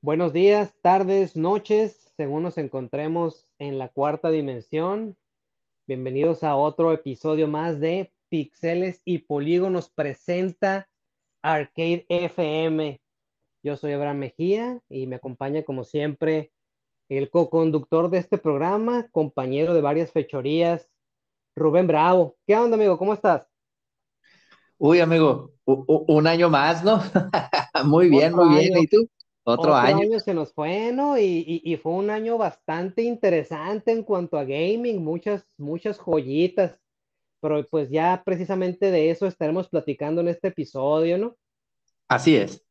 Buenos días, tardes, noches, según nos encontremos en la cuarta dimensión. Bienvenidos a otro episodio más de Pixeles y Polígonos presenta Arcade FM. Yo soy Abraham Mejía y me acompaña como siempre el co-conductor de este programa, compañero de varias fechorías, Rubén Bravo. ¿Qué onda, amigo? ¿Cómo estás? Uy, amigo, un año más, ¿no? muy bien, muy bien. ¿Y tú? Otro, año. se nos fue, ¿no? Y, fue un año bastante interesante en cuanto a gaming, muchas, muchas joyitas. Pero pues ya precisamente de eso estaremos platicando en este episodio, ¿no? Así es.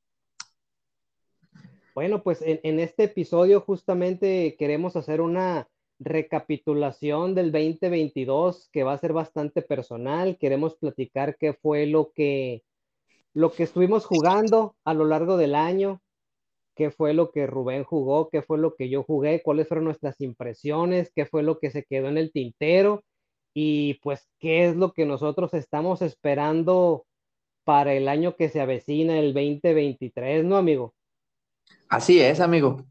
Bueno, pues en, en este episodio justamente queremos hacer una recapitulación del 2022 que va a ser bastante personal. Queremos platicar qué fue lo que, lo que estuvimos jugando a lo largo del año, qué fue lo que Rubén jugó, qué fue lo que yo jugué, cuáles fueron nuestras impresiones, qué fue lo que se quedó en el tintero y pues qué es lo que nosotros estamos esperando para el año que se avecina, el 2023, ¿no, amigo? Así es, amigo.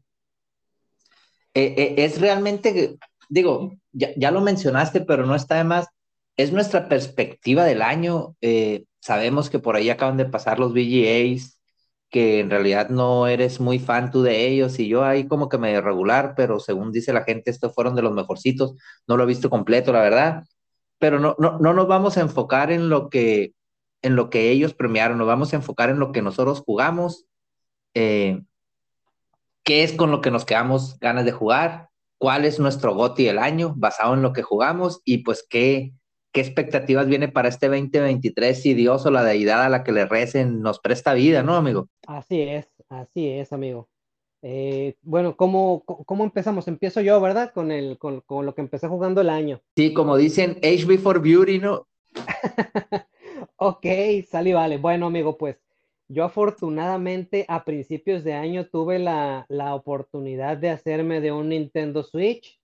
Eh, eh, es realmente, digo, ya, lo mencionaste, pero no está de más, es nuestra perspectiva del año. Eh, sabemos que por ahí acaban de pasar los VGAs, que en realidad no eres muy fan tú de ellos y yo ahí como que medio regular, pero según dice la gente, estos fueron de los mejorcitos. No lo he visto completo, la verdad, pero no, no, no nos vamos a enfocar en lo que en lo que ellos premiaron, nos vamos a enfocar en lo que nosotros jugamos, eh, qué es con lo que nos quedamos ganas de jugar, cuál es nuestro GOTI del año basado en lo que jugamos y pues qué, ¿Qué expectativas viene para este 2023 si Dios o la deidad a la que le recen nos presta vida, ¿no, amigo? Así es, así es, amigo. Eh, bueno, ¿cómo, ¿cómo, empezamos? Empiezo yo, ¿verdad? Con, el, con, con, lo que empecé jugando el año. Sí, como dicen, Age before beauty, ¿no? ok, sale vale. Bueno, amigo, pues yo afortunadamente a principios de año tuve la, la oportunidad de hacerme de un Nintendo Switch.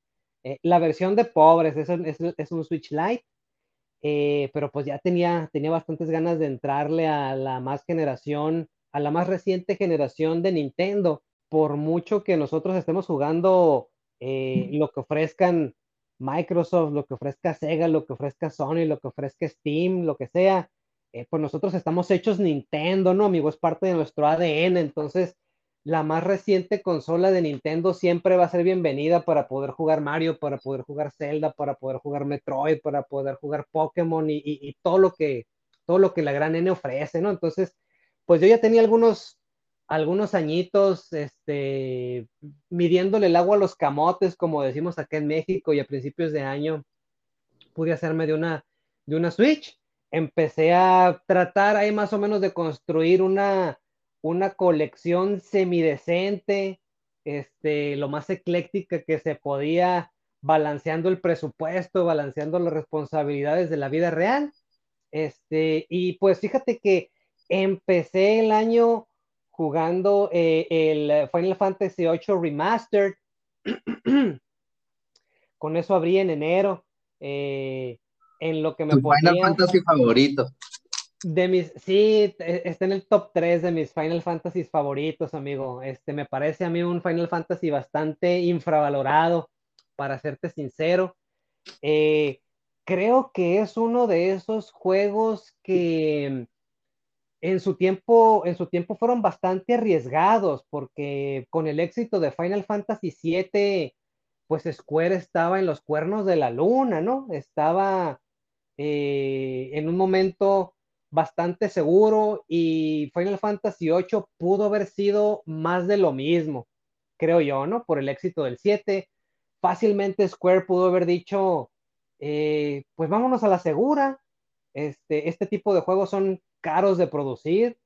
Eh, la versión de pobres es, es, es un Switch Lite. Eh, pero pues ya tenía, tenía bastantes ganas de entrarle a la más generación, a la más reciente generación de Nintendo, por mucho que nosotros estemos jugando eh, lo que ofrezcan Microsoft, lo que ofrezca Sega, lo que ofrezca Sony, lo que ofrezca Steam, lo que sea, eh, pues nosotros estamos hechos Nintendo, ¿no, amigo? Es parte de nuestro ADN, entonces la más reciente consola de Nintendo siempre va a ser bienvenida para poder jugar Mario, para poder jugar Zelda, para poder jugar Metroid, para poder jugar Pokémon y, todo lo que todo lo que la gran N ofrece, ¿no? Entonces, pues yo ya tenía algunos algunos añitos, este, midiéndole el agua a los camotes, como decimos acá en México, y a principios de año pude hacerme de una, de una Switch. Empecé a tratar ahí más o menos de construir una, una colección semidecente, este, lo más ecléctica que se podía, balanceando el presupuesto, balanceando las responsabilidades de la vida real. Este, y pues fíjate que empecé el año jugando eh, el Final Fantasy VIII Remastered. Con eso abrí en enero. Eh, en lo que me Final Fantasy favorito. De mis, sí, está en el top 3 de mis Final Fantasy favoritos, amigo. Este, me parece a mí un Final Fantasy bastante infravalorado, para serte sincero. Eh, creo que es uno de esos juegos que en su tiempo, en su tiempo fueron bastante arriesgados, porque con el éxito de Final Fantasy VII, pues Square estaba en los cuernos de la luna, ¿no? Estaba eh, en un momento bastante seguro y Final Fantasy VIII pudo haber sido más de lo mismo, creo yo, ¿no? Por el éxito del 7. Fácilmente Square pudo haber dicho, eh, pues vámonos a la segura. Este, este tipo de juegos son caros de producir,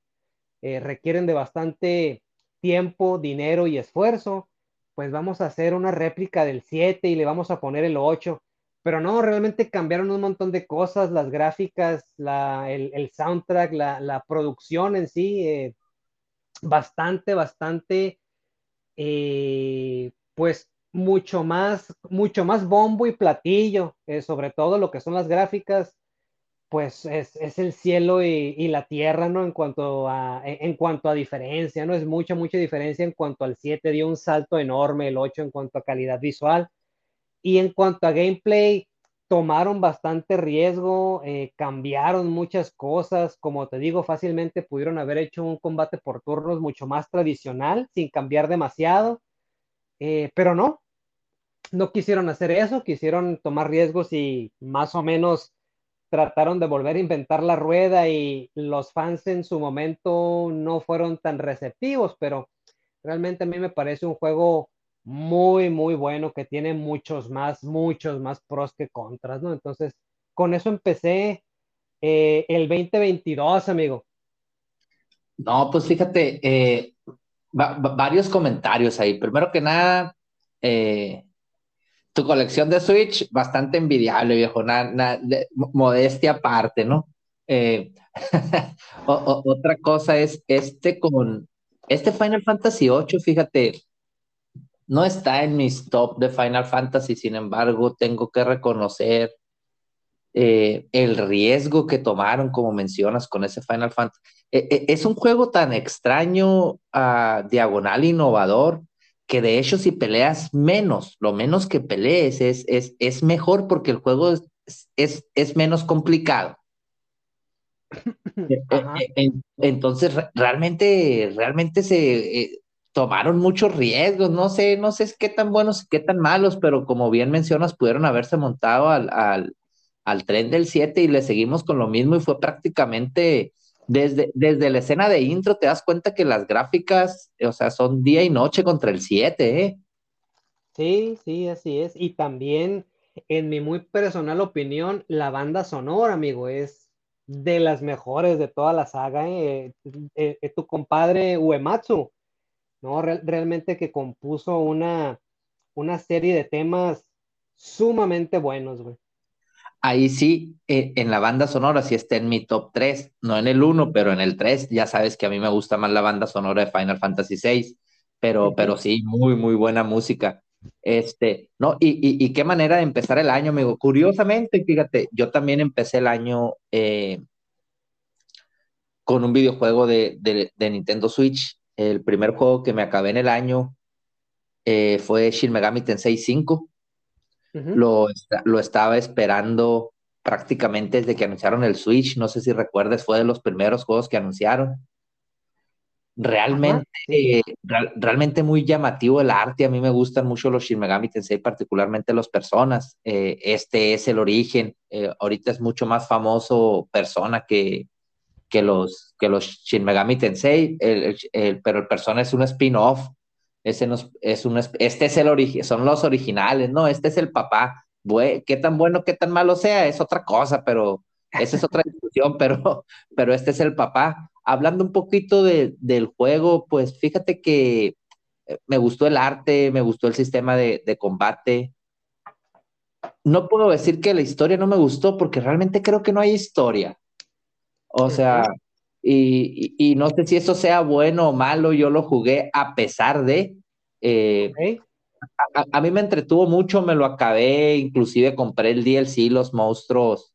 eh, requieren de bastante tiempo, dinero y esfuerzo. Pues vamos a hacer una réplica del 7 y le vamos a poner el 8 pero no, realmente cambiaron un montón de cosas, las gráficas, el, soundtrack, la, producción en sí, eh, bastante, bastante, eh, pues mucho más, mucho más bombo y platillo, eh, sobre todo lo que son las gráficas, pues es, el cielo y, la tierra, ¿no? En cuanto a, en, cuanto a diferencia, ¿no? Es mucha, mucha diferencia en cuanto al 7 dio un salto enorme, el 8 en cuanto a calidad visual. Y en cuanto a gameplay, tomaron bastante riesgo, eh, cambiaron muchas cosas, como te digo, fácilmente pudieron haber hecho un combate por turnos mucho más tradicional, sin cambiar demasiado, eh, pero no, no quisieron hacer eso, quisieron tomar riesgos y más o menos trataron de volver a inventar la rueda y los fans en su momento no fueron tan receptivos, pero realmente a mí me parece un juego muy, muy bueno que tiene muchos más, muchos más pros que contras, ¿no? Entonces, con eso empecé eh, el 2022, amigo. No, pues fíjate, eh, varios comentarios ahí. Primero que nada, eh, tu colección de Switch, bastante envidiable, viejo, modestia aparte, ¿no? Eh, otra cosa es este con, este Final Fantasy VIII, fíjate, no está en mis top de Final Fantasy, sin embargo, tengo que reconocer eh, el riesgo que tomaron, como mencionas, con ese Final Fantasy. Eh, es un juego tan extraño, uh, diagonal, innovador, que de hecho si peleas menos, lo menos que pelees es, es, es mejor porque el juego es, es, es menos complicado. Eh, eh, entonces, realmente, realmente se eh, tomaron muchos riesgos, no sé, no sé qué tan buenos, qué tan malos, pero como bien mencionas, pudieron haberse montado al, al, al tren del 7 y le seguimos con lo mismo y fue prácticamente desde, desde la escena de intro te das cuenta que las gráficas, o sea, son día y noche contra el 7, ¿eh? Sí, sí, así es. Y también, en mi muy personal opinión, la banda sonora, amigo, es de las mejores de toda la saga. ¿eh? Eh, eh, tu compadre Uematsu, ¿no? realmente que compuso una, una serie de temas sumamente buenos, güey ahí sí, eh, en la banda sonora sí está en mi top 3, no en el 1, pero en el 3, ya sabes que a mí me gusta más la banda sonora de Final Fantasy VI, pero, pero sí, muy, muy buena música. Este, no, y, y, qué manera de empezar el año, amigo. Curiosamente, fíjate, yo también empecé el año eh, con un videojuego de, de, Nintendo Switch. El primer juego que me acabé en el año eh, fue Shin Megami Tensei 5 lo, lo estaba esperando prácticamente desde que anunciaron el Switch. No sé si recuerdes, fue de los primeros juegos que anunciaron. Realmente, realmente muy llamativo el arte. A mí me gustan mucho los Shin Megami Tensei, particularmente los personas. Eh, este es el origen. Eh, ahorita es mucho más famoso persona que, que, los, que los Shin Megami Tensei, pero el persona es un spin-off ese es un, este es el origen, son los originales, ¿no? Este es el papá. qué tan bueno, qué tan malo sea, es otra cosa, pero esa es otra discusión, pero, pero este es el papá. Hablando un poquito de, del juego, pues fíjate que eh, me gustó el arte, me gustó el sistema de, de combate. No puedo decir que la historia no me gustó porque realmente creo que no hay historia. O sea, y, no sé si eso sea bueno o malo, yo lo jugué a pesar de... Eh, a, mí me entretuvo mucho, me lo acabé, inclusive compré el DLC, los monstruos,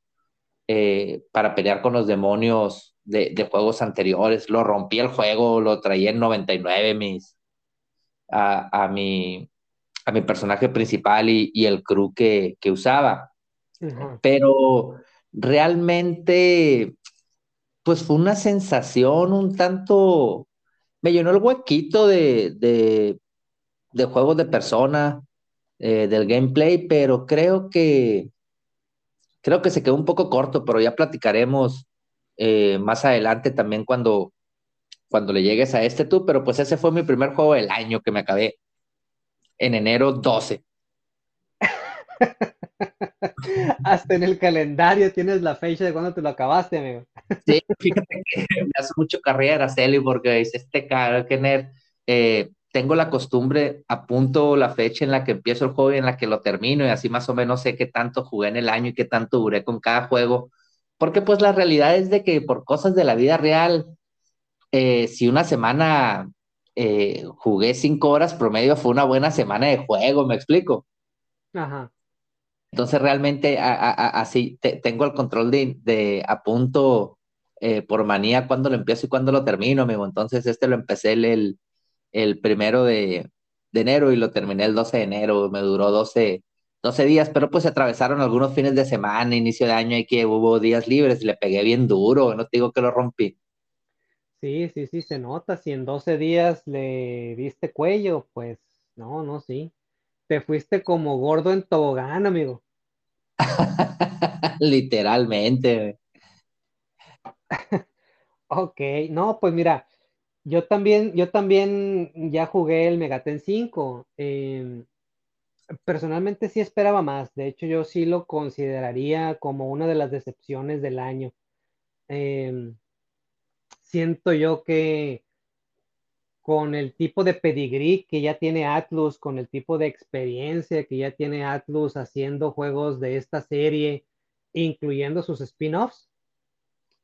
eh, para pelear con los demonios de, juegos anteriores. Lo rompí el juego, lo traía en 99 mis, a, mi, a mi personaje principal y, el crew que, usaba. Pero realmente pues fue una sensación un tanto, me llenó el huequito de, de, de juegos de persona, eh, del gameplay, pero creo que, creo que se quedó un poco corto, pero ya platicaremos eh, más adelante también cuando, cuando le llegues a este tú, pero pues ese fue mi primer juego del año que me acabé en enero 12. Hasta en el calendario tienes la fecha de cuando te lo acabaste, amigo. Sí, fíjate que me hace mucho carrera, Celi, porque dice este cara, eh, tengo la costumbre, apunto la fecha en la que empiezo el juego y en la que lo termino, y así más o menos sé qué tanto jugué en el año y qué tanto duré con cada juego. Porque pues la realidad es de que por cosas de la vida real, eh, si una semana eh, jugué cinco horas promedio, fue una buena semana de juego, ¿me explico? Ajá. Entonces realmente así tengo el control de, de a punto eh, por manía cuando lo empiezo y cuando lo termino, amigo. Entonces este lo empecé el, el, primero de, de, enero y lo terminé el 12 de enero. Me duró 12, 12 días, pero pues se atravesaron algunos fines de semana, inicio de año y que hubo días libres y le pegué bien duro. No te digo que lo rompí. Sí, sí, sí, se nota. Si en 12 días le diste cuello, pues no, no, sí. Te fuiste como gordo en tobogán, amigo. Literalmente. ok, no, pues mira, yo también, yo también ya jugué el Megaten 5. Em, personalmente sí esperaba más. De hecho, yo sí lo consideraría como una de las decepciones del año. Em, siento yo que con el tipo de pedigrí que ya tiene Atlus, con el tipo de experiencia que ya tiene Atlus haciendo juegos de esta serie, incluyendo sus spin-offs,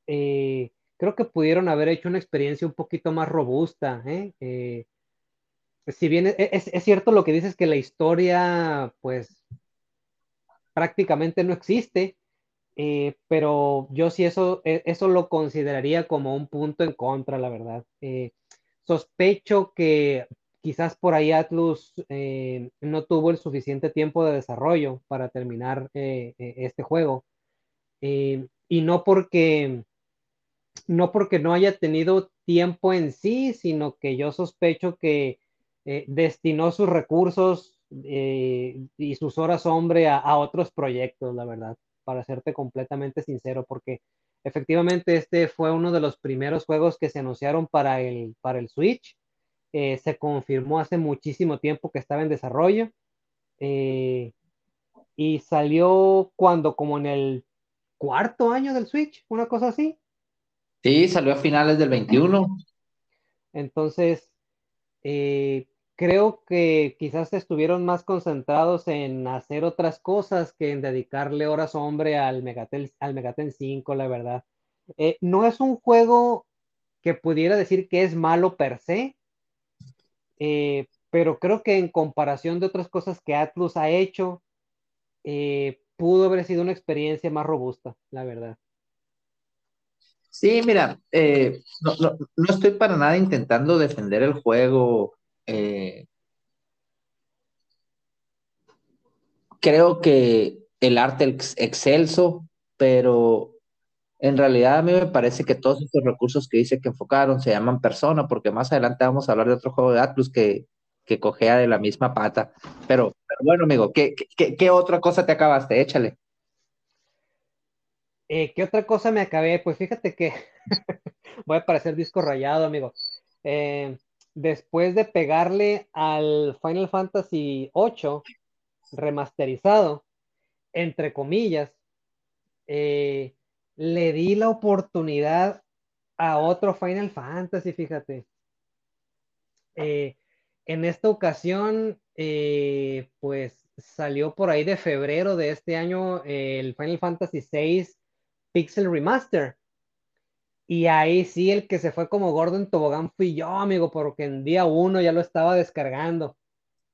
eh, creo que pudieron haber hecho una experiencia un poquito más robusta. ¿eh? Eh, si bien es, es, cierto lo que dices que la historia, pues, prácticamente no existe, pero yo sí eso, e, eso lo consideraría como un punto en contra, la verdad. Sospecho que quizás por ahí Atlus eh, no tuvo el suficiente tiempo de desarrollo para terminar este juego. y no porque, no porque no haya tenido tiempo en sí, sino que yo sospecho que destinó sus recursos y sus horas hombre a otros proyectos, la verdad para serte completamente sincero, porque efectivamente este fue uno de los primeros juegos que se anunciaron para el, para el Switch. Eh, se confirmó hace muchísimo tiempo que estaba en desarrollo. Eh, y salió cuando, como en el cuarto año del Switch, una cosa así. Sí, salió a finales del 21. Entonces, eh, creo que quizás estuvieron más concentrados en hacer otras cosas que en dedicarle horas hombre al Megaten, al Megaten 5, la verdad. Eh, no es un juego que pudiera decir que es malo per se, eh, pero creo que en comparación de otras cosas que Atlus ha hecho, eh, pudo haber sido una experiencia más robusta, la verdad. Sí, mira, no, no, estoy para nada intentando defender el juego eh, creo que el arte excelso, pero en realidad a mí me parece que todos estos recursos que dice que enfocaron se llaman persona, porque más adelante vamos a hablar de otro juego de Atlus que, que cogea de la misma pata. Pero, bueno, amigo, ¿qué, ¿qué, otra cosa te acabaste? Échale. Eh, ¿Qué otra cosa me acabé? Pues fíjate que voy a parecer disco rayado, amigo. Eh, después de pegarle al Final Fantasy VIII remasterizado, entre comillas, eh, le di la oportunidad a otro Final Fantasy, fíjate. Eh, en esta ocasión, eh, pues salió por ahí de febrero de este año el Final Fantasy VI Pixel Remaster. Y ahí sí, el que se fue como gordo en tobogán fui yo, amigo, porque en día uno ya lo estaba descargando.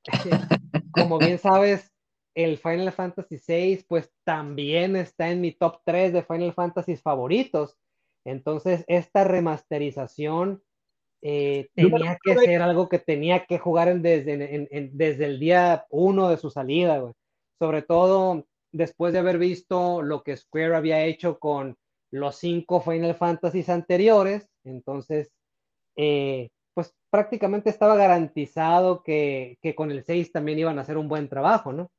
como bien sabes, el Final Fantasy VI, pues también está en mi top 3 de Final Fantasy favoritos. Entonces, esta remasterización eh, tenía que ser algo que tenía que jugar desde, desde el día uno de su salida, Sobre todo después de haber visto lo que Square había hecho con los cinco Final Fantasies anteriores, entonces, eh, pues prácticamente estaba garantizado que, con el 6 también iban a hacer un buen trabajo, ¿no?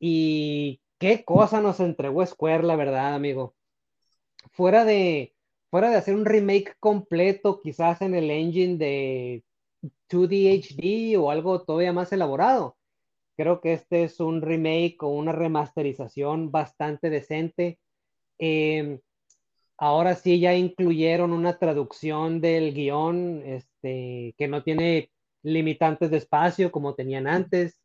Y qué cosa nos entregó Square, la verdad, amigo. Fuera de, fuera de hacer un remake completo, quizás en el engine de 2D HD o algo todavía más elaborado. Creo que este es un remake o una remasterización bastante decente. Eh, Ahora sí ya incluyeron una traducción del guion este, que no tiene limitantes de espacio como tenían antes.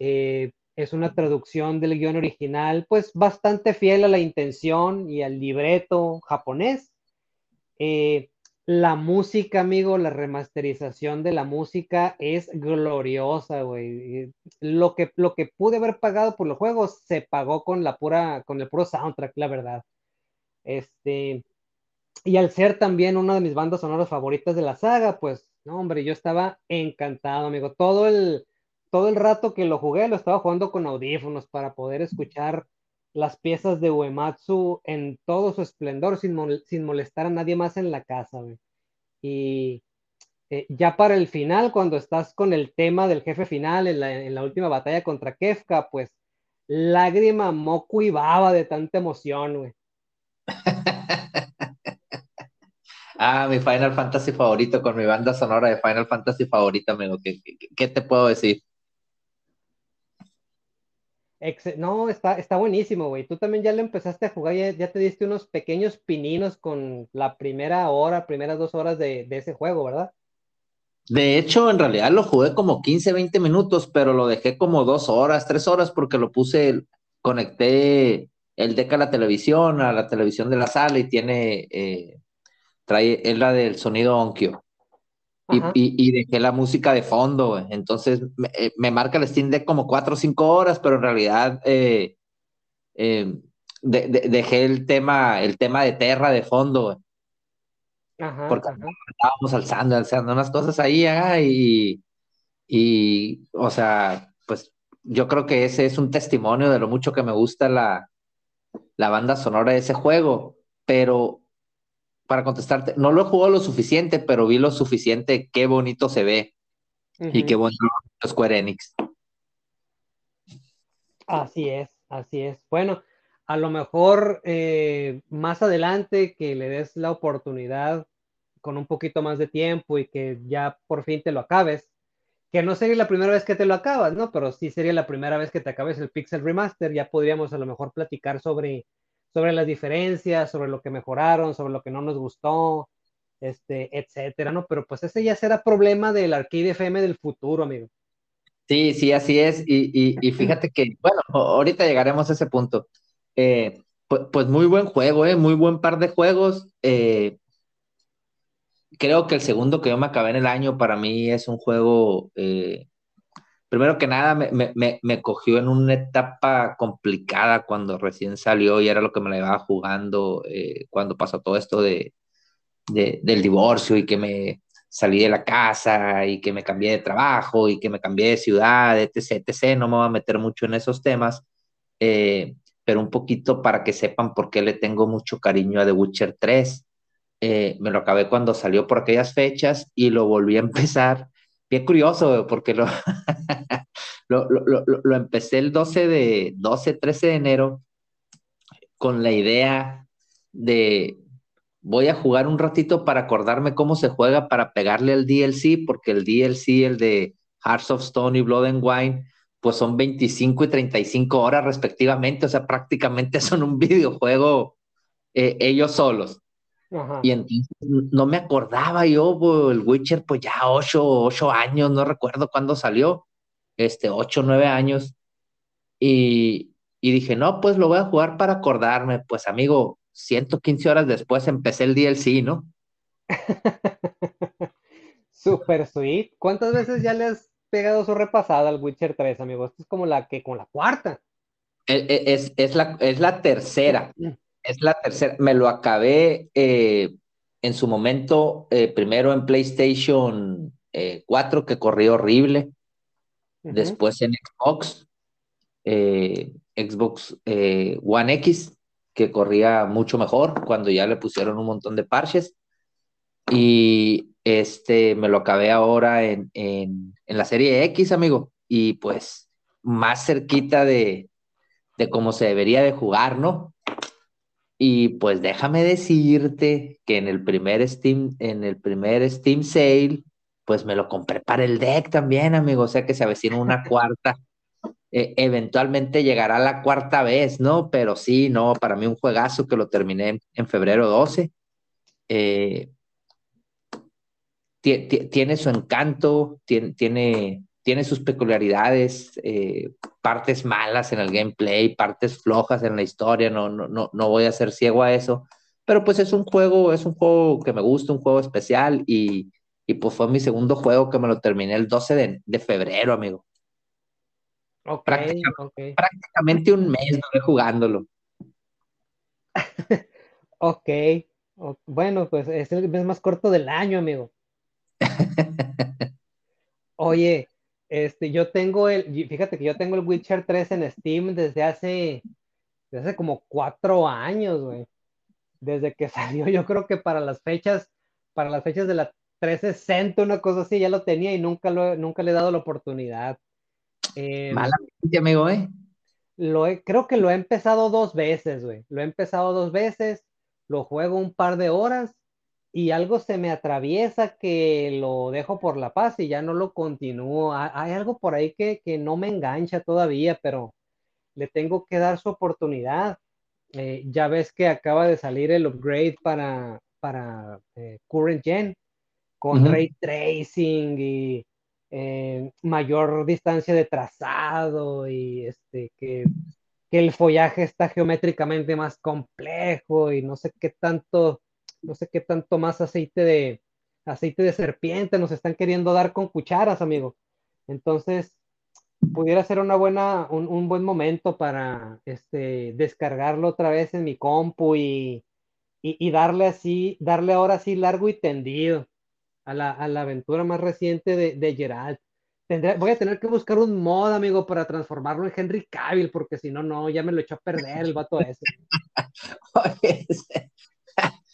Eh, es una traducción del guion original, pues bastante fiel a la intención y al libreto japonés. Eh, La música, amigo, la remasterización de la música es gloriosa, güey. Lo que, lo que pude haber pagado por los juegos se pagó con la pura, con el puro soundtrack, la verdad. Este, y al ser también una de mis bandas sonoras favoritas de la saga, pues, no, hombre, yo estaba encantado, amigo. Todo el, todo el rato que lo jugué, lo estaba jugando con audífonos para poder escuchar las piezas de Uematsu en todo su esplendor sin, sin molestar a nadie más en la casa. Y eh, ya para el final, cuando estás con el tema del jefe final en la, última batalla contra Kefka, pues lágrima, moco y baba de tanta emoción, güey. ah, mi Final Fantasy favorito con mi banda sonora de Final Fantasy favorita, amigo. qué te puedo decir? no, está, está buenísimo, güey. Tú también ya le empezaste a jugar, ya, te diste unos pequeños pininos con la primera hora, primeras dos horas de, ese juego, ¿verdad? De hecho, en realidad lo jugué como 15, 20 minutos, pero lo dejé como dos horas, tres horas, porque lo puse, conecté el deck a la televisión, a la televisión de la sala y tiene, eh, trae, es la del sonido Onkyo. Y, dejé la música de fondo, entonces eh, me, marca el Steam Deck como cuatro o cinco horas, pero en realidad eh, eh, dejé el tema, el tema de Terra de fondo, porque estábamos alzando, alzando unas cosas ahí, y, y, o sea, pues yo creo que ese es un testimonio de lo mucho que me gusta la, la banda sonora de ese juego, pero para contestarte, no lo he jugado lo suficiente, pero vi lo suficiente, qué bonito se ve y qué bonito Square Enix. Así es, así es. Bueno, a lo mejor eh, más adelante que le des la oportunidad con un poquito más de tiempo y que ya por fin te lo acabes, que no sería la primera vez que te lo acabas, ¿no? Pero sí sería la primera vez que te acabes el Pixel Remaster, ya podríamos a lo mejor platicar sobre sobre las diferencias, sobre lo que mejoraron, sobre lo que no nos gustó, este, etcétera, ¿no? Pero pues ese ya será problema del Arcade FM del futuro, amigo. Sí, sí, así es. Y, fíjate que, bueno, ahorita llegaremos a ese punto. Eh, pues, pues, muy buen juego, ¿eh? Muy buen par de juegos. Eh, creo que el segundo que yo me acabé en el año para mí es un juego eh, primero que nada me, cogió en una etapa complicada cuando recién salió y era lo que me la iba jugando eh, cuando pasó todo esto de, del divorcio y que me salí de la casa y que me cambié de trabajo y que me cambié de ciudad, etc., etc. No me voy a meter mucho en esos temas, eh, pero un poquito para que sepan por qué le tengo mucho cariño a The Witcher 3. Eh, me lo acabé cuando salió por aquellas fechas y lo volví a empezar bien curioso, porque lo, lo, lo, lo, empecé el 12 de 12, 13 de enero con la idea de voy a jugar un ratito para acordarme cómo se juega para pegarle al DLC, porque el DLC, el de Hearts of Stone y Blood and Wine, pues son 25 y 35 horas respectivamente, o sea, prácticamente son un videojuego eh, ellos solos. Y entonces no me acordaba yo, pues, el Witcher, pues ya ocho, ocho años, no recuerdo cuándo salió, este, ocho, nueve años. Y, y dije, no, pues lo voy a jugar para acordarme. Pues amigo, 115 horas después empecé el DLC, ¿no? Super sweet. ¿Cuántas veces ya le has pegado su repasada al Witcher 3, amigo? Esto es como la que, con la cuarta. E, e, es, es, la, es la tercera. Es la tercera. Me lo acabé eh, en su momento, eh, primero en PlayStation 4, eh, que corrió horrible. Después en Xbox, Xbox One X, que corría mucho mejor cuando ya le pusieron un montón de parches. Y este me lo acabé ahora en, en, la serie X, amigo. Y pues más cerquita de, de cómo se debería de jugar, ¿no? Y pues déjame decirte que en el primer Steam, en el primer Steam Sale, pues me lo compré para el deck también, amigo. O sea que se avecina una cuarta. E, eventualmente llegará la cuarta vez, ¿no? Pero sí, no, para mí un juegazo que lo terminé en, febrero 12. Eh, tiene su encanto, tiene, tiene, tiene sus peculiaridades, eh, partes malas en el gameplay, partes flojas en la historia, no, no, no, no voy a ser ciego a eso, pero pues es un juego, es un juego que me gusta, un juego especial y, y pues fue mi segundo juego que me lo terminé el 12 de, de febrero, amigo. Ok, prácticamente, prácticamente un mes duré jugándolo. ok, bueno, pues es el mes más corto del año, amigo. Oye, este, yo tengo el, fíjate que yo tengo el Witcher 3 en Steam desde hace, desde hace como cuatro años, güey. Desde que salió, yo creo que para las fechas, para las fechas de la 360, una cosa así, ya lo tenía y nunca, lo, nunca le he dado la oportunidad. Eh, amigo, ¿eh? Lo creo que lo he empezado dos veces, güey. Lo he empezado dos veces, lo juego un par de horas y algo se me atraviesa que lo dejo por la paz y ya no lo continúo. Hay algo por ahí que, no me engancha todavía, pero le tengo que dar su oportunidad. Eh, ya ves que acaba de salir el upgrade para, para eh, Current Gen con ray tracing y eh, mayor distancia de trazado y este, que, que, el follaje está geométricamente más complejo y no sé qué tanto no sé qué tanto más aceite de, aceite de serpiente nos están queriendo dar con cucharas, amigo. Entonces, pudiera ser una buena, un, buen momento para este, descargarlo otra vez en mi compu y, y, darle así, darle ahora sí largo y tendido a la, aventura más reciente de, de Geralt. voy a tener que buscar un mod, amigo, para transformarlo en Henry Cavill, porque si no, no, ya me lo echó a perder el vato ese.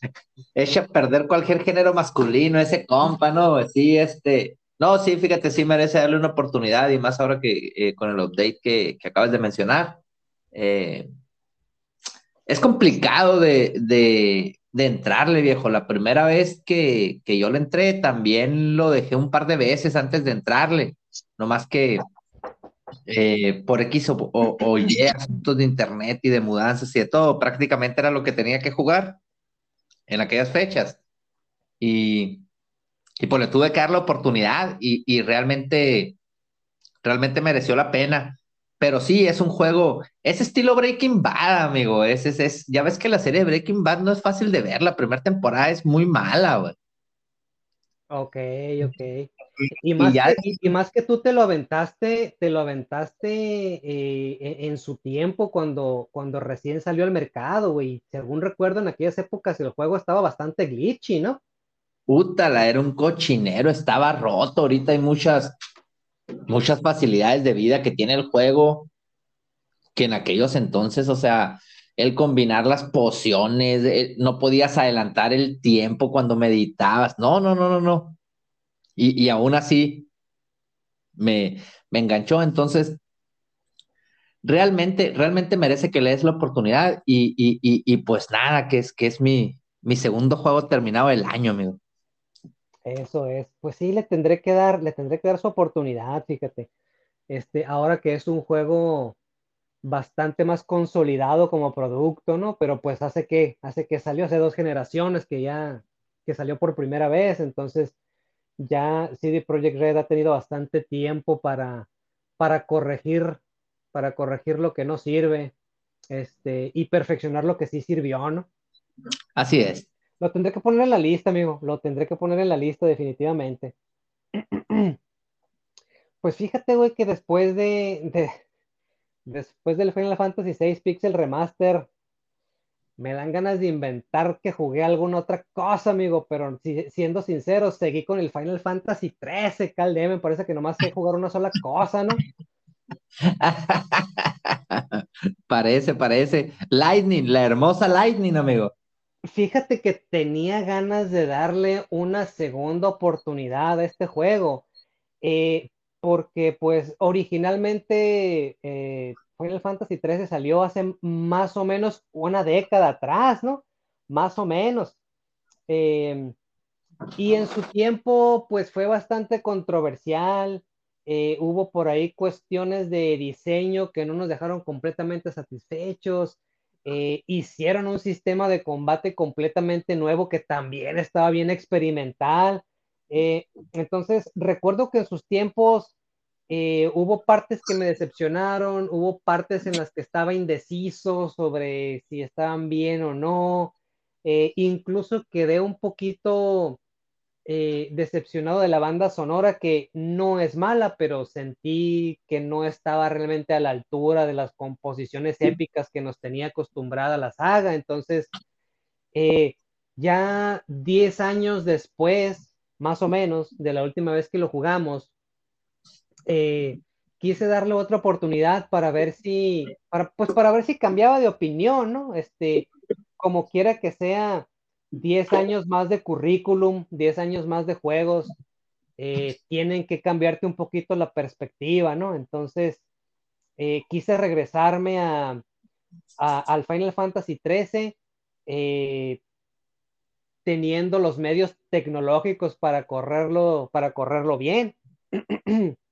echa a perder cualquier género masculino, ese compa, ¿no? Sí, este, no, sí, fíjate, sí merece darle una oportunidad y más ahora que eh, con el update que, acabas de mencionar. Eh, es complicado de, entrarle, viejo. La primera vez que, yo le entré, también lo dejé un par de veces antes de entrarle. No más que eh, por X o, o, Y asuntos de internet y de mudanzas y de todo, prácticamente era lo que tenía que jugar en aquellas fechas. Y, y pues le tuve que dar la oportunidad y, realmente, realmente mereció la pena. Pero sí, es un juego, es estilo Breaking Bad, amigo. Es, es, ya ves que la serie de Breaking Bad no es fácil de ver. La primera temporada es muy mala. Ok, ok. Y más, que, y, más que tú te lo aventaste, te lo aventaste eh, en, su tiempo cuando, cuando recién salió al mercado, güey. Según recuerdo, en aquellas épocas el juego estaba bastante glitchy, ¿no? Puta, era un cochinero, estaba roto. Ahorita hay muchas, muchas facilidades de vida que tiene el juego que en aquellos entonces, o sea, el combinar las pociones, eh, no podías adelantar el tiempo cuando meditabas. No, no, no, no, no. Y, aún así me, enganchó. Entonces, realmente, realmente merece que le des la oportunidad. Y, pues nada, que es, que es mi, mi segundo juego terminado del año, amigo. Eso es. Pues sí, le tendré que dar, le tendré que dar su oportunidad, fíjate. Este, ahora que es un juego bastante más consolidado como producto, ¿no? Pero pues hace que, hace que salió hace dos generaciones que ya, que salió por primera vez, entonces ya CD Projekt Red ha tenido bastante tiempo para, para corregir, para corregir lo que no sirve, este, y perfeccionar lo que sí sirvió, ¿no? Así es. Lo tendré que poner en la lista, amigo, lo tendré que poner en la lista definitivamente. Pues fíjate, güey, que después de, después del Final Fantasy VI Pixel Remaster, me dan ganas de inventar que jugué alguna otra cosa, amigo, pero siendo sincero, seguí con el Final Fantasy XIII, Calde, me parece que nomás sé jugar una sola cosa, ¿no? parece, parece. Lightning, la hermosa Lightning, amigo. Fíjate que tenía ganas de darle una segunda oportunidad a este juego, eh, porque pues originalmente eh, Final Fantasy XIII salió hace más o menos una década atrás, ¿no? Más o menos. Em, y en su tiempo, pues fue bastante controversial. Eh, hubo por ahí cuestiones de diseño que no nos dejaron completamente satisfechos. Eh, hicieron un sistema de combate completamente nuevo que también estaba bien experimental. Eh, entonces, recuerdo que en sus tiempos eh, hubo partes que me decepcionaron, hubo partes en las que estaba indeciso sobre si estaban bien o no. Eh, incluso quedé un poquito eh, decepcionado de la banda sonora, que no es mala, pero sentí que no estaba realmente a la altura de las composiciones épicas que nos tenía acostumbrada la saga. Entonces, eh, ya 10 años después, más o menos, de la última vez que lo jugamos, eh, quise darle otra oportunidad para ver si, para, pues para ver si cambiaba de opinión, ¿no? Este, como quiera que sea, 10 años más de currículum, 10 años más de juegos, eh, tienen que cambiarte un poquito la perspectiva, ¿no? Entonces, eh, quise regresarme a, al Final Fantasy XIII, eh, teniendo los medios tecnológicos para correrlo, para correrlo bien.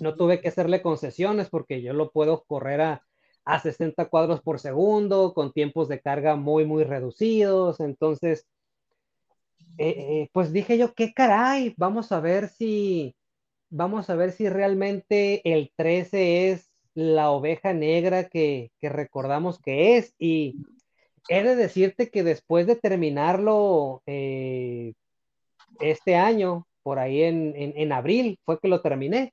no tuve que hacerle concesiones porque yo lo puedo correr a, a 60 cuadros por segundo, con tiempos de carga muy, muy reducidos. Entonces, eh, eh, pues dije yo, qué caray, vamos a ver si, vamos a ver si realmente el 13 es la oveja negra que, recordamos que es. Y he de decirte que después de terminarlo eh, este año, por ahí en, en abril, fue que lo terminé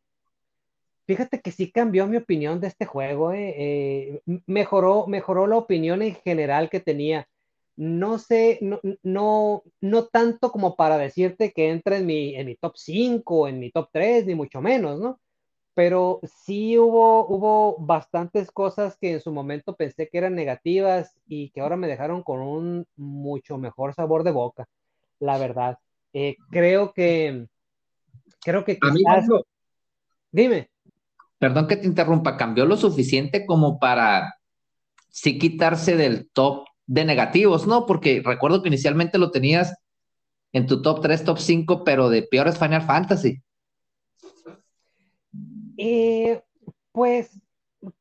Fíjate que sí cambió mi opinión de este juego, eh, eh, mejoró, mejoró la opinión en general que tenía. No sé, no, no, no tanto como para decirte que entra en mi, en mi top 5, en mi top 3, ni mucho menos, ¿no? Pero sí hubo, hubo bastantes cosas que en su momento pensé que eran negativas y que ahora me dejaron con un mucho mejor sabor de boca, la verdad. Eh, creo que, creo que quizás... Dime perdón que te interrumpa, cambió lo suficiente como para sí quitarse del top de negativos, ¿no? Porque recuerdo que inicialmente lo tenías en tu top 3, top 5, pero de peores Final Fantasy. Eh, pues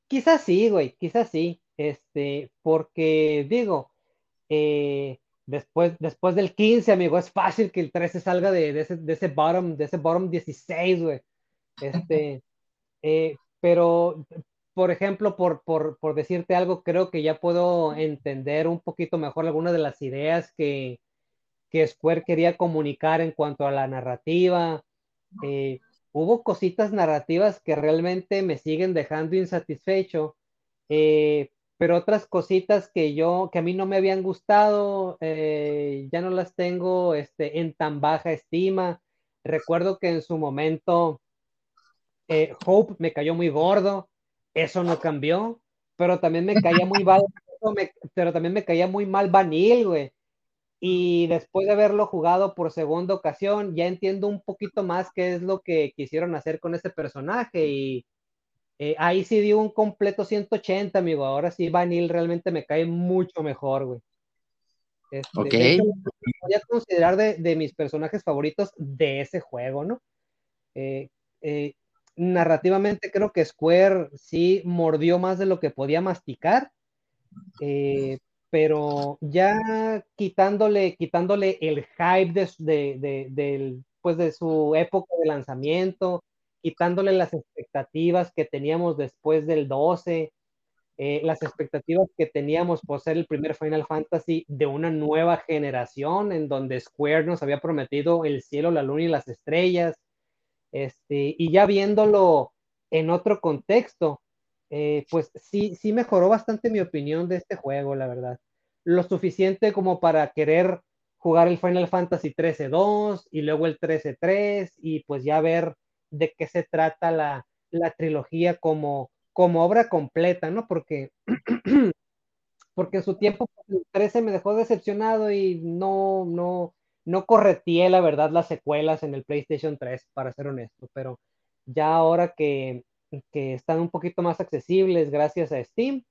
quizás sí, güey, quizás sí. Este, porque digo, eh, después, después del 15, amigo, es fácil que el 13 salga de, ese, de ese bottom, de ese bottom 16, güey. Este, eh, pero, por ejemplo, por, por, por, decirte algo, creo que ya puedo entender un poquito mejor algunas de las ideas que, que Square quería comunicar en cuanto a la narrativa. Eh, hubo cositas narrativas que realmente me siguen dejando insatisfecho, eh, pero otras cositas que yo, que a mí no me habían gustado, ya no las tengo este, en tan baja estima. Recuerdo que en su momento eh, Hope me cayó muy gordo, eso no cambió, pero también me caía muy mal, pero también me caía muy mal Vanille, güey. Y después de haberlo jugado por segunda ocasión, ya entiendo un poquito más qué es lo que quisieron hacer con ese personaje. Y eh, ahí sí dio un completo 180, amigo. Ahora sí, Vanille realmente me cae mucho mejor, güey. Este, ok. Voy a considerar de, mis personajes favoritos de ese juego, ¿no? eh, eh narrativamente creo que Square sí mordió más de lo que podía masticar, eh, pero ya quitándole, quitándole el hype de, pues de su época de lanzamiento, quitándole las expectativas que teníamos después del 12, eh, las expectativas que teníamos por ser el primer Final Fantasy de una nueva generación en donde Square nos había prometido el cielo, la luna y las estrellas, este, y ya viéndolo en otro contexto, eh, pues sí, sí mejoró bastante mi opinión de este juego, la verdad. Lo suficiente como para querer jugar el Final Fantasy 13-2 y luego el 13-3 y pues ya ver de qué se trata la, trilogía como, como obra completa, ¿no? Porque, porque en su tiempo el 13 me dejó decepcionado y no, no, no correteé, la verdad, las secuelas en el PlayStation 3, para ser honesto, pero ya ahora que, están un poquito más accesibles gracias a Steam,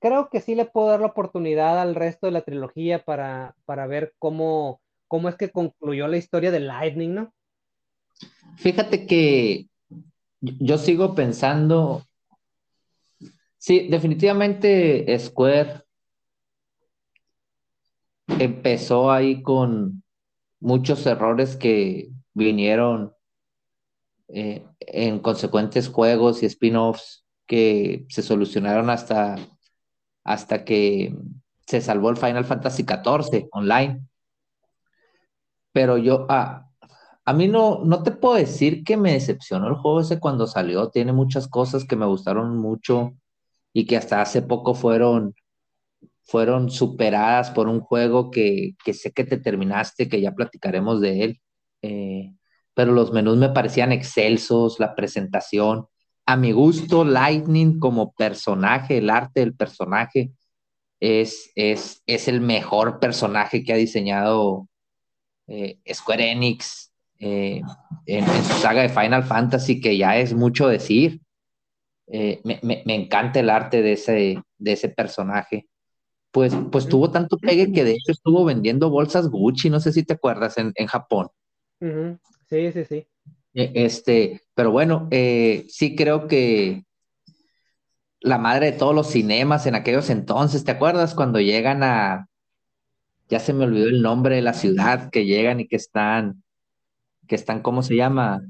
creo que sí le puedo dar la oportunidad al resto de la trilogía para, ver cómo, cómo es que concluyó la historia de Lightning, ¿no? Fíjate que yo sigo pensando, sí, definitivamente Square empezó ahí con, muchos errores que vinieron eh, en consecuentes juegos y spin-offs que se solucionaron hasta, hasta que se salvó el Final Fantasy XIV online. Pero yo, ah, a mí no, no te puedo decir que me decepcionó el juego ese cuando salió. Tiene muchas cosas que me gustaron mucho y que hasta hace poco fueron, fueron superadas por un juego que, sé que te terminaste, que ya platicaremos de él. Eh, pero los menús me parecían excelsos, la presentación. A mi gusto, Lightning como personaje, el arte del personaje, es, es, es el mejor personaje que ha diseñado eh, Square Enix eh, en, su saga de Final Fantasy, que ya es mucho decir. Eh, me, me, encanta el arte de ese, de ese personaje. Pues, pues tuvo tanto pegue que de hecho estuvo vendiendo bolsas Gucci, no sé si te acuerdas, en, en Japón. Sí, sí, sí. E, este, pero bueno, sí creo que la madre de todos los cinemas en aquellos entonces, ¿te acuerdas cuando llegan a, ya se me olvidó el nombre de la ciudad, que llegan y que están, que están, ¿cómo se llama?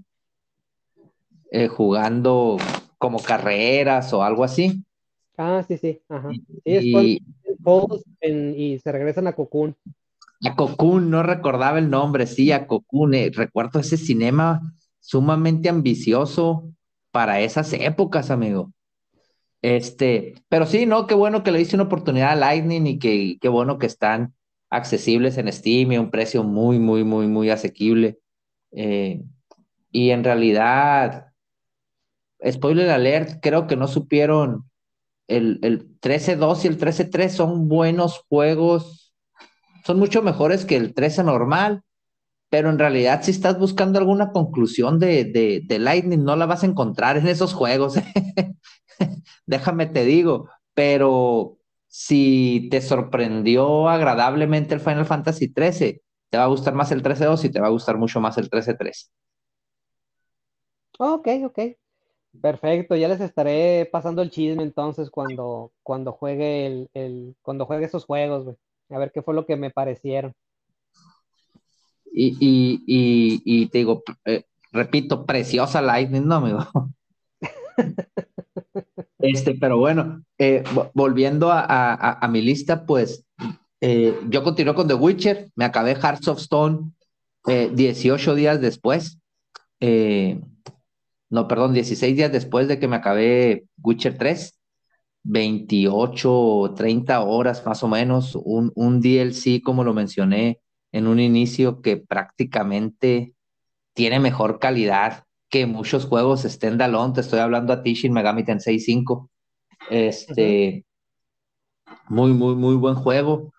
Eh, jugando como carreras o algo así. Ah, sí, sí, ajá. y, y se regresan a Cocoon. A Cocoon, no recordaba el nombre, sí, a Cocoon. Eh, recuerdo ese cinema sumamente ambicioso para esas épocas, amigo. Este, pero sí, no, qué bueno que le hice una oportunidad a Lightning y que qué bueno que están accesibles en Steam y un precio muy, muy, muy, muy asequible. Eh, y en realidad, spoiler alert, creo que no supieron, el, el 13.2 y el 13.3 son buenos juegos, son mucho mejores que el 13 normal, pero en realidad si estás buscando alguna conclusión de, de, de Lightning, no la vas a encontrar en esos juegos. déjame te digo, pero si te sorprendió agradablemente el Final Fantasy XIII, te va a gustar más el 13-2 y te va a gustar mucho más el 13-3. Ok, ok. Perfecto, ya les estaré pasando el chisme entonces cuando, cuando juegue el, cuando juegue esos juegos, A ver qué fue lo que me parecieron. Y, te digo, eh, repito, preciosa Lightning, ¿no, amigo? Este, pero bueno, eh, volviendo a, mi lista, pues eh, yo continué con The Witcher, me acabé Hearts of Stone 18 eh, días después, no, perdón, 16 días después de que me acabé Witcher 3, 28, 30 horas más o menos, un, un DLC, como lo mencioné en un inicio, que prácticamente tiene mejor calidad que muchos juegos standalone, te estoy hablando a ti Shin Megami Tensei 5. Este, muy, muy, muy buen juego.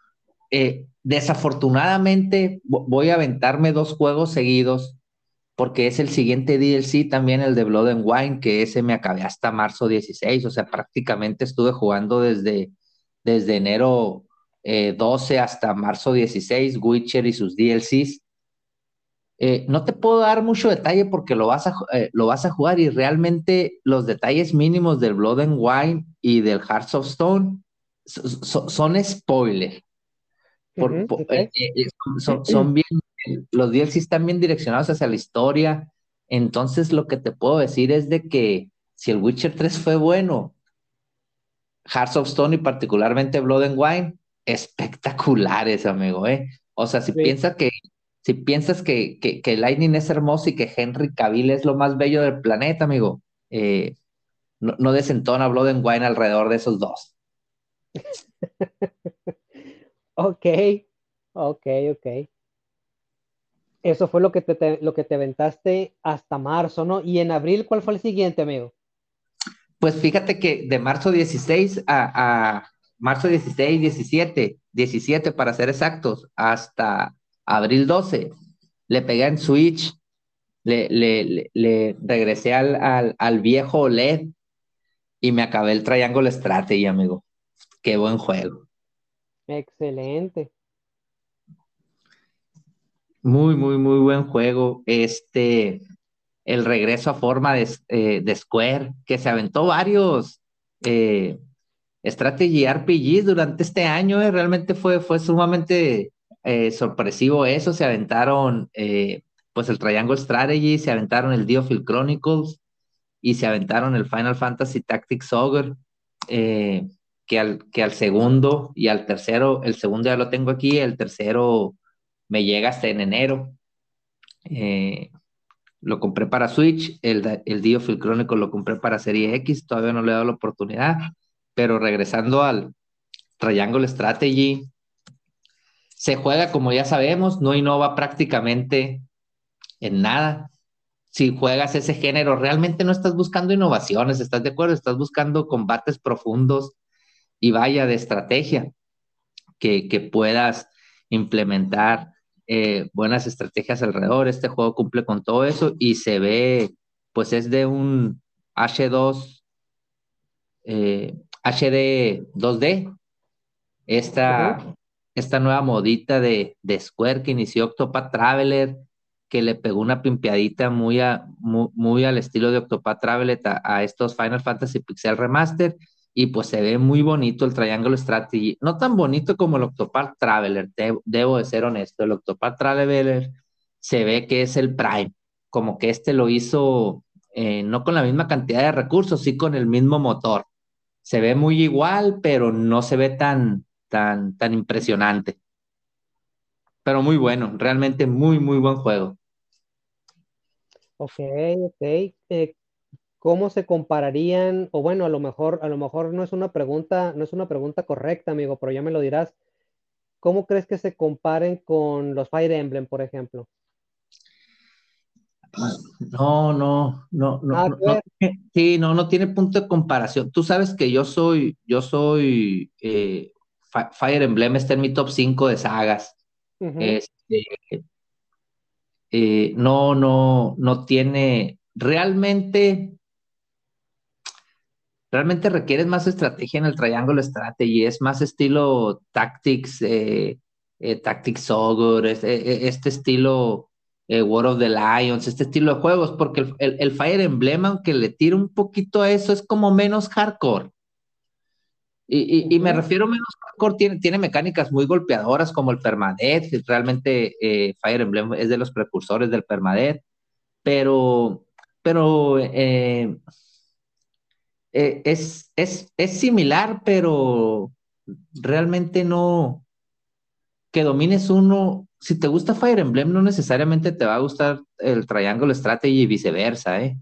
Eh, desafortunadamente voy a aventarme dos juegos seguidos porque es el siguiente DLC también el de Blood and Wine, que ese me acabé hasta marzo 16, o sea, prácticamente estuve jugando desde, desde enero 12 eh, hasta marzo 16, Witcher y sus DLCs. Eh, no te puedo dar mucho detalle porque lo vas, a, eh, lo vas a jugar y realmente los detalles mínimos del Blood and Wine y del Hearts of Stone son spoiler. Eh, son, bien, los DLCs están bien direccionados hacia la historia. Entonces lo que te puedo decir es de que si el Witcher 3 fue bueno, Hearts of Stone y particularmente Blood and Wine, espectaculares, amigo, ¿eh? O sea, si piensas que si piensas que, que, Lightning es hermoso y que Henry Cavill es lo más bello del planeta, amigo, eh, no, desentona Blood and Wine alrededor de esos dos. ok, ok, ok. Eso fue lo que te, lo que te aventaste hasta marzo, ¿no? Y en abril, ¿cuál fue el siguiente, amigo? Pues fíjate que de marzo 16 a, a marzo 16, 17, 17 para ser exactos, hasta abril 12, le pegué en Switch, le, le, regresé al, al, viejo LED y me acabé el Triangle Strategy, amigo. Qué buen juego. Excelente. Muy, muy, muy buen juego. Este, el regreso a forma de, eh, Square, que se aventó varios eh, strategy RPGs durante este año, eh, realmente fue, fue sumamente sorpresivo eso, se aventaron pues el Triangle Strategy, se aventaron el Diofield Chronicles y se aventaron el Final Fantasy Tactics Ogre. Que al, que al segundo y al tercero, el segundo ya lo tengo aquí, el tercero me llega hasta en enero. Eh, lo compré para Switch, el, el Diofield Chronicle lo compré para Serie X, todavía no le he dado la oportunidad, pero regresando al Triangle Strategy, se juega como ya sabemos, no innova prácticamente en nada. Si juegas ese género, realmente no estás buscando innovaciones, ¿estás de acuerdo? Estás buscando combates profundos y vaya de estrategia que, que puedas implementar eh, buenas estrategias alrededor. Este juego cumple con todo eso y se ve, pues es de un H2, eh, HD 2D. Esta, esta nueva modita de, de, Square que inició Octopath Traveler, que le pegó una pimpeadita muy, muy, al estilo de Octopath Traveler a, a estos Final Fantasy Pixel Remaster y pues se ve muy bonito el Triangle Strategy, no tan bonito como el Octopath Traveler, debo de ser honesto, el Octopath Traveler se ve que es el Prime, como que este lo hizo eh, no con la misma cantidad de recursos, sí con el mismo motor. Se ve muy igual, pero no se ve tan, tan, tan impresionante. Pero muy bueno, realmente muy, muy buen juego. Ok, ok. Eh, ¿Cómo se compararían? O bueno, a lo mejor, a lo mejor no es una pregunta, no es una pregunta correcta, amigo, pero ya me lo dirás. ¿Cómo crees que se comparen con los Fire Emblem, por ejemplo? No, no, no, no, no, sí, no, no tiene punto de comparación. Tú sabes que yo soy, yo soy eh, Fire Emblem está en mi top 5 de sagas. Este, eh, no, no, no tiene, realmente realmente requieres más estrategia en el Triangle Strategy, es más estilo Tactics, eh, eh, Tactics Ogre, eh, este estilo War of the Lions, este estilo de juegos, porque el, Fire Emblem, aunque le tire un poquito a eso, es como menos hardcore. Y, me refiero menos hardcore, tiene, tiene mecánicas muy golpeadoras como el permadeath, realmente Fire Emblem es de los precursores del permadeath, pero, pero eh, es, es, es similar, pero realmente no, que domines uno, si te gusta Fire Emblem, no necesariamente te va a gustar el Triangle Strategy y viceversa, ¿eh?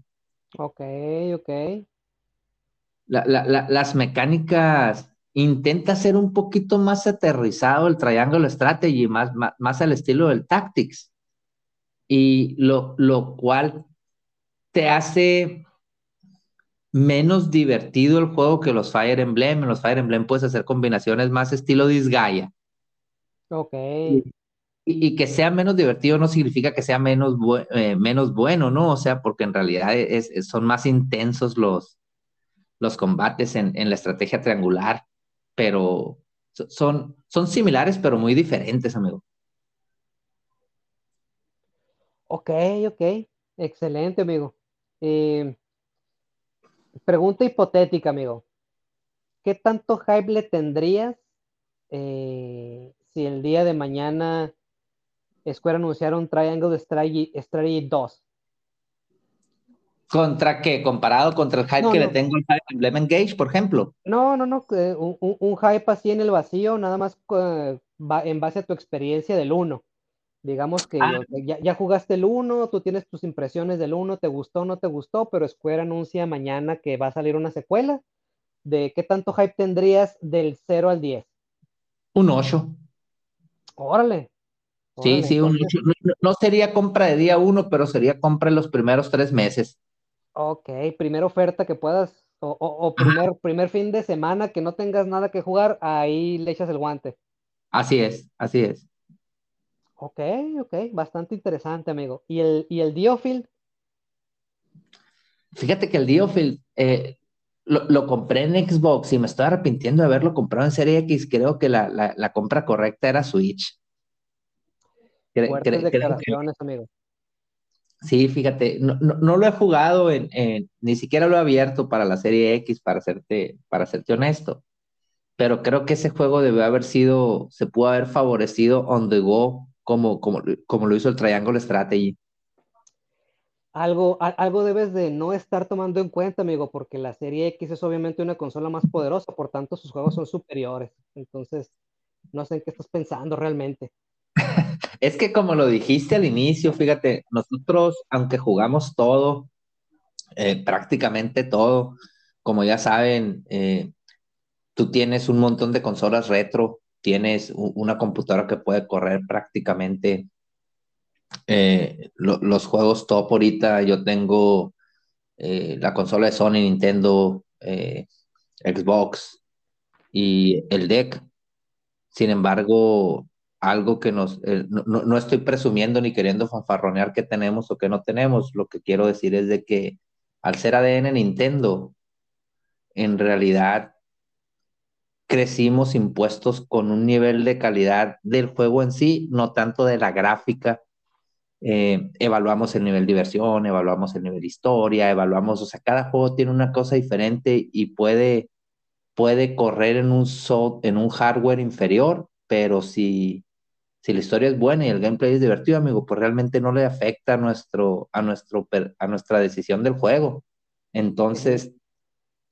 Ok, ok. las mecánicas, intenta ser un poquito más aterrizado el Triangle Strategy, más, más, al estilo del Tactics, y lo, lo cual te hace menos divertido el juego que los Fire Emblem. En los Fire Emblem puedes hacer combinaciones más estilo Disgaea. Ok. Y, que sea menos divertido no significa que sea menos, eh, menos bueno, ¿no? O sea, porque en realidad son más intensos los, los combates en, la estrategia triangular, pero son, son similares, pero muy diferentes, amigo. Ok, ok. Excelente, amigo. Eh, Pregunta hipotética, amigo. ¿Qué tanto hype le tendrías eh, si el día de mañana Square anunciara un Triangle Strategy, Strategy 2? ¿Contra qué? ¿Comparado contra el hype que le tengo al Emblem Engage, por ejemplo? No, no, no. Un, hype así en el vacío, nada más eh, en base a tu experiencia del 1. Digamos que ah. ya, jugaste el 1, tú tienes tus impresiones del 1, te gustó o no te gustó, pero Square anuncia mañana que va a salir una secuela. ¿De qué tanto hype tendrías del 0 al 10? Un 8. Órale. Sí, sí, un 8. No, sería compra de día 1, pero sería compra en los primeros tres meses. Ok, primera oferta que puedas, o, primer, primer fin de semana que no tengas nada que jugar, ahí le echas el guante. Así es, así es. Ok, ok, bastante interesante, amigo. ¿Y el, y el Diofield? Fíjate que el Diofield eh, lo, compré en Xbox y me estoy arrepintiendo de haberlo comprado en Serie X. Creo que la, compra correcta era Switch. Fuertes declaraciones, amigo. Sí, fíjate, no, lo he jugado en, ni siquiera lo he abierto para la serie X, para serte, para serte honesto. Pero creo que ese juego debe haber sido, se pudo haber favorecido on the go como, como, lo hizo el Triangle Strategy. algo, algo debes de no estar tomando en cuenta, amigo, porque la serie X es obviamente una consola más poderosa, por tanto sus juegos son superiores. Entonces, no sé en qué estás pensando realmente. Es que como lo dijiste al inicio, fíjate, nosotros, aunque jugamos todo, eh, prácticamente todo, como ya saben, eh, tú tienes un montón de consolas retro, tienes una computadora que puede correr prácticamente eh, los juegos top ahorita. Yo tengo la consola de Sony, Nintendo, Xbox y el deck. Sin embargo, algo que nos, eh, no, estoy presumiendo ni queriendo fanfarronear que tenemos o que no tenemos, lo que quiero decir es de que al ser ADN Nintendo, en realidad crecimos impuestos con un nivel de calidad del juego en sí, no tanto de la gráfica. Eh, evaluamos el nivel diversión, evaluamos el nivel historia, evaluamos, o sea, cada juego tiene una cosa diferente y puede, puede correr en un, en un hardware inferior, pero si, si la historia es buena y el gameplay es divertido, amigo, pues realmente no le afecta a, nuestro, a, nuestro, a nuestra decisión del juego. Entonces,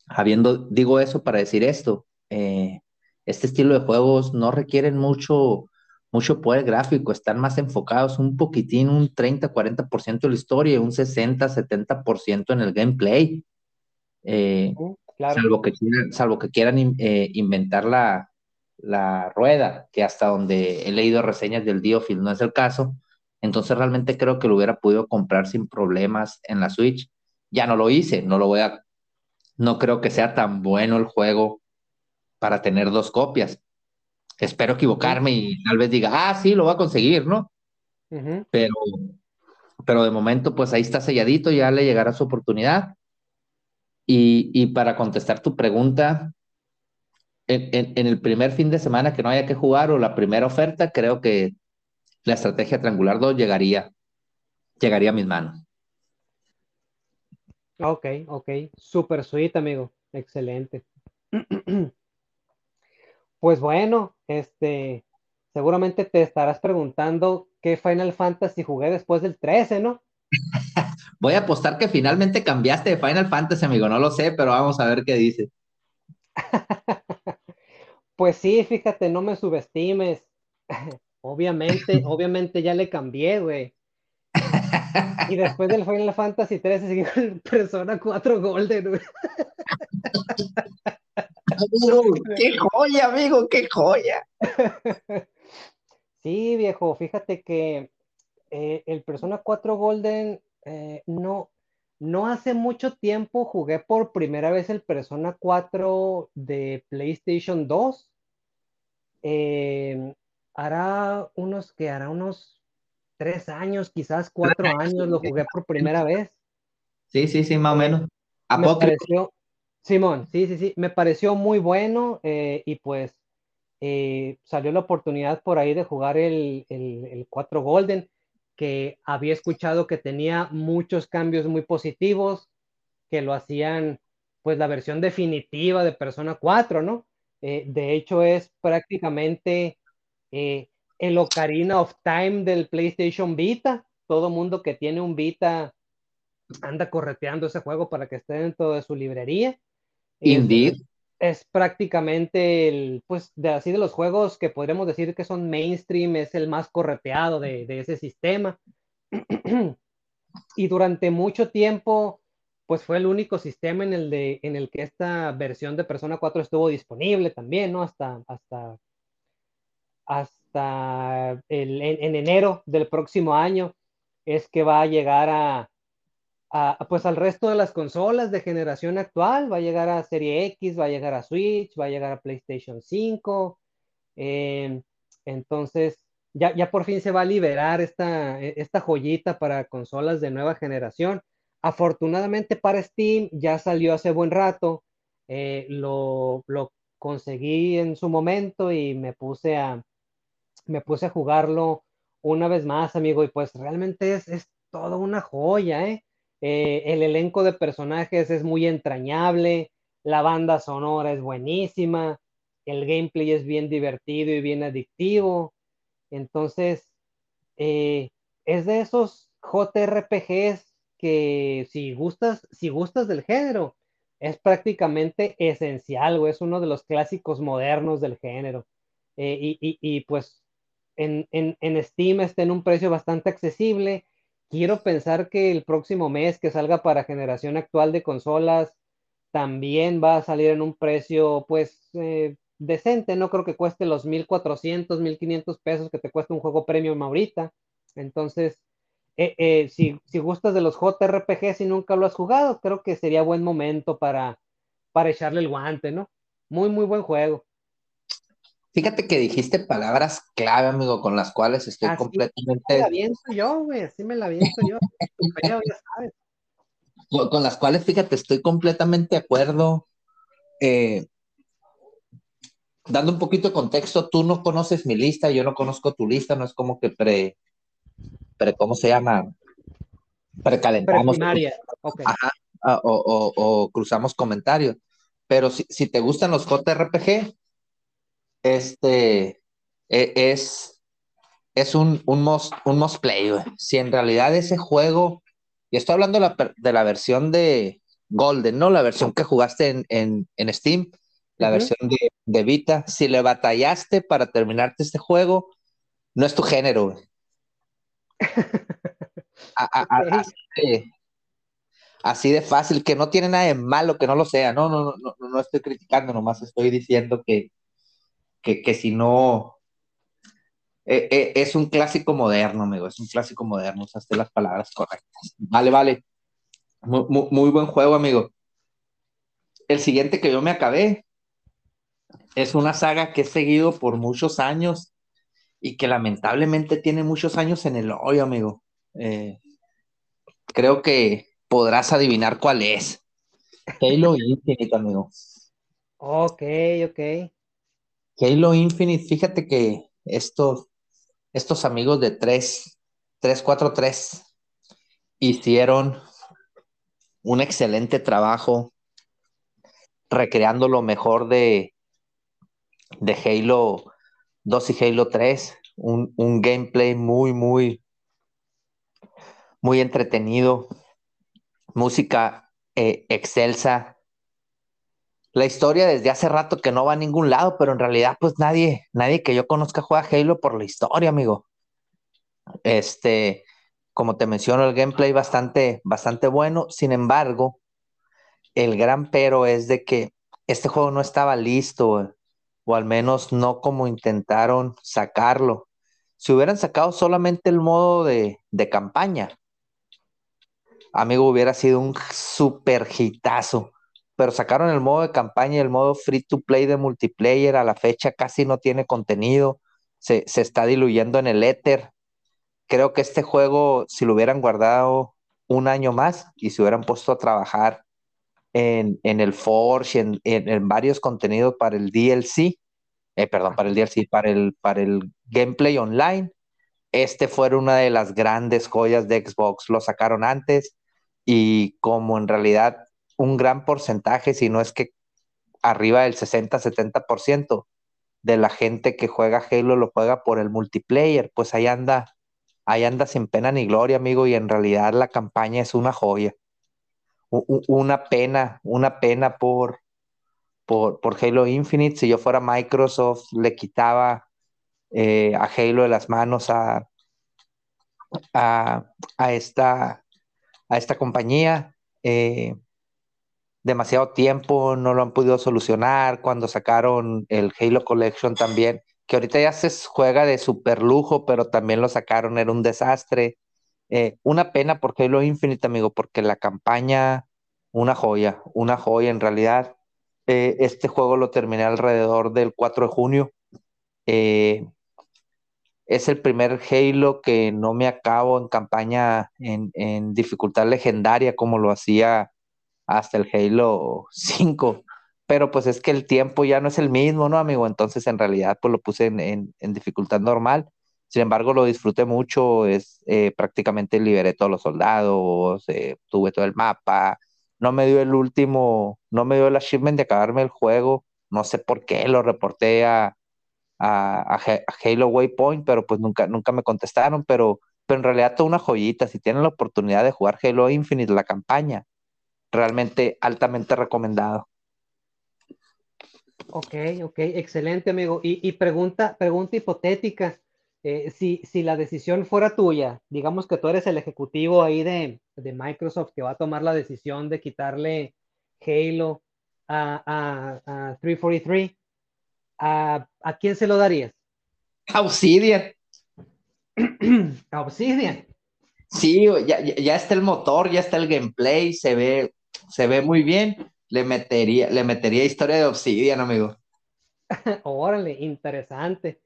habiendo, digo eso para decir esto, eh, este estilo de juegos no requieren mucho, mucho poder gráfico, están más enfocados un poquitín, un 30, 40% de la historia y un 60, 70% en el gameplay. Eh, salvo, que quieran, salvo que quieran eh, inventar la, la rueda, que hasta donde he leído reseñas del Diofield no es el caso. Entonces realmente creo que lo hubiera podido comprar sin problemas en la Switch. Ya no lo hice, no lo voy a, no creo que sea tan bueno el juego para tener dos copias. Espero equivocarme y tal vez diga, ah, sí, lo voy a conseguir, ¿no? Pero, pero de momento, pues ahí está selladito, ya le llegará su oportunidad. Y, y para contestar tu pregunta, en, el primer fin de semana que no haya que jugar o la primera oferta, creo que la estrategia triangular 2 llegaría, llegaría a mis manos. Ok, ok. Super sweet, amigo. Excelente. Pues bueno, este, seguramente te estarás preguntando qué Final Fantasy jugué después del 13, ¿no? Voy a apostar que finalmente cambiaste de Final Fantasy, amigo. No lo sé, pero vamos a ver qué dice. Pues sí, fíjate, no me subestimes. obviamente, obviamente ya le cambié, güey. Y después del Final Fantasy 13 seguí con Persona 4 Golden, güey. qué joya, amigo, qué joya. Sí, viejo, fíjate que eh, el Persona 4 Golden eh, no, no hace mucho tiempo jugué por primera vez el Persona 4 de PlayStation 2. Eh, hará unos que hará unos tres años, quizás cuatro años, lo jugué por primera vez. Sí, sí, sí, más o menos. ¿A me pareció, Simón, sí, sí, sí, me pareció muy bueno eh, y pues eh, salió la oportunidad por ahí de jugar el, el, el 4 Golden que había escuchado que tenía muchos cambios muy positivos, que lo hacían pues la versión definitiva de Persona 4, ¿no? Eh, de hecho es prácticamente eh, el Ocarina of Time del PlayStation Vita. Todo mundo que tiene un Vita anda correteando ese juego para que esté dentro de su librería. Indeed es prácticamente el, pues, de así de los juegos que podríamos decir que son mainstream, es el más correteado de, ese sistema. y durante mucho tiempo, pues fue el único sistema en el, de, en el que esta versión de Persona 4 estuvo disponible también, ¿no? Hasta, hasta, hasta el, en enero del próximo año es que va a llegar a, pues al resto de las consolas de generación actual. Va a llegar a Serie X, va a llegar a Switch, va a llegar a PlayStation 5. Em, entonces, ya, ya por fin se va a liberar esta, e, esta joyita para consolas de nueva generación. Afortunadamente para Steam ya salió hace buen rato. Eh, lo, lo, conseguí en su momento y me puse a, me puse a jugarlo una vez más, amigo. Y pues realmente es, es toda una joya, ¿eh? Eh, el elenco de personajes es muy entrañable, la banda sonora es buenísima, el gameplay es bien divertido y bien adictivo. Entonces, eh, es de esos JRPGs que si gustas, si gustas del género, es prácticamente esencial, o es uno de los clásicos modernos del género. Y, y, pues en, Steam está en un precio bastante accesible. Quiero pensar que el próximo mes que salga para generación actual de consolas también va a salir en un precio pues eh, decente. No creo que cueste los 1400, 1500 pesos que te cuesta un juego premium ahorita. Entonces, eh, eh, si, si, gustas de los JRPG y nunca lo has jugado, creo que sería buen momento para, para echarle el guante, ¿no? Muy, muy buen juego. Fíjate que dijiste palabras clave, amigo, con las cuales estoy Así completamente. Me la viento yo, güey, así me la viento yo. ya sabes. Con, con, las cuales, fíjate, estoy completamente de acuerdo. Eh, dando un poquito de contexto, tú no conoces mi lista, yo no conozco tu lista, no es como que pre, pre ¿cómo se llama? Precalentamos. Okay. Ajá, o, o, o, cruzamos comentarios. Pero si, si, te gustan los JRPG, este e, es, es un, un, must, un must play. Güey. Si en realidad ese juego, y estoy hablando de la, de la versión de Golden, ¿no? La versión que jugaste en, en, en Steam, la versión de, de, Vita. Si le batallaste para terminarte este juego, no es tu género. a, a, así, de, así, de, fácil, que no tiene nada de malo que no lo sea. No, no, no, no, no estoy criticando, nomás estoy diciendo que, que, que si no. Eh, eh, es un clásico moderno, amigo, es un clásico moderno, usaste las palabras correctas. Vale, vale. Muy, muy, buen juego, amigo. El siguiente que yo me acabé es una saga que he seguido por muchos años y que lamentablemente tiene muchos años en el hoyo, amigo. Eh, creo que podrás adivinar cuál es. Halo Infinite, amigo. Ok, ok. Halo Infinite, fíjate que estos, estos amigos de 3, 343 hicieron un excelente trabajo recreando lo mejor de, de Halo 2 y Halo 3, un, un gameplay muy, muy, muy entretenido, música eh, excelsa. La historia desde hace rato que no va a ningún lado, pero en realidad pues nadie, nadie que yo conozca juega Halo por la historia, amigo. Este, como te menciono, el gameplay bastante, bastante bueno. Sin embargo, el gran pero es de que este juego no estaba listo o al menos no como intentaron sacarlo. Si hubieran sacado solamente el modo de, campaña, amigo, hubiera sido un super hitazo. Pero sacaron el modo de campaña y el modo free to play de multiplayer. A la fecha casi no tiene contenido. Se, se está diluyendo en el éter. Creo que este juego, si lo hubieran guardado un año más y se hubieran puesto a trabajar en, el Forge, en, en, varios contenidos para el DLC, eh, perdón, para el DLC, para el, para el gameplay online. Este fue una de las grandes joyas de Xbox. Lo sacaron antes y como en realidad un gran porcentaje, si no es que arriba del 60-70% de la gente que juega Halo lo juega por el multiplayer, pues ahí anda, ahí anda sin pena ni gloria, amigo, y en realidad la campaña es una joya una pena, una pena por, por, por, Halo Infinite. Si yo fuera Microsoft, le quitaba eh, a Halo de las manos a, a, esta, a esta compañía. Eh, demasiado tiempo, no lo han podido solucionar. Cuando sacaron el Halo Collection también, que ahorita ya se juega de super lujo, pero también lo sacaron, era un desastre. Eh, una pena por Halo Infinite, amigo, porque la campaña, una joya, una joya en realidad. Eh, este juego lo terminé alrededor del 4 de junio. Eh, es el primer Halo que no me acabo en campaña en, en, dificultad legendaria como lo hacía hasta el Halo 5. Pero pues es que el tiempo ya no es el mismo, ¿no, amigo? Entonces en realidad pues lo puse en, en, dificultad normal sin embargo, lo disfruté mucho, es, eh, prácticamente liberé todos los soldados, eh, tuve todo el mapa, no me dio el último, no me dio el achievement de acabarme el juego, no sé por qué, lo reporté a, a, Halo Waypoint, pero pues nunca, nunca me contestaron, pero, pero en realidad toda una joyita. Si tienen la oportunidad de jugar Halo Infinite, la campaña, realmente altamente recomendado. Ok, ok, excelente amigo. Y, pregunta, pregunta hipotética. Eh, si, si, la decisión fuera tuya, digamos que tú eres el ejecutivo ahí de, de Microsoft que va a tomar la decisión de quitarle Halo a, a, 343, ¿a, ¿a quién se lo darías? Obsidian. Obsidian. Sí, ya, ya, está el motor, ya está el gameplay, se ve, se ve muy bien. Le metería, le metería historia de Obsidian, amigo. Órale, interesante.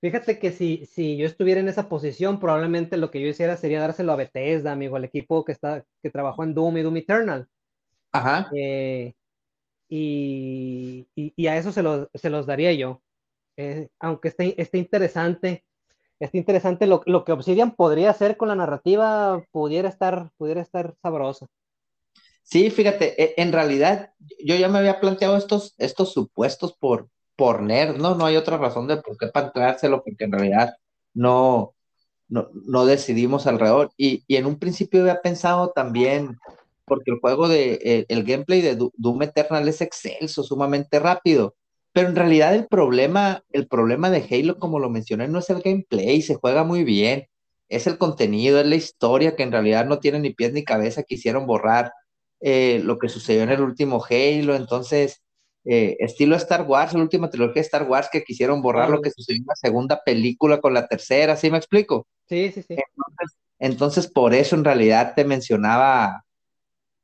Fíjate que si, si yo estuviera en esa posición, probablemente lo que yo hiciera sería dárselo a Bethesda, amigo, al equipo que está, que trabajó en Doom y Doom Eternal. Ajá. Eh, y, y, a eso se los, se los daría yo. Eh, aunque esté, esté interesante, está interesante lo, lo, que Obsidian podría hacer con la narrativa, pudiera estar, pudiera estar sabroso. Sí, fíjate, e, en realidad yo ya me había planteado estos, estos supuestos por, por nerd, ¿no? No hay otra razón de por qué planteárselo, porque en realidad no, no, no decidimos alrededor. Y, y, en un principio había pensado también, porque el juego de, el, gameplay de Doom Eternal es excelso, sumamente rápido. Pero en realidad el problema, el problema de Halo, como lo mencioné, no es el gameplay, se juega muy bien. Es el contenido, es la historia que en realidad no tiene ni pies ni cabeza, quisieron borrar eh, lo que sucedió en el último Halo. Entonces, eh, estilo Star Wars, la última trilogía de Star Wars, que quisieron borrar lo que sucedió en la segunda película con la tercera, ¿sí me explico? Sí, sí, sí. Entonces, entonces por eso en realidad te mencionaba,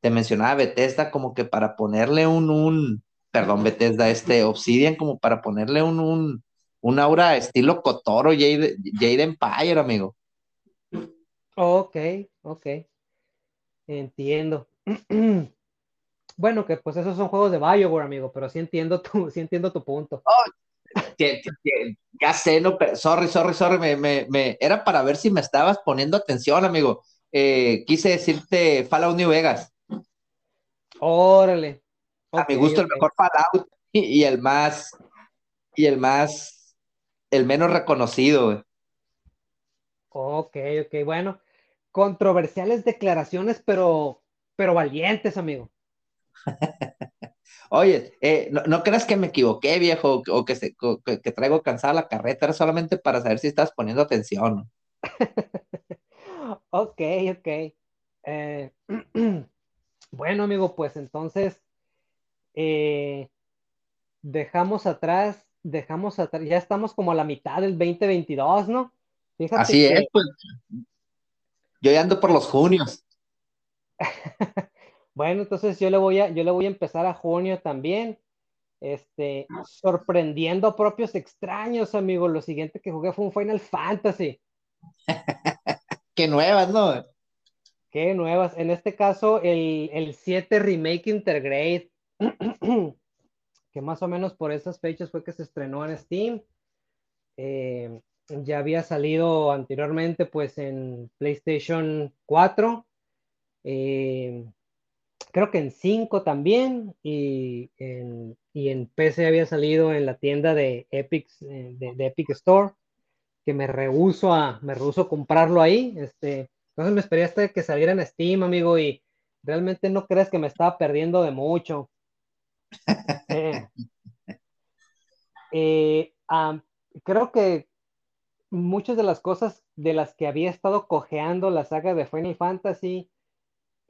te mencionaba Bethesda como que para ponerle un, un, perdón, Bethesda, este Obsidian, como para ponerle un, un, un aura estilo Kotoro, Jade, Jade Empire, amigo. Ok, ok. Entiendo. bueno, que pues esos son juegos de Bioware, amigo, pero sí entiendo tu, sí entiendo tu punto. Oh, ya sé, no, sorry, sorry, sorry, me, me, me, era para ver si me estabas poniendo atención, amigo. Eh, quise decirte Fallout New Vegas. Órale, a mi gusto, el mejor Fallout y, el más, y el más, el menos reconocido. Ok, ok, bueno. Controversiales declaraciones, pero, pero valientes, amigo. Oye, eh, no, creas que me equivoqué, viejo, o que, se, que, traigo cansada la carreta, era solamente para saber si estás poniendo atención. ok, ok. Eh, bueno, amigo, pues entonces eh, dejamos atrás, dejamos atrás, ya estamos como a la mitad del 2022, ¿no? Así es, pues. Yo ya ando por los junios. bueno, entonces yo le voy a, yo le voy a empezar a junio también. Este, sorprendiendo a propios extraños, amigo. Lo siguiente que jugué fue un Final Fantasy. Qué nuevas, ¿no? Qué nuevas. En este caso, el, el 7 Remake Intergrade. que más o menos por esas fechas fue que se estrenó en Steam. Eh, ya había salido anteriormente pues en PlayStation 4, eh, creo que en 5 también y en, y en, PC había salido en la tienda de Epic, eh, de, Epic Store, que me rehuso a, me rehuso a comprarlo ahí. Este, entonces me esperé hasta que saliera en Steam, amigo, y realmente no crees que me estaba perdiendo de mucho. Eh, creo que muchas de las cosas de las que había estado cojeando la saga de Final Fantasy,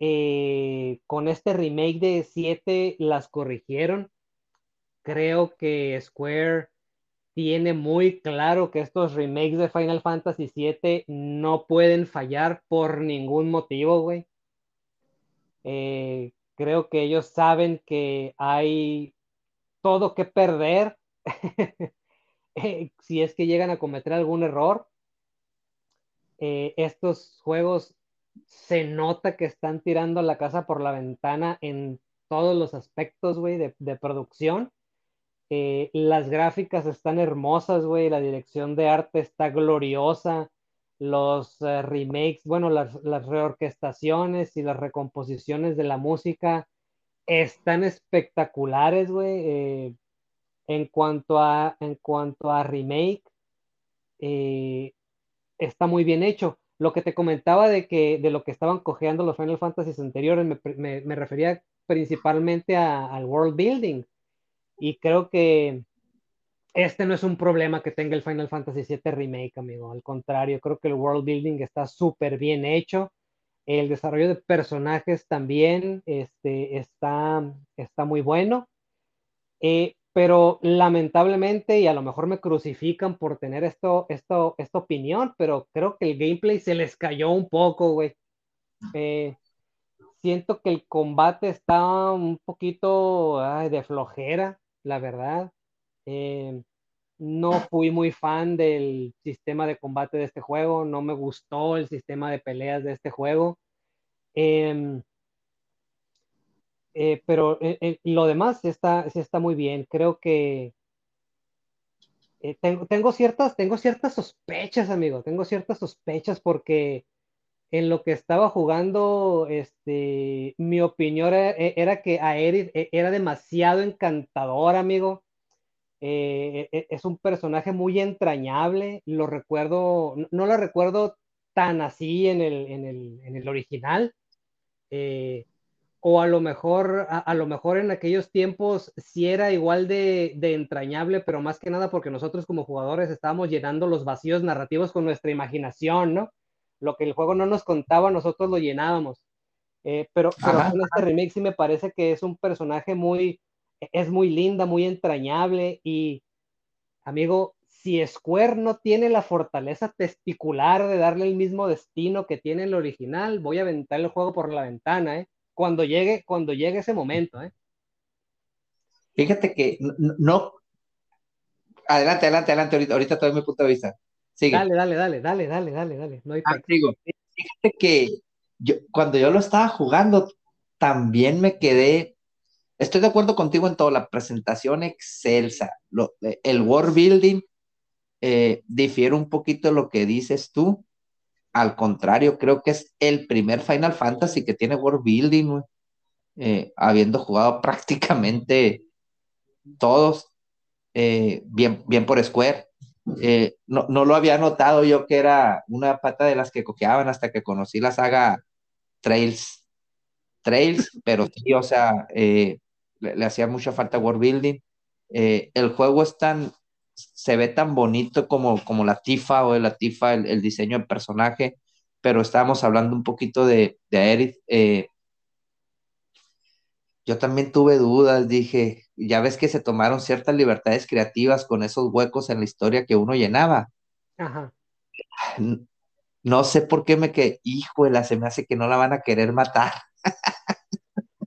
eh, con este remake de 7 las corrigieron. Creo que Square tiene muy claro que estos remakes de Final Fantasy 7 no pueden fallar por ningún motivo, güey. Eh, creo que ellos saben que hay todo que perder eh, si es que llegan a cometer algún error. Estos juegos se nota que están tirando la casa por la ventana en todos los aspectos, güey, de, producción. Eh, las gráficas están hermosas, güey, la dirección de arte está gloriosa los eh, remakes, bueno, las, reorquestaciones y las recomposiciones de la música están espectaculares, güey. Eh, en cuanto a, en cuanto a remake, está muy bien hecho. Lo que te comentaba de que de lo que estaban cojeando los Final Fantasy anteriores, me, refería principalmente al world building. Y creo que este no es un problema que tenga el Final Fantasy VII Remake, amigo. Al contrario, creo que el world building está súper bien hecho. El desarrollo de personajes también este, está, está muy bueno. Eh, pero lamentablemente, y a lo mejor me crucifican por tener esto, esto, esta opinión, pero creo que el gameplay se les cayó un poco, güey. Eh, siento que el combate está un poquito de flojera, la verdad. Eh, no fui muy fan del sistema de combate de este juego, no me gustó el sistema de peleas de este juego. Em, eh, pero eh, lo demás está, está muy bien. Creo que tengo, ciertas, tengo ciertas sospechas, amigo. Tengo ciertas sospechas porque en lo que estaba jugando, este, mi opinión era, que Aerith era demasiado encantador, amigo. Eh, e, e, es un personaje muy entrañable, lo recuerdo, no, lo recuerdo tan así en el, en el, en el original, eh, o a lo mejor, a, lo mejor en aquellos tiempos sí era igual de, de, entrañable, pero más que nada porque nosotros como jugadores estábamos llenando los vacíos narrativos con nuestra imaginación, ¿no? Lo que el juego no nos contaba, nosotros lo llenábamos. Eh, pero, pero en este remake sí me parece que es un personaje muy, es muy linda, muy entrañable y, amigo, si Square no tiene la fortaleza testicular de darle el mismo destino que tiene el original, voy a aventar el juego por la ventana, ¿eh? Cuando llegue, cuando llegue ese momento, ¿eh? Fíjate que no, Adelante, adelante, adelante, ahorita, ahorita todo mi punto de vista. Sigue. Dale, dale, dale, dale, dale, dale, dale. No hay ah, Fíjate que yo, cuando yo lo estaba jugando, también me quedé Estoy de acuerdo contigo en toda la presentación excelsa. Eh, el world building eh, difiere un poquito de lo que dices tú. Al contrario, creo que es el primer Final Fantasy que tiene world building, eh, habiendo jugado prácticamente todos, bien, bien por Square. no, no, lo había notado yo que era una pata de las que cojeaban hasta que conocí la saga Trails. Trails, pero sí, o sea, le, hacía mucha falta world building. Eh, el juego es tan, se ve tan bonito como, como la Tifa o la Tifa, el, diseño del personaje, pero estábamos hablando un poquito de, de Aerith. Eh, yo también tuve dudas, dije, ya ves que se tomaron ciertas libertades creativas con esos huecos en la historia que uno llenaba. Ajá. No sé por qué me quedé, híjole, se me hace que no la van a querer matar.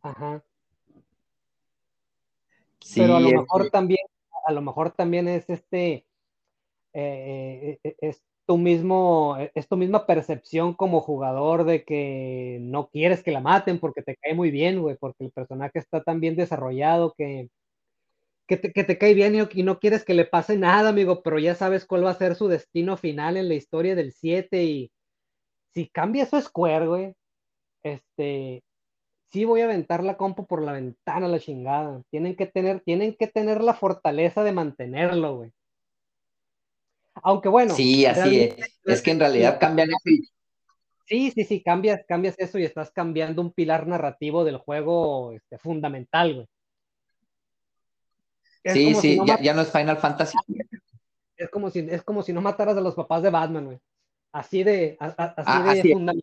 Ajá pero a lo mejor también, a lo mejor también es este, eh, eh, es tu mismo, es tu misma percepción como jugador de que no quieres que la maten porque te cae muy bien, güey, porque el personaje está tan bien desarrollado que, que, te, cae bien y, y, no quieres que le pase nada, amigo, pero ya sabes cuál va a ser su destino final en la historia del 7 y si cambia su Square, güey, este, sí voy a aventar la compu por la ventana, la chingada. Tienen que tener, tienen que tener la fortaleza de mantenerlo, güey. Aunque bueno. Sí, así es. Es que en realidad cambian eso. Sí, sí, sí, cambias, cambias eso y estás cambiando un pilar narrativo del juego este, fundamental, güey. sí, sí, ya, no es Final Fantasy. Es como si, es como si no mataras a los papás de Batman, güey. Así de, así ah, de fundamental.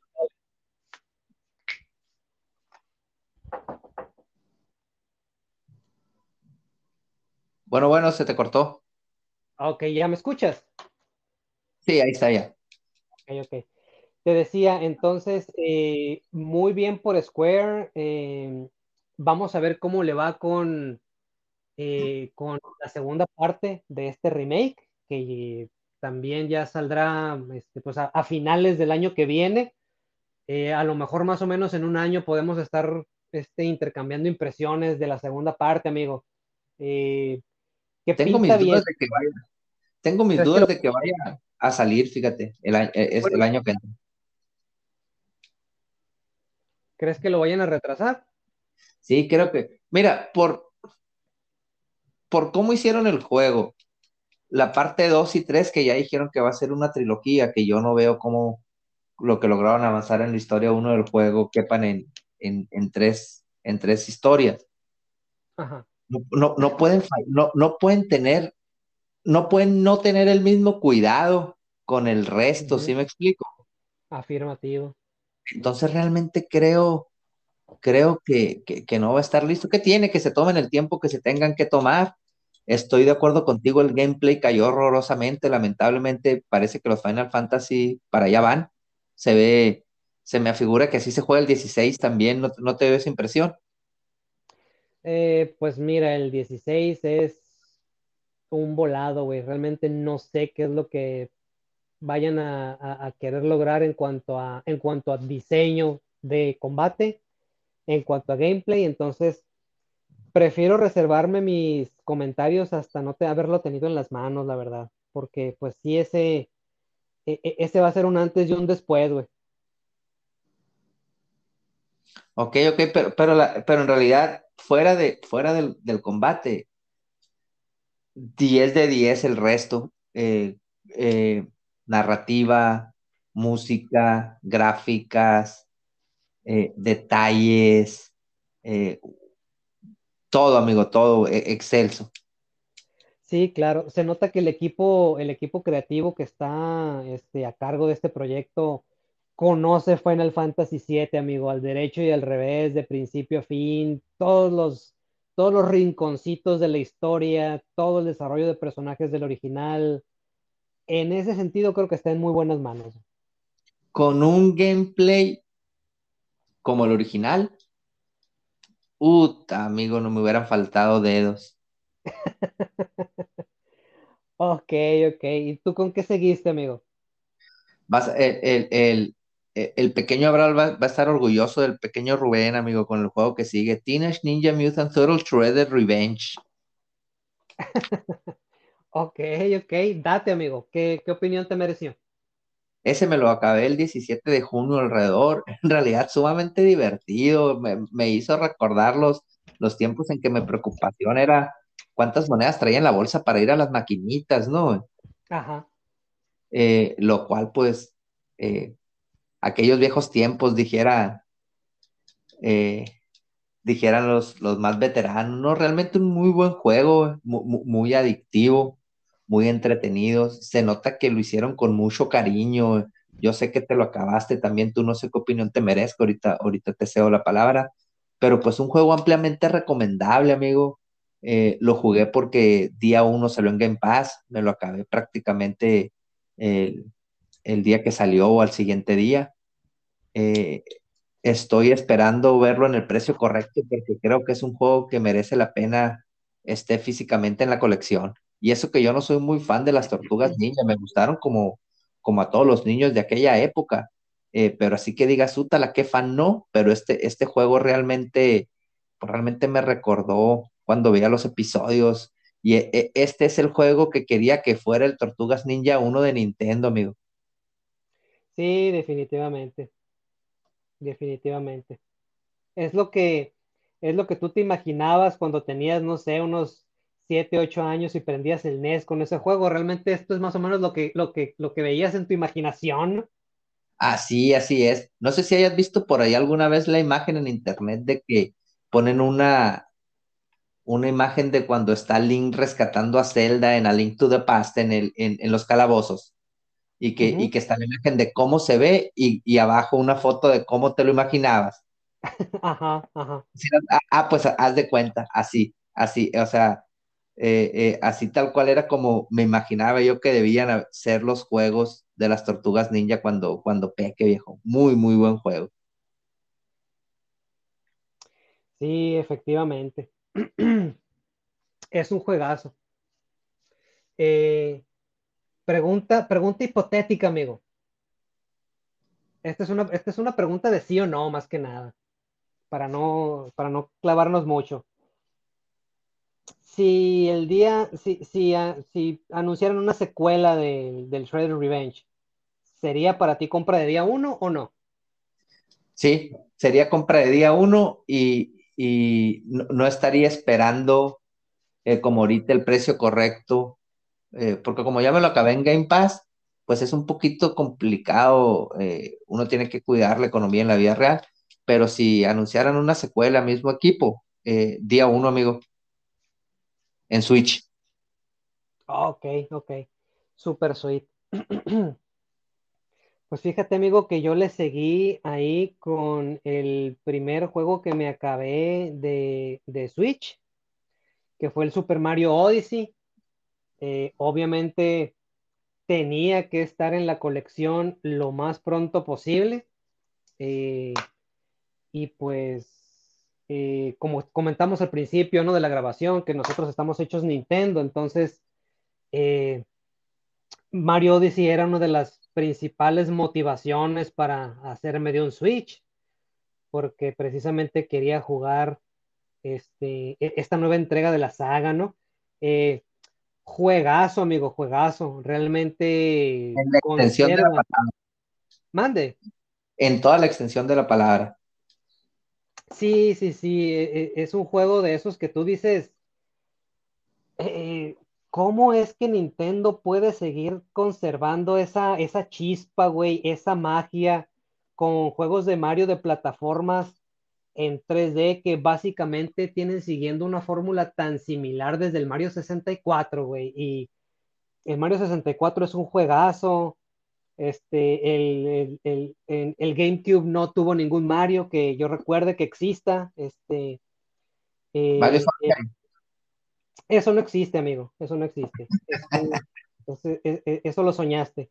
Bueno, bueno, se te cortó. Ok, ¿ya me escuchas? Sí, ahí está ya. Ok, ok. Te decía, entonces, eh, muy bien por Square. Eh, vamos a ver cómo le va con, eh, con la segunda parte de este remake, que también ya saldrá este, pues a, finales del año que viene. a lo mejor más o menos en un año podemos estar este, intercambiando impresiones de la segunda parte, amigo tengo mis dudas de que vaya, tengo mis dudas de que vaya a salir, fíjate, el, el año que entra. ¿Crees que lo vayan a retrasar? Sí, creo que. Mira, por, por cómo hicieron el juego, la parte 2 y 3 que ya dijeron que va a ser una trilogía, que yo no veo cómo, lo que lograron avanzar en la historia uno del juego quepan en, en, tres, en tres historias. No, no, pueden, no, no pueden tener, no pueden no tener el mismo cuidado con el resto, ¿sí me explico? Afirmativo. Entonces realmente creo, creo que, que, no va a estar listo. que tiene? Que se tomen el tiempo que se tengan que tomar. Estoy de acuerdo contigo, el gameplay cayó horrorosamente, lamentablemente parece que los Final Fantasy para allá van. Se ve, se me afigura que así se juega el 16 también, ¿no, no te dio esa impresión? Eh, pues mira, el 16 es un volado, güey. Realmente no sé qué es lo que vayan a, querer lograr en cuanto a, en cuanto a diseño de combate, en cuanto a gameplay. Entonces, prefiero reservarme mis comentarios hasta no te, haberlo tenido en las manos, la verdad. Porque pues sí, ese, e, e, ese va a ser un antes y un después, güey. Ok, ok, pero, pero, pero en realidad, fuera, de, fuera del, combate, 10 de 10 el resto. Eh, eh, narrativa, música, gráficas, eh, detalles, todo, amigo, todo e, excelso. Sí, claro. Se nota que el equipo, el equipo creativo que está este, a cargo de este proyecto conoce Final Fantasy VII, amigo, al derecho y al revés, de principio a fin, todos los, todos los rinconcitos de la historia, todo el desarrollo de personajes del original, en ese sentido creo que está en muy buenas manos. Con un gameplay como el original, puta, amigo, no me hubieran faltado dedos. ok, ok. ¿Y tú con qué seguiste, amigo? Vas, el, el, pequeño Abraham va, a estar orgulloso del pequeño Rubén, amigo, con el juego que sigue. Teenage Ninja Mutant Turtle Shredder Revenge. Ok, ok, date amigo, ¿qué, opinión te mereció? Ese me lo acabé el 17 de junio alrededor, en realidad sumamente divertido, me, hizo recordar los, los tiempos en que mi preocupación era cuántas monedas traía en la bolsa para ir a las maquinitas, ¿no? Ajá. Eh, lo cual pues eh, aquellos viejos tiempos dijera, eh, dijeran los, los más veteranos, ¿no? Realmente un muy buen juego, muy adictivo muy entretenidos. Se nota que lo hicieron con mucho cariño. Yo sé que te lo acabaste también, tú no sé qué opinión te merezco, ahorita, ahorita te cedo la palabra, pero pues un juego ampliamente recomendable, amigo. Eh, lo jugué porque día uno salió en Game Pass, me lo acabé prácticamente el, día que salió o al siguiente día. Eh, estoy esperando verlo en el precio correcto porque creo que es un juego que merece la pena esté físicamente en la colección. Y eso que yo no soy muy fan de las tortugas ninja, me gustaron como, como a todos los niños de aquella época. Eh, pero así que digas, la qué fan no, pero este, este juego realmente, realmente me recordó cuando veía los episodios. Y e, e, este es el juego que quería que fuera el Tortugas Ninja 1 de Nintendo, amigo. Sí, definitivamente. Definitivamente. Es lo que, es lo que tú te imaginabas cuando tenías, no sé, unos 7, 8 años y prendías el NES con ese juego. Realmente esto es más o menos lo que, lo que, lo que veías en tu imaginación. Así, así es. No sé si hayas visto por ahí alguna vez la imagen en internet de que ponen una, una imagen de cuando está Link rescatando a Zelda en A Link to the Past en, el, en, los calabozos. Y que, y que está la imagen de cómo se ve y, y, abajo una foto de cómo te lo imaginabas. Ajá, ajá. Ah, ah, pues haz de cuenta, así, así, o sea, eh, eh, así tal cual era como me imaginaba yo que debían ser los juegos de las tortugas ninja cuando, cuando peque viejo. Muy, muy buen juego. Sí, efectivamente. es un juegazo. Eh, pregunta, hipotética, amigo. Esta es, una, esta es una pregunta de sí o no, más que nada, para no, para no clavarnos mucho si el día, si, si, ah, si anunciaran una secuela de, del Shredder Revenge, ¿sería para ti compra de día uno o no? Sí, sería compra de día uno y, no, estaría esperando eh, como ahorita el precio correcto, eh, porque como ya me lo acabé en Game Pass, pues es un poquito complicado, eh, uno tiene que cuidar la economía en la vida real, pero si anunciaran una secuela, mismo equipo, eh, día uno, amigo, en Switch. Ok, ok, super sweet. Pues fíjate, amigo, que yo le seguí ahí con el primer juego que me acabé de, de Switch, que fue el Super Mario Odyssey. Eh, obviamente tenía que estar en la colección lo más pronto posible. Eh, y pues, eh, como comentamos al principio, ¿no? De la grabación, que nosotros estamos hechos Nintendo, entonces Mario Odyssey era una de las principales motivaciones para hacerme de un Switch, porque precisamente quería jugar este, e, esta nueva entrega de la saga, ¿no? Juegazo, amigo, juegazo. Realmente. En la extensión de la palabra. Mande. En toda la extensión de la palabra. Sí, sí, sí. E, e, es un juego de esos que tú dices. Eh, ¿Cómo es que Nintendo puede seguir conservando esa, esa chispa, güey, esa magia con juegos de Mario de plataformas en 3D que básicamente tienen siguiendo una fórmula tan similar desde el Mario 64, güey? Y el Mario 64 es un juegazo. Este, el, el, GameCube no tuvo ningún Mario que yo recuerde que exista. Este, eh, eso no existe, amigo. Eso no existe. Eso, lo soñaste.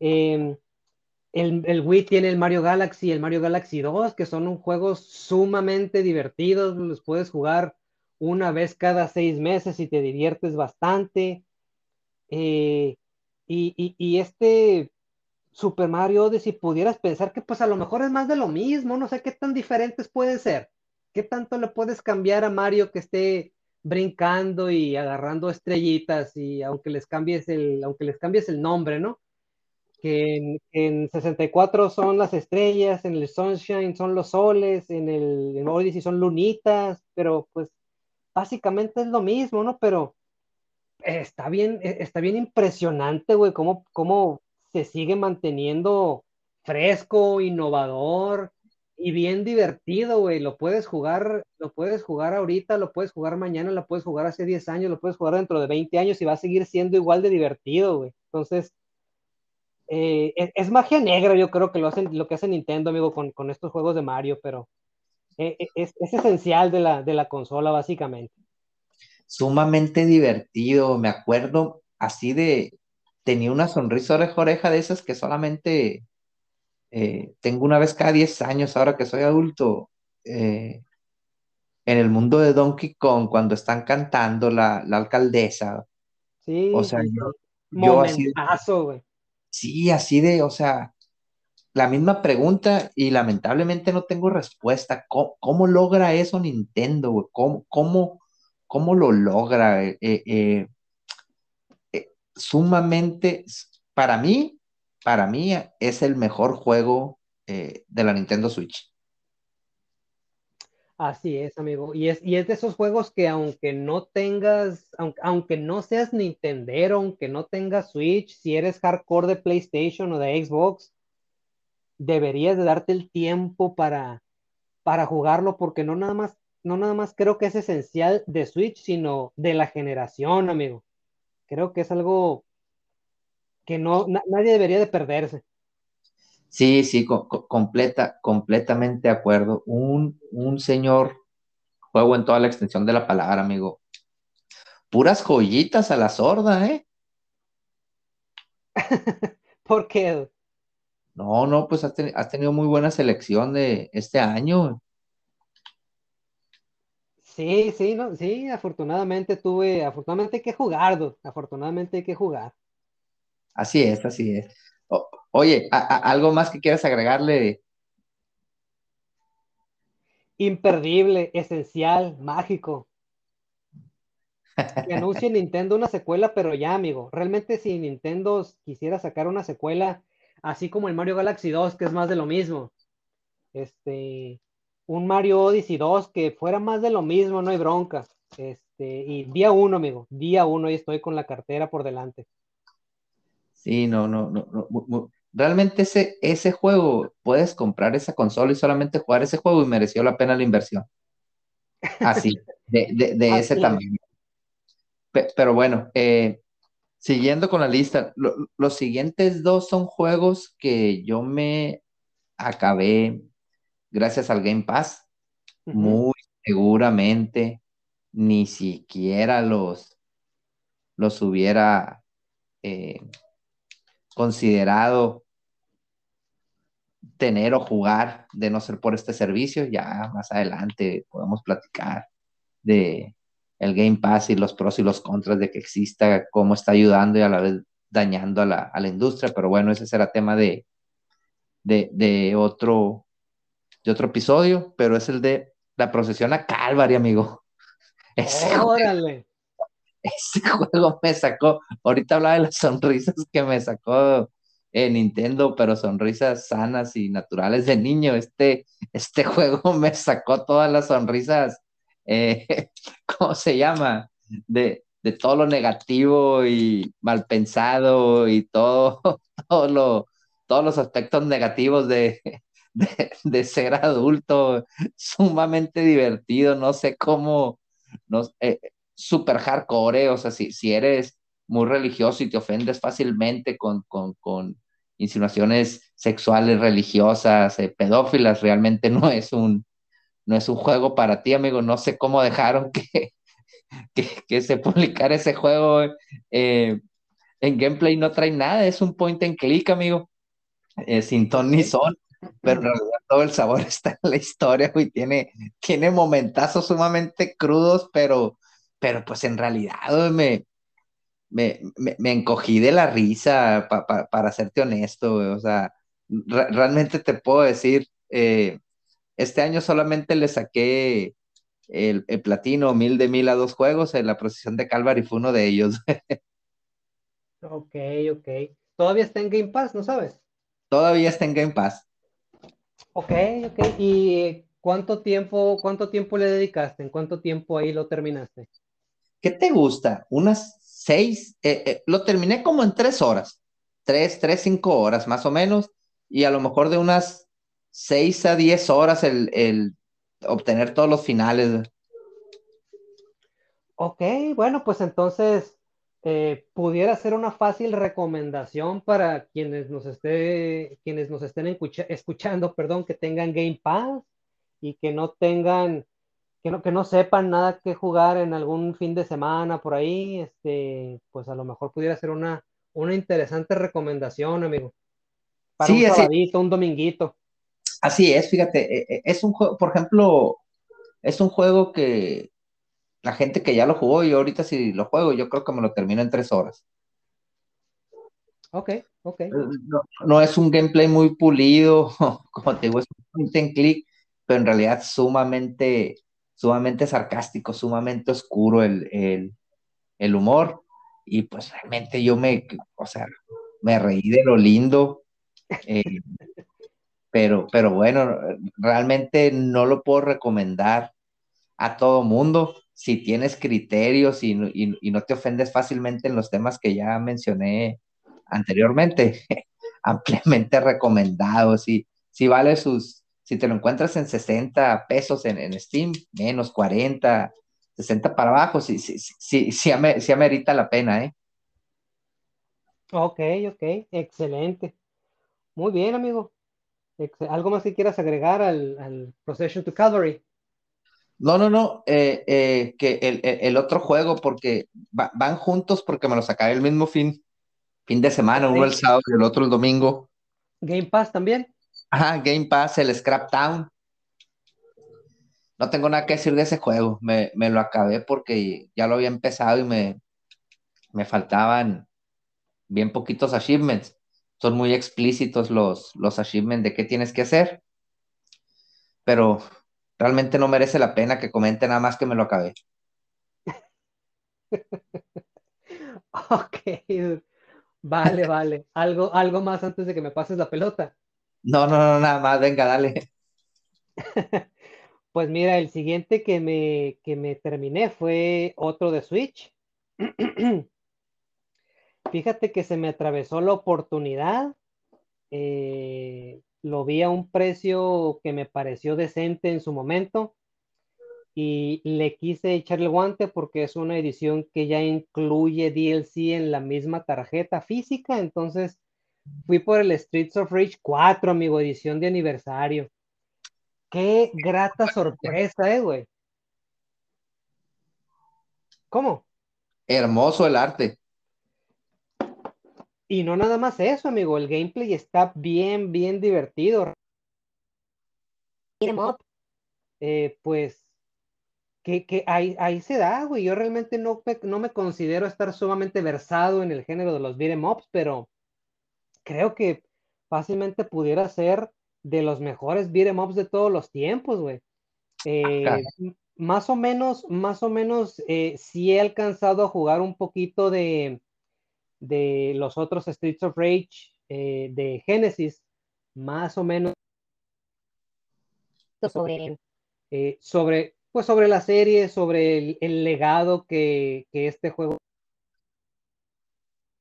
Em, el, Wii tiene el Mario Galaxy, el Mario Galaxy 2, que son juegos sumamente divertidos. Los puedes jugar una vez cada seis meses y te diviertes bastante. Eh, y, este Super Mario si pudieras pensar que pues a lo mejor es más de lo mismo, no sé qué tan diferentes pueden ser. ¿Qué tanto le puedes cambiar a Mario que esté brincando y agarrando estrellitas y aunque les cambies el, aunque les cambies el nombre, ¿no? Que en, 64 son las estrellas, en el Sunshine son los soles, en el en Odyssey son lunitas, pero pues básicamente es lo mismo, ¿no? Pero está bien, e, está bien impresionante, güey, cómo, cómo se sigue manteniendo fresco, innovador, y bien divertido, güey. Lo puedes jugar, lo puedes jugar ahorita, lo puedes jugar mañana, lo puedes jugar hace 10 años, lo puedes jugar dentro de 20 años y va a seguir siendo igual de divertido, güey. Entonces, eh, es, magia negra, yo creo que lo, hacen, lo que hace Nintendo, amigo, con, estos juegos de Mario, pero eh, eh, es, esencial de la, de la consola, básicamente. Sumamente divertido, me acuerdo así de, tenía una sonrisa oreja oreja de esas que solamente eh, tengo una vez cada 10 años, ahora que soy adulto, eh, en el mundo de Donkey Kong, cuando están cantando la, alcaldesa. Sí, o sea, yo, así de, Sí, así de, o sea, la misma pregunta y lamentablemente no tengo respuesta. ¿Cómo, logra eso Nintendo, ¿Cómo, cómo, lo logra? Eh, sumamente, para mí, para mí es el mejor juego eh, de la Nintendo Switch. Así es, amigo. Y es, y es de esos juegos que aunque no tengas, aunque, no seas Nintendo, aunque no tengas Switch, si eres hardcore de PlayStation o de Xbox, deberías de darte el tiempo para, para jugarlo, porque no nada más, no nada más creo que es esencial de Switch, sino de la generación, amigo. Creo que es algo que no, nadie debería de perderse. Sí, sí, completa, completamente de acuerdo. Un, señor juego en toda la extensión de la palabra, amigo. Puras joyitas a la sorda, ¿eh? ¿Por qué? No, no, pues has, tenido muy buena selección de este año. Sí, sí, no, sí, afortunadamente tuve, afortunadamente hay que jugar, afortunadamente hay que jugar. Así es, así es. Oye, ¿algo más que quieras agregarle? Imperdible, esencial, mágico. Que anuncie Nintendo una secuela, pero ya, amigo. Realmente si Nintendo quisiera sacar una secuela, así como el Mario Galaxy 2, que es más de lo mismo. Este, un Mario Odyssey 2 que fuera más de lo mismo, no hay bronca. Este, y día uno, amigo, día uno, y estoy con la cartera por delante. Sí, no, no, no, Realmente ese, ese juego, puedes comprar esa consola y solamente jugar ese juego y mereció la pena la inversión. Así, de, de, ese tamaño. Pero bueno, eh, siguiendo con la lista, los siguientes dos son juegos que yo me acabé gracias al Game Pass. Muy seguramente ni siquiera los, los hubiera eh, considerado tener o jugar de no ser por este servicio. Ya más adelante podemos platicar de el Game Pass y los pros y los contras de que exista, cómo está ayudando y a la vez dañando a la, industria, pero bueno, ese será tema de, de, otro, de otro episodio, pero es el de la procesión a Calvary, amigo. Órale. Ese juego me sacó, ahorita hablaba de las sonrisas que me sacó en Nintendo, pero sonrisas sanas y naturales de niño. Este, este juego me sacó todas las sonrisas, eh, ¿cómo se llama? De, todo lo negativo y mal pensado y todo, todo lo, todos los aspectos negativos de, de, ser adulto, sumamente divertido, no sé cómo, no, eh, super hardcore, o sea, si, si eres muy religioso y te ofendes fácilmente con, insinuaciones sexuales, religiosas, eh, pedófilas, realmente no es un no es un juego para ti, amigo. No sé cómo dejaron que, que, se publicara ese juego. Eh, en gameplay no trae nada, es un point and click, amigo. Eh, sin ton ni son, pero en realidad todo el sabor está en la historia, y Tiene, tiene momentazos sumamente crudos, pero pero pues en realidad me, me, encogí de la risa, para serte honesto, o sea, realmente te puedo decir, eh, este año solamente le saqué el, platino mil de mil a dos juegos, en la procesión de Calvary fue uno de ellos. ok, ok. ¿Todavía está en Game Pass, no sabes? Todavía está en Game Pass. Ok, ok. ¿Y cuánto tiempo, cuánto tiempo le dedicaste? ¿En cuánto tiempo ahí lo terminaste? ¿Qué te gusta? Unas seis, eh, eh, lo terminé como en tres horas, tres, tres, cinco horas más o menos, y a lo mejor de unas seis a diez horas el, obtener todos los finales. Ok, bueno, pues entonces eh, pudiera ser una fácil recomendación para quienes nos, esté, quienes nos estén escuchando, perdón, que tengan Game Pass y que no tengan que no, que no sepan nada que jugar en algún fin de semana por ahí, este, pues a lo mejor pudiera ser una, una interesante recomendación, amigo. Para un sabadito, un dominguito. Así es, fíjate, e, e, es un juego, por ejemplo, es un juego que la gente que ya lo jugó y ahorita si lo juego, yo creo que me lo termino en tres horas. Ok, ok. Eh, no, es un gameplay muy pulido, como te digo, es un click, pero en realidad sumamente sumamente sarcástico, sumamente oscuro el, humor. Y pues realmente yo me, o sea, me reí de lo lindo. Eh, pero, pero bueno, realmente no lo puedo recomendar a todo mundo. Si tienes criterios y, no te ofendes fácilmente en los temas que ya mencioné anteriormente, ampliamente recomendado. Si, si vale sus, si te lo encuentras en 60 pesos en, Steam, menos 40, 60 para abajo, sí, sí, sí, sí, amerita la pena, ¿eh? Ok, ok, excelente. Muy bien, amigo. ¿Algo más que quieras agregar al, Procession to Calvary? No, no, no, eh, eh, que el, otro juego, porque van juntos porque me los acabé el mismo fin, fin de semana, uno el sábado y el otro el domingo. Game Pass también. Ajá, Game Pass, el Scrap Town. No tengo nada que decir de ese juego. Me, lo acabé porque ya lo había empezado y me, me faltaban bien poquitos achievements. Son muy explícitos los, los achievements de qué tienes que hacer. Pero realmente no merece la pena que comente nada más que me lo acabé. ok, vale, vale. Algo, algo más antes de que me pases la pelota. No, no, no, nada más, venga, dale. Pues mira, el siguiente que me, que me terminé fue otro de Switch. Fíjate que se me atravesó la oportunidad. Eh, lo vi a un precio que me pareció decente en su momento y le quise echar el guante porque es una edición que ya incluye DLC en la misma tarjeta física, entonces fui por el Streets of Rage 4, amigo, edición de aniversario. Qué grata sorpresa, eh, güey. ¿Cómo? Hermoso el arte. Y no nada más eso, amigo, el gameplay está bien, bien divertido. Eh, pues que, que ahí, ahí, se da, güey. Yo realmente no, no me considero estar sumamente versado en el género de los beat'em ups, pero creo que fácilmente pudiera ser de los mejores beat'em ups de todos los tiempos, güey. Eh, más o menos, más o menos, eh, sí he alcanzado a jugar un poquito de, de los otros Streets of Rage eh, de Genesis, más o menos. Sobre, eh, sobre, pues sobre la serie, sobre el, legado que, este juego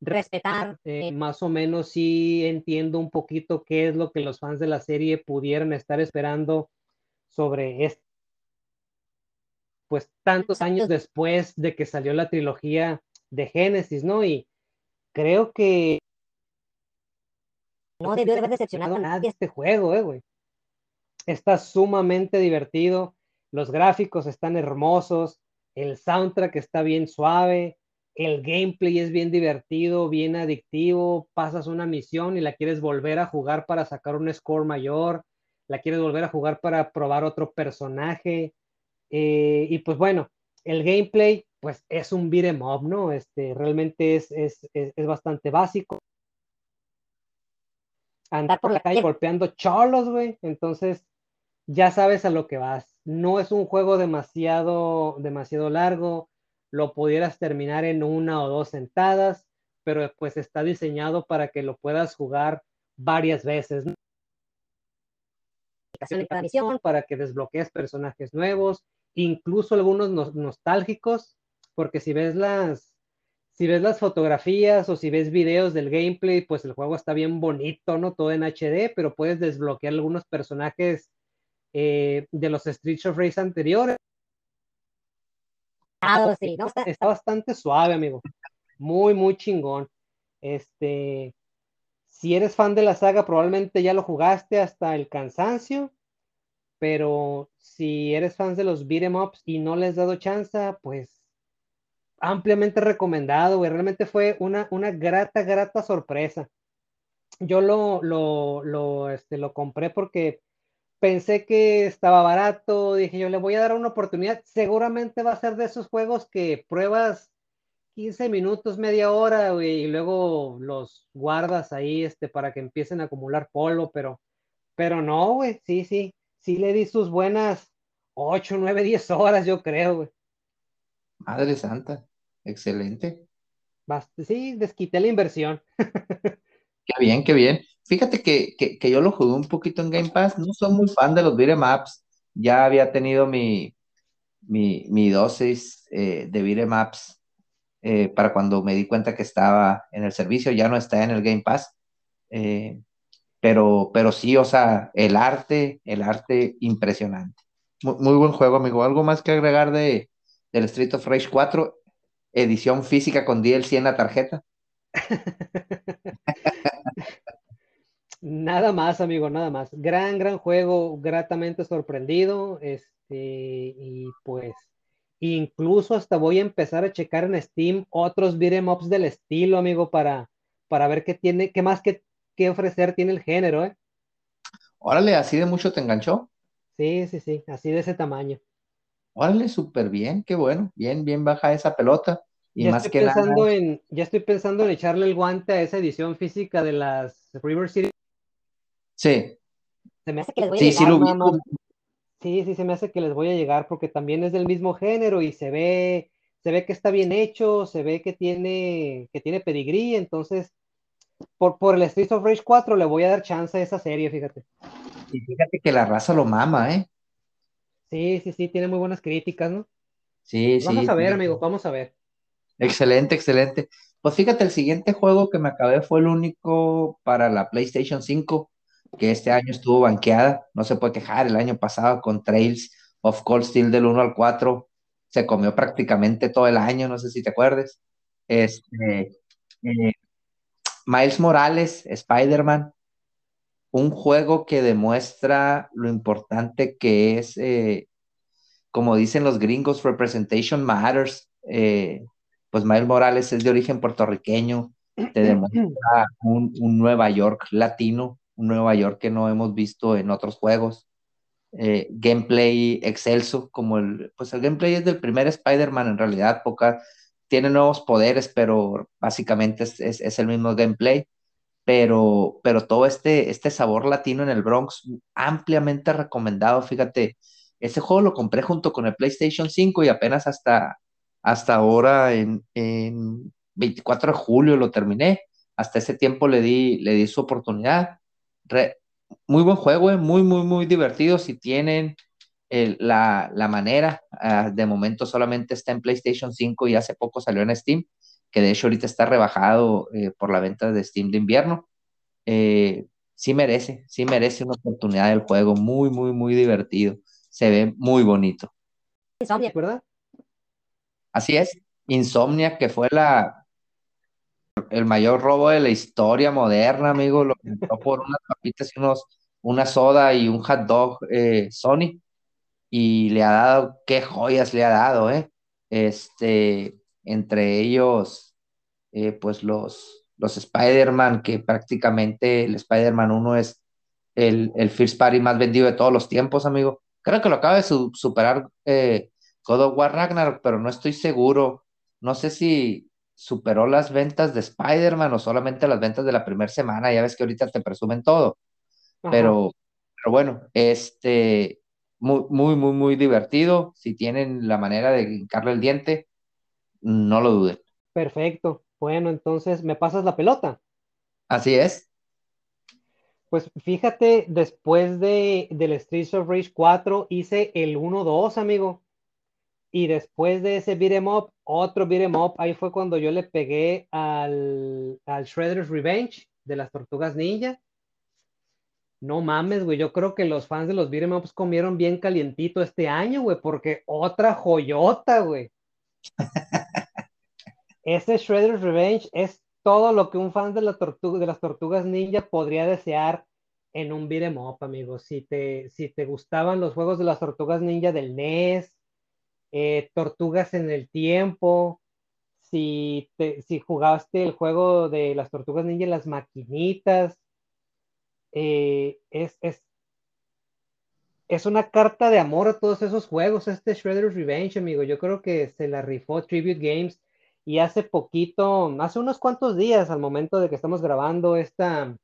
respetar. Eh, más o menos sí entiendo un poquito qué es lo que los fans de la serie pudieran estar esperando sobre esto. Pues tantos años después de que salió la trilogía de Génesis, ¿no? Y creo que no debió haber decepcionado a nadie este juego, eh, güey. Está sumamente divertido, los gráficos están hermosos, el soundtrack está bien suave, el gameplay es bien divertido, bien adictivo, pasas una misión y la quieres volver a jugar para sacar un score mayor, la quieres volver a jugar para probar otro personaje. Eh, y pues bueno, el gameplay pues es un beat'em up, ¿no? Este, realmente es, es, es, es bastante básico. Andar por la calle golpeando cholos, güey. Entonces, ya sabes a lo que vas. No es un juego demasiado, demasiado largo. Lo pudieras terminar en una o dos sentadas, pero pues está diseñado para que lo puedas jugar varias veces. ¿no? para que desbloquees personajes nuevos, incluso algunos nostálgicos porque si ves las, si ves las fotografías o si ves videos del gameplay, pues el juego está bien bonito, ¿no? Todo en HD, pero puedes desbloquear algunos personajes eh, de los Streets of Rage anteriores. Está bastante suave, amigo. Muy, muy chingón. Este, si eres fan de la saga, probablemente ya lo jugaste hasta el cansancio, pero si eres fan de los beat'em ups y no les has dado chance, pues ampliamente recomendado, güey. Realmente fue una, una grata, grata sorpresa. Yo lo, lo, lo, este, lo compré porque pensé que estaba barato. Dije, yo le voy a dar una oportunidad. Seguramente va a ser de esos juegos que pruebas 15 minutos, media hora, güey, y luego los guardas ahí este, para que empiecen a acumular polvo, pero, pero no, güey, sí, sí, sí le di sus buenas 8, 9, 10 horas, yo creo, güey. Madre Santa, excelente. sí, desquité la inversión. Qué bien, qué bien. Fíjate que, yo lo jugué un poquito en Game Pass. No soy muy fan de los beat'em ups. Ya había tenido mi, mi, dosis eh, de beat'em ups eh, para cuando me di cuenta que estaba en el servicio. Ya no está en el Game Pass. Eh, pero, pero sí, o sea, el arte, el arte impresionante. Muy, muy buen juego, amigo. ¿Algo más que agregar de, del Street of Rage 4, edición física con DLC en la tarjeta. nada más, amigo, nada más. Gran, gran juego, gratamente sorprendido. Este, y pues, incluso hasta voy a empezar a checar en Steam otros beat'em ups del estilo, amigo, para, para ver qué tiene, qué más que, que ofrecer tiene el género, ¿eh? Órale, así de mucho te enganchó. Sí, sí, sí, así de ese tamaño. Órale, súper bien, qué bueno, bien, bien baja esa pelota. Y ya más estoy que pensando en, ya estoy pensando en echarle el guante a esa edición física de las River City. Sí. Se me hace que les voy a llegar. Sí, sí, se me hace que les voy a llegar porque también es del mismo género y se ve, se ve que está bien hecho, se ve que tiene, que tiene pedigrí, entonces por, por el Street of Rage 4 le voy a dar chance a esa serie, fíjate. Y fíjate que la raza lo mama, ¿eh? Sí, sí, sí, tiene muy buenas críticas, ¿no? Sí, sí. Vamos a ver, amigo, vamos a ver. Excelente, excelente. Pues fíjate, el siguiente juego que me acabé fue el único para la PlayStation 5, que este año estuvo banqueada. No se puede quejar, el año pasado con Trails of Cold Steel del 1 al 4 se comió prácticamente todo el año, no sé si te acuerdes. Este, eh, Miles Morales, Spider-Man, un juego que demuestra lo importante que es, eh, como dicen los gringos, representation matters. Eh, pues Miles Morales es de origen puertorriqueño, te demuestra un, Nueva York latino, un Nueva York que no hemos visto en otros juegos. Eh, gameplay excelso, como el, pues el gameplay es del primer Spider-Man en realidad, poca, tiene nuevos poderes, pero básicamente es, el mismo gameplay. Pero, pero todo este, este sabor latino en el Bronx, ampliamente recomendado. Fíjate, ese juego lo compré junto con el PlayStation 5 y apenas hasta, hasta ahora, en, 24 de julio, lo terminé. Hasta ese tiempo le di, le di su oportunidad. Muy buen juego, eh, muy, muy, muy divertido. Si tienen la, manera, ah, de momento solamente está en PlayStation 5 y hace poco salió en Steam, que de hecho ahorita está rebajado eh, por la venta de Steam de invierno. Eh, sí merece, sí merece una oportunidad del juego, muy, muy, muy divertido. Se ve muy bonito. ¿verdad? Así es, Insomnia, que fue la el mayor robo de la historia moderna, amigo, lo entró por unas papitas y unos, una soda y un hot dog eh, Sony, y le ha dado, qué joyas le ha dado, ¿eh? Este, entre ellos, eh, pues los, los Spider-Man, que prácticamente el Spider-Man 1 es el, el First Party más vendido de todos los tiempos, amigo. Creo que lo acaba de superar eh, God of War Ragnarok, pero no estoy seguro. No sé si superó las ventas de Spider-Man o solamente las ventas de la primera semana. Ya ves que ahorita te presumen todo. Pero, pero bueno, este, muy, muy, muy, muy divertido. Si tienen la manera de hincarle el diente, no lo duden. Perfecto. Bueno, entonces, ¿me pasas la pelota? Así es. Pues fíjate, después de, del Streets of Rage 4 hice el 1-2, amigo. Y después de ese beat'em up, otro beat'em up, ahí fue cuando yo le pegué al, al Shredder's Revenge de las Tortugas Ninja. No mames, güey, yo creo que los fans de los beat'em ups comieron bien calientito este año, güey, porque otra joyota, güey. Ese Shredder's Revenge es todo lo que un fan de, la de las tortugas ninja podría desear en un beat'em up, amigo. Si te, si te gustaban los juegos de las tortugas ninja del NES, eh, Tortugas en el Tiempo, si, si jugaste el juego de las Tortugas Ninja las maquinitas, eh, es, es, es, una carta de amor a todos esos juegos, este Shredder's Revenge, amigo. Yo creo que se la rifó Tribute Games y hace poquito, hace unos cuantos días, al momento de que estamos grabando esta,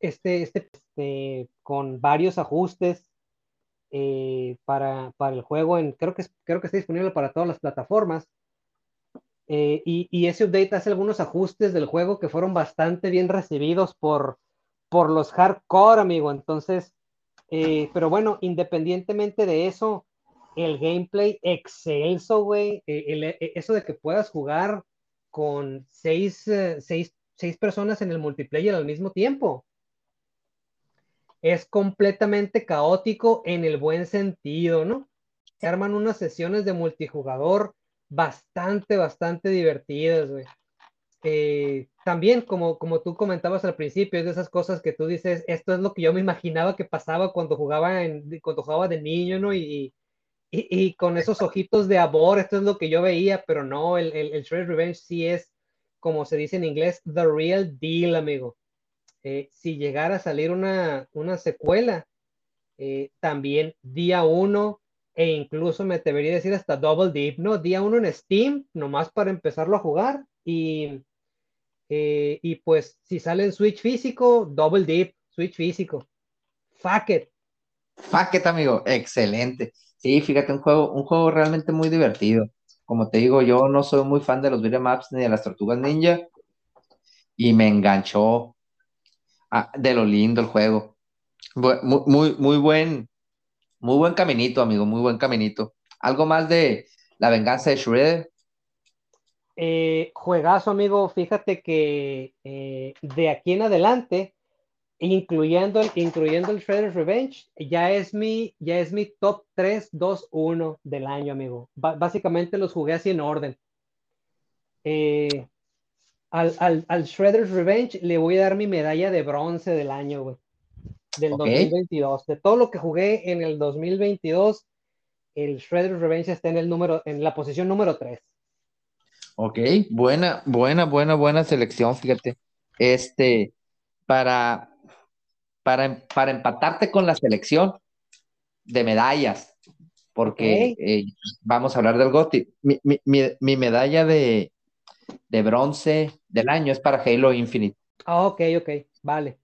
este, este, este con varios ajustes, eh, para, el juego. En, creo, que, creo que está disponible para todas las plataformas. Eh, y, ese update hace algunos ajustes del juego que fueron bastante bien recibidos por, por los hardcore, amigo. Entonces, eh, pero bueno, independientemente de eso, el gameplay excelso, güey. eso de que puedas jugar con seis, seis, seis personas en el multiplayer al mismo tiempo es completamente caótico en el buen sentido, ¿no? Se arman unas sesiones de multijugador bastante, bastante divertidas, güey. Eh, también, como, como tú comentabas al principio, es de esas cosas que tú dices, esto es lo que yo me imaginaba que pasaba cuando jugaba, en, cuando jugaba de niño, ¿no? Y, y, con esos ojitos de amor, esto es lo que yo veía, pero no, el, el, el Revenge sí es, como se dice en inglés, the real deal, amigo. Eh, si llegara a salir una, secuela, eh, también día uno, e incluso me debería decir hasta Double Deep, ¿no? Día uno en Steam, nomás para empezarlo a jugar. Y, eh, y pues si sale en Switch físico, Double Deep, Switch físico. Fuck it. Fuck it, amigo. Excelente. Sí, fíjate, un juego, un juego realmente muy divertido. Como te digo, yo no soy muy fan de los video maps ni de las tortugas ninja. Y me enganchó Ah, de lo lindo el juego. Muy, muy, buen, muy buen caminito, amigo, muy buen caminito. ¿Algo más de la venganza de Shredder? Eh, juegazo, amigo. Fíjate que eh, de aquí en adelante, incluyendo el, incluyendo el Shredder's Revenge, ya es mi, ya es mi top 3, 2, 1 del año, amigo. básicamente los jugué así en orden. Eh, al, al, al, Shredder's Revenge le voy a dar mi medalla de bronce del año, güey. Del 2022. De todo lo que jugué en el 2022, el Shredder's Revenge está en el número, en la posición número 3. Ok, buena, buena, buena, buena selección, fíjate. Este, para, para, para empatarte con la selección de medallas, porque eh, vamos a hablar del GOTY. Mi, mi, mi, medalla de, de, bronce del año es para Halo Infinite. Ah, ok, ok, vale.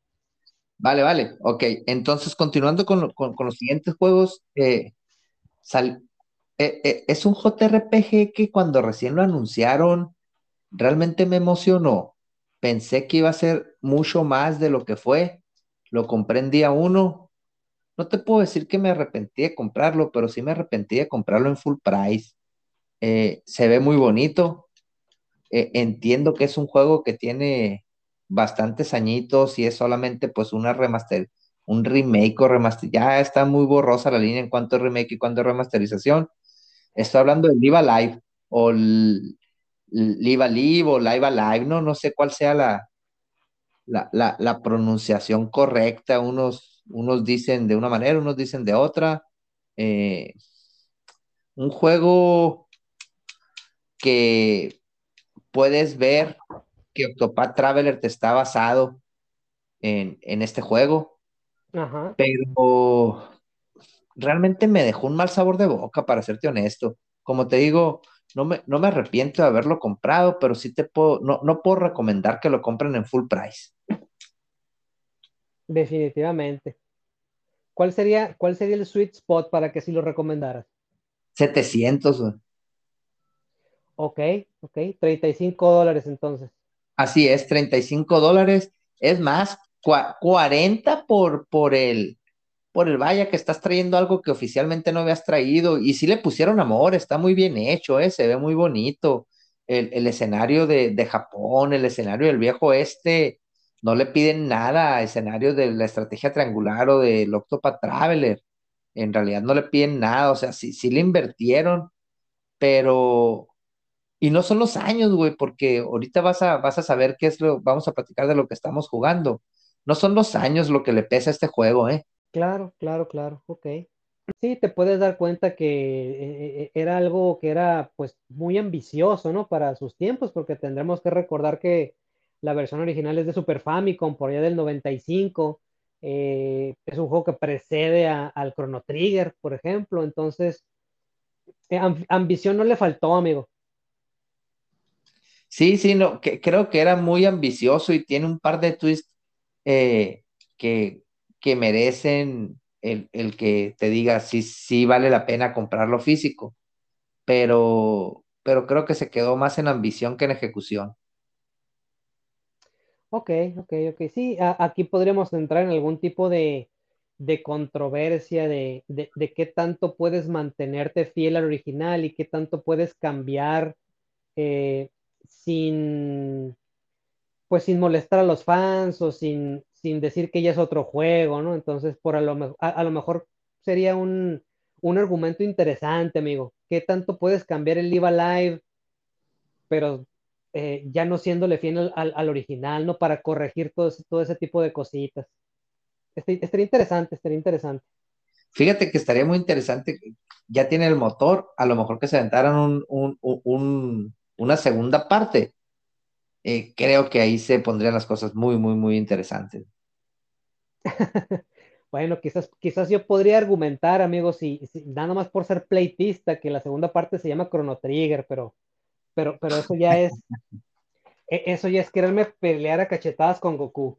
Vale, vale, ok. Entonces, continuando con, con, con los siguientes juegos, eh, sal, eh, eh, es un JRPG que cuando recién lo anunciaron, realmente me emocionó. Pensé que iba a ser mucho más de lo que fue. Lo compré en día uno. No te puedo decir que me arrepentí de comprarlo, pero sí me arrepentí de comprarlo en full price. Se ve muy bonito. Entiendo que es un juego que tiene bastantes añitos y es solamente pues una remaster, un remake o remaster. Ya está muy borrosa la línea en cuanto a remake y cuanto a remasterización Estoy hablando de Live Alive o Live Alive o Live Alive, no, no sé cuál sea la, la, pronunciación correcta. Unos, unos dicen de una manera, unos dicen de otra. Eh, un juego que puedes ver que Octopath Traveler te está basado en, este juego. Pero realmente me dejó un mal sabor de boca, para serte honesto. Como te digo, no me, no me arrepiento de haberlo comprado, pero sí te puedo, no, no puedo recomendar que lo compren en full price. Definitivamente. ¿Cuál sería, cuál sería el sweet spot para que sí lo recomendaras? 700. Ok, ok, 35 dólares entonces. Así es, 35 dólares. Es más, 40 por, por el, por el vaya que estás trayendo algo que oficialmente no habías traído. Y sí le pusieron amor, está muy bien hecho, ¿eh? se ve muy bonito. El, escenario de, Japón, el escenario del viejo este, no le piden nada, escenario de la estrategia triangular o del Octopath Traveler. En realidad no le piden nada, o sea, sí, sí le invirtieron, pero... Y no son los años, güey, porque ahorita vas a, vas a saber qué es lo, vamos a platicar de lo que estamos jugando. No son los años lo que le pesa a este juego, ¿eh? Claro, claro, claro, ok. Sí, te puedes dar cuenta que eh, eh, era algo que era pues muy ambicioso, ¿no? Para sus tiempos, porque tendremos que recordar que la versión original es de Super Famicom, por allá del 95. Eh, es un juego que precede al Chrono Trigger, por ejemplo. Entonces, ambición no le faltó, amigo. Sí, sí, no, que, creo que era muy ambicioso y tiene un par de twists que que merecen el, que te diga si sí vale la pena comprarlo físico, pero, pero creo que se quedó más en ambición que en ejecución. Ok, ok, ok. Sí, aquí podríamos entrar en algún tipo de, controversia de, qué tanto puedes mantenerte fiel al original y qué tanto puedes cambiar eh, sin, pues sin molestar a los fans o sin, sin decir que ya es otro juego, ¿no? Entonces, por a lo, a, lo mejor sería un, argumento interesante, amigo. ¿Qué tanto puedes cambiar el Live Alive, pero eh, ya no siéndole fiel al, original, ¿no? Para corregir todo, todo ese tipo de cositas. Este, estaría interesante, estaría interesante. Fíjate que estaría muy interesante, ya tiene el motor, a lo mejor que se aventaran una segunda parte. Eh, creo que ahí se pondrían las cosas muy, muy, muy interesantes. bueno, quizás, quizás yo podría argumentar, amigos, si, nada más por ser playtista, que la segunda parte se llama Chrono Trigger, pero, pero, pero eso ya es, e, eso ya es quererme pelear a cachetadas con Goku.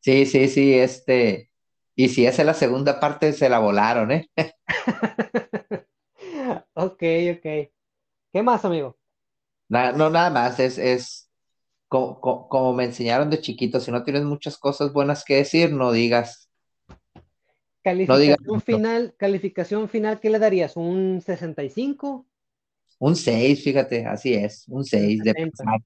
Sí, sí, sí, este, y si esa es la segunda parte, se la volaron, ¿eh? ok, ok. ¿Qué más, amigo? No, nada más, es, es, como, me enseñaron de chiquito, si no tienes muchas cosas buenas que decir, no digas. Calificación final, calificación final, ¿qué le darías? ¿Un 65? Un 6, fíjate, así es, un 6 de pensazo.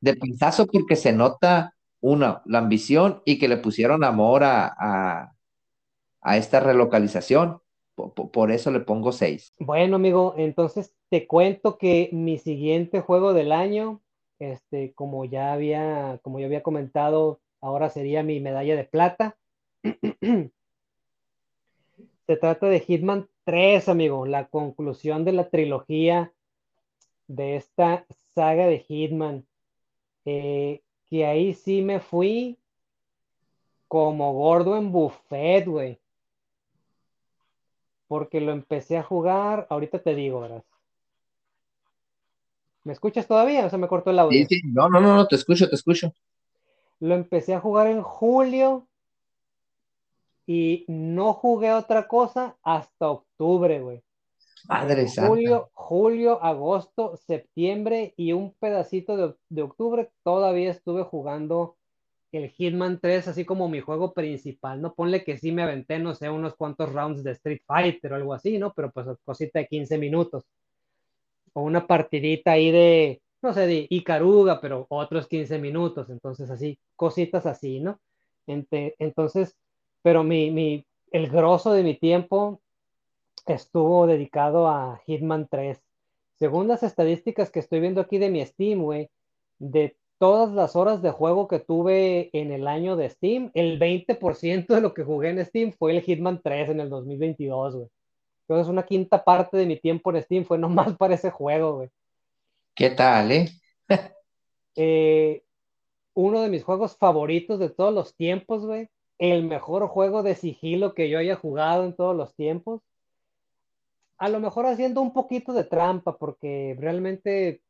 De pensazo porque se nota, una, la ambición y que le pusieron amor a, a, esta relocalización. Por, eso le pongo 6. Bueno, amigo, entonces te cuento que mi siguiente juego del año, este, como ya había, como ya había comentado, ahora sería mi medalla de plata. Se trata de Hitman 3, amigo, la conclusión de la trilogía de esta saga de Hitman. Eh, que ahí sí me fui como gordo en buffet, güey. Porque lo empecé a jugar, ahorita te digo, ¿verdad? ¿Me escuchas todavía o se me cortó el audio? Sí, sí, no, no, no, no, te escucho, te escucho. Lo empecé a jugar en julio y no jugué otra cosa hasta octubre, güey. Madre julio, julio, agosto, septiembre y un pedacito de, octubre todavía estuve jugando el Hitman 3, así como mi juego principal, ¿no? Ponle que sí me aventé, no sé, unos cuantos rounds de Street Fighter o algo así, ¿no? Pero pues cosita de 15 minutos. O una partidita ahí de, no sé, de Icaruga, pero otros 15 minutos. Entonces, así, cositas así, ¿no? Entonces, pero mi, mi, el grosso de mi tiempo estuvo dedicado a Hitman 3. Según las estadísticas que estoy viendo aquí de mi Steam, güey, de todas las horas de juego que tuve en el año de Steam, el 20% de lo que jugué en Steam fue el Hitman 3 en el 2022, güey. Entonces una quinta parte de mi tiempo en Steam fue nomás para ese juego, güey. ¿Qué tal, eh? eh uno de mis juegos favoritos de todos los tiempos, güey el mejor juego de sigilo que yo haya jugado en todos los tiempos. A lo mejor haciendo un poquito de trampa, porque realmente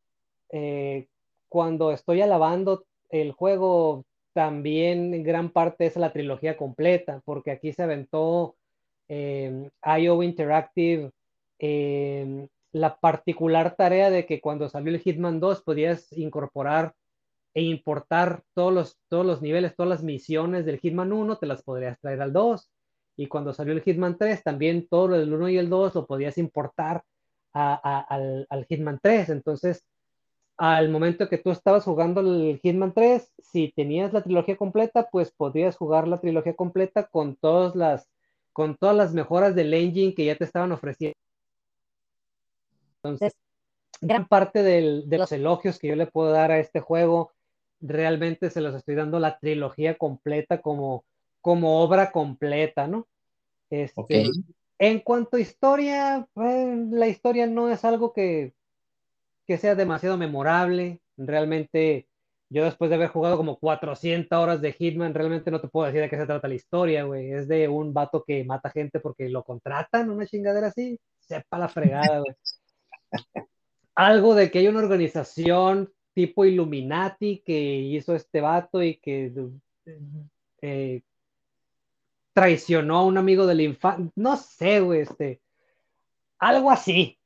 eh, cuando estoy alabando el juego, también en gran parte es la trilogía completa, porque aquí se aventó eh, IO Interactive eh, la particular tarea de que cuando salió el Hitman 2 podías incorporar e importar todos los, todos los niveles, todas las misiones del Hitman 1, te las podrías traer al 2. Y cuando salió el Hitman 3, también todo lo del 1 y el 2 lo podías importar al, al, Hitman 3. Entonces, al momento que tú estabas jugando el Hitman 3, si tenías la trilogía completa, pues podías jugar la trilogía completa con todas las, con todas las mejoras del engine que ya te estaban ofreciendo. Entonces, gran parte de los elogios que yo le puedo dar a este juego realmente se los estoy dando la trilogía completa como, como obra completa, ¿no? Este, En cuanto a historia, pues, la historia no es algo que, que sea demasiado memorable. Realmente, yo después de haber jugado como 400 horas de Hitman, realmente no te puedo decir de qué se trata la historia, güey. Es de un vato que mata gente porque lo contratan, una chingadera así. Sepa la fregada, güey. Algo de que hay una organización tipo Illuminati que hizo este vato y que eh, traicionó a un amigo del infancia. No sé, güey, este. Algo así.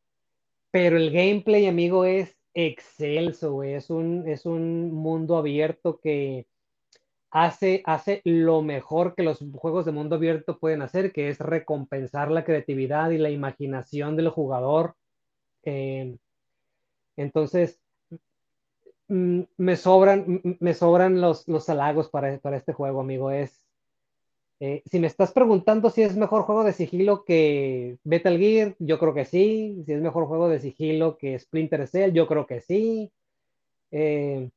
Pero el gameplay, amigo, es excelso, güey. Es un, es un mundo abierto que hace, hace lo mejor que los juegos de mundo abierto pueden hacer, que es recompensar la creatividad y la imaginación del jugador. Eh, entonces, Mm, me sobran, me sobran los, los halagos para, para, este juego, amigo. Es, eh, si me estás preguntando si es mejor juego de sigilo que Metal Gear, yo creo que sí. Si es mejor juego de sigilo que Splinter Cell, yo creo que sí. Eh,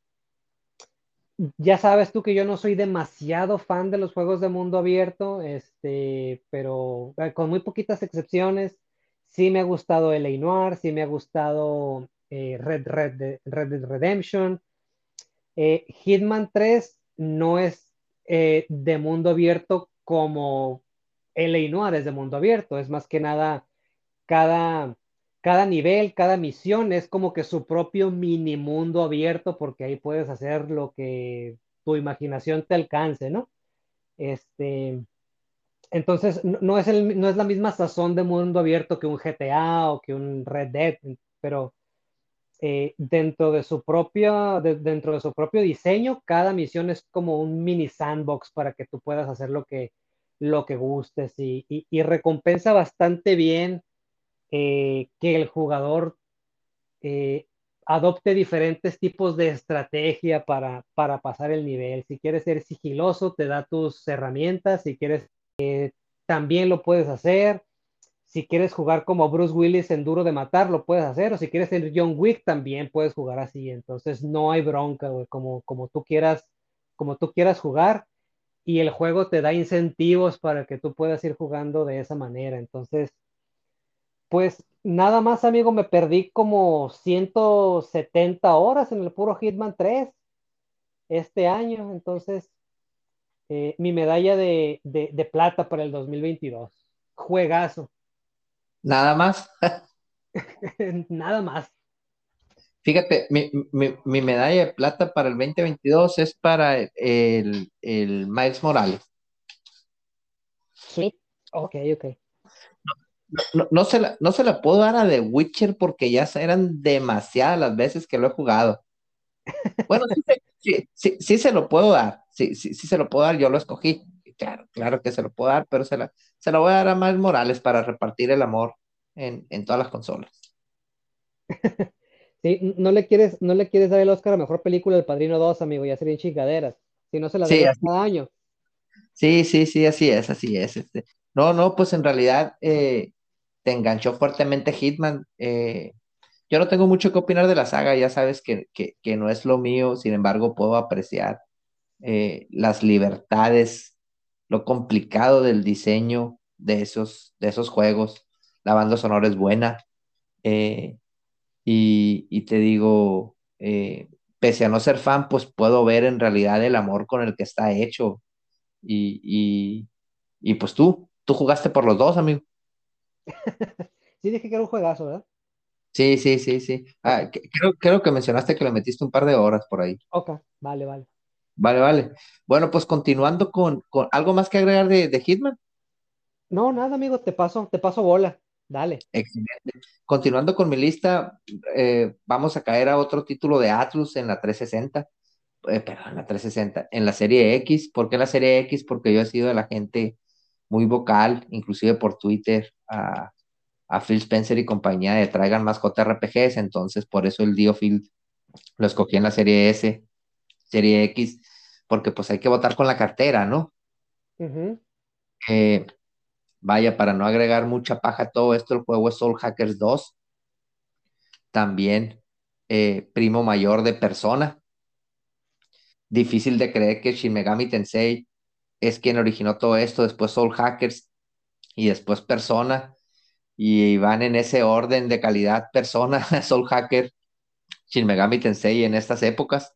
ya sabes tú que yo no soy demasiado fan de los juegos de mundo abierto, este, pero eh, con muy poquitas excepciones, sí me ha gustado el Noir, sí me ha gustado Red, Dead Redemption. Hitman 3 no es de mundo abierto como el Noir es de mundo abierto, es más que nada cada, cada nivel, cada misión es como que su propio mini mundo abierto porque ahí puedes hacer lo que tu imaginación te alcance, ¿no? Este, entonces, no, es el, no es la misma sazón de mundo abierto que un GTA o que un Red Dead, pero eh, dentro, de su propio, dentro de su propio diseño, cada misión es como un mini sandbox para que tú puedas hacer lo que, lo que gustes y, recompensa bastante bien eh, que el jugador eh, adopte diferentes tipos de estrategia para, para pasar el nivel. Si quieres ser sigiloso, te da tus herramientas. Si quieres, también lo puedes hacer. Si quieres jugar como Bruce Willis en Duro de Matar, lo puedes hacer. O si quieres ser John Wick, también puedes jugar así. Entonces no hay bronca, güey. Como, como tú quieras, como tú quieras jugar. Y el juego te da incentivos para que tú puedas ir jugando de esa manera. Entonces, pues nada más, amigo, me perdí como 170 horas en el puro Hitman 3 este año. Entonces, eh, mi medalla de, de, plata para el 2022. Juegazo. Nada más. nada más. Fíjate, mi, mi, medalla de plata para el 2022 es para el, el Miles Morales. Sí, ok, ok no, se la, no se la puedo dar a The Witcher porque ya eran demasiadas las veces que lo he jugado. Bueno, sí, sí, sí, se lo puedo dar. Sí, sí, sí se lo puedo dar. Yo lo escogí. Claro, claro que se lo puedo dar, pero se la, se la voy a dar a Miles Morales para repartir el amor en, todas las consolas. Sí, no le quieres, no le quieres dar el Oscar a mejor película del Padrino 2, amigo, ya serían chingaderas. Si no se la das cada año. Sí, sí, sí, así es, así es. Este. No, no, pues en realidad eh, te enganchó fuertemente Hitman. Eh, yo no tengo mucho que opinar de la saga, ya sabes que, no es lo mío, sin embargo puedo apreciar eh, las libertades, lo complicado del diseño de esos, de esos juegos. La banda sonora es buena. Eh, y, te digo, pese a no ser fan, pues puedo ver en realidad el amor con el que está hecho. Y, y pues tú, tú jugaste por los dos, amigo. sí, dije que era un juegazo, ¿verdad? Sí, sí, sí, sí. Ah, creo, creo que mencionaste que le metiste un par de horas por ahí. Ok, vale, vale. Vale, vale. Bueno, pues continuando con, algo más que agregar de, Hitman. No, nada, amigo, te paso, te paso bola. Dale. Excelente. Continuando con mi lista, eh, vamos a caer a otro título de Atlus en la 360. Eh, perdón, en la 360, en la serie X. ¿Por qué la serie X? Porque yo he sido de la gente muy vocal, inclusive por Twitter, a, Phil Spencer y compañía de traigan más JRPGs, entonces por eso el Diofield lo escogí en la serie S, serie X, porque pues hay que votar con la cartera, ¿no? Eh, vaya, para no agregar mucha paja a todo esto, el juego es Soul Hackers 2, también eh, primo mayor de Persona. Difícil de creer que Shin Megami Tensei es quien originó todo esto, después Soul Hackers y después Persona, y van en ese orden de calidad Persona, Soul Hacker, Shin Megami Tensei en estas épocas.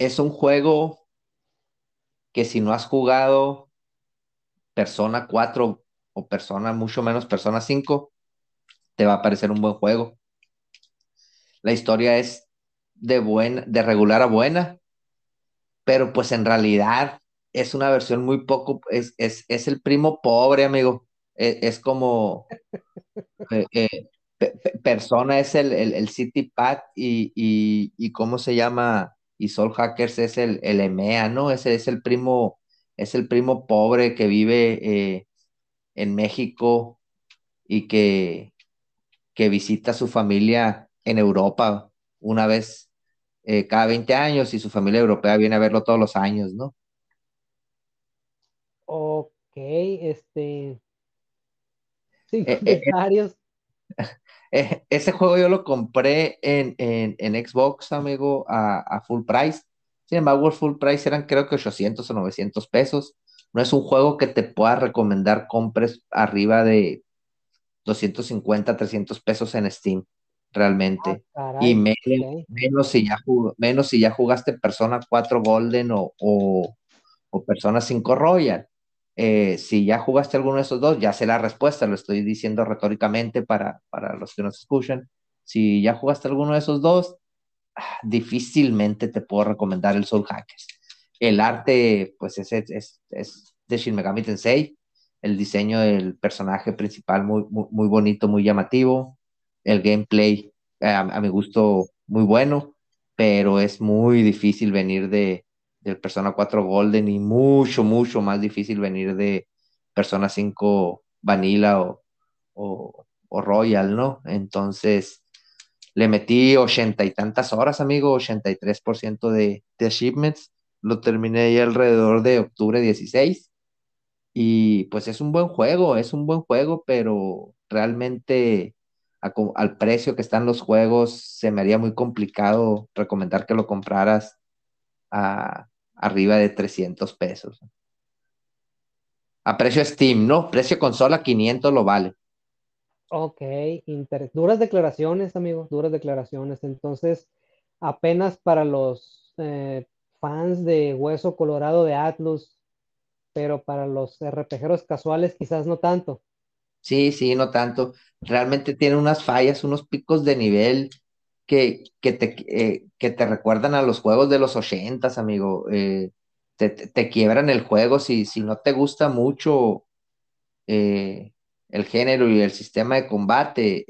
Es un juego que si no has jugado Persona 4 o Persona, mucho menos Persona 5, te va a parecer un buen juego. La historia es de, buena, de regular a buena, pero pues en realidad es una versión muy poco, es, es, el primo pobre, amigo. E, es, como eh, eh, persona es el, el, City Pat y, y, cómo se llama, y Soul Hackers es el, el EMEA, ¿no? Ese es el primo, es el primo pobre que vive eh, en México y que, que visita a su familia en Europa una vez cada 20 años y su familia europea viene a verlo todos los años, ¿no? Ok, este. Sí, eh, eh, comentarios. Eh, ese juego yo lo compré en, Xbox, amigo, a, full price. Sin embargo, full price eran creo que 800 o 900 pesos. No es un juego que te pueda recomendar compres arriba de 250, 300 pesos en Steam, realmente. Ah, y menos, si ya menos si ya jugaste Persona 4 Golden o, o, o Persona 5 Royal. Eh, si ya jugaste alguno de esos dos, ya sé la respuesta, lo estoy diciendo retóricamente para, para los que nos escuchan. Si ya jugaste alguno de esos dos, ah, difícilmente te puedo recomendar el Soul Hackers. El arte, pues es, es, es de Shin Megami Tensei, el diseño del personaje principal muy, muy, bonito, muy llamativo, el gameplay eh, a mi gusto muy bueno, pero es muy difícil venir de, del Persona 4 Golden y mucho, mucho más difícil venir de Persona 5 Vanilla o, o, Royal, ¿no? Entonces, le metí ochenta y tantas horas, amigo, 83% de, de achievements. Lo terminé ya alrededor de octubre 16. Y pues es un buen juego, es un buen juego, pero realmente al precio que están los juegos, se me haría muy complicado recomendar que lo compraras a arriba de 300 pesos. A precio Steam, ¿no? Precio consola 500 lo vale. Ok, duras declaraciones, amigo, duras declaraciones. Entonces, apenas para los eh, fans de Hueso Colorado de Atlus, pero para los RPGeros casuales quizás no tanto. Sí, sí, no tanto. Realmente tiene unas fallas, unos picos de nivel que, que, te, eh, que te recuerdan a los juegos de los ochentas, amigo. Eh, te, quiebran el juego si, si no te gusta mucho eh, el género y el sistema de combate.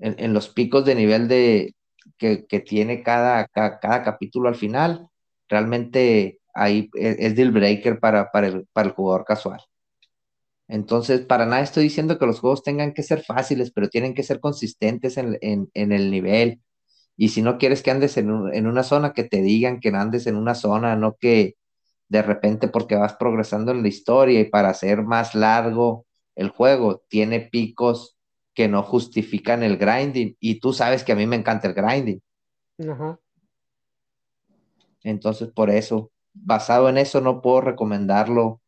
En, los picos de nivel de, que, tiene cada, cada, capítulo al final, realmente ahí es, es deal breaker para, para, el, para el jugador casual. Entonces, para nada estoy diciendo que los juegos tengan que ser fáciles, pero tienen que ser consistentes en, el nivel. Y si no quieres que andes en, una zona, que te digan que andes en una zona, no que de repente porque vas progresando en la historia y para hacer más largo el juego, tiene picos que no justifican el grinding. Y tú sabes que a mí me encanta el grinding. Entonces, por eso, basado en eso, no puedo recomendarlo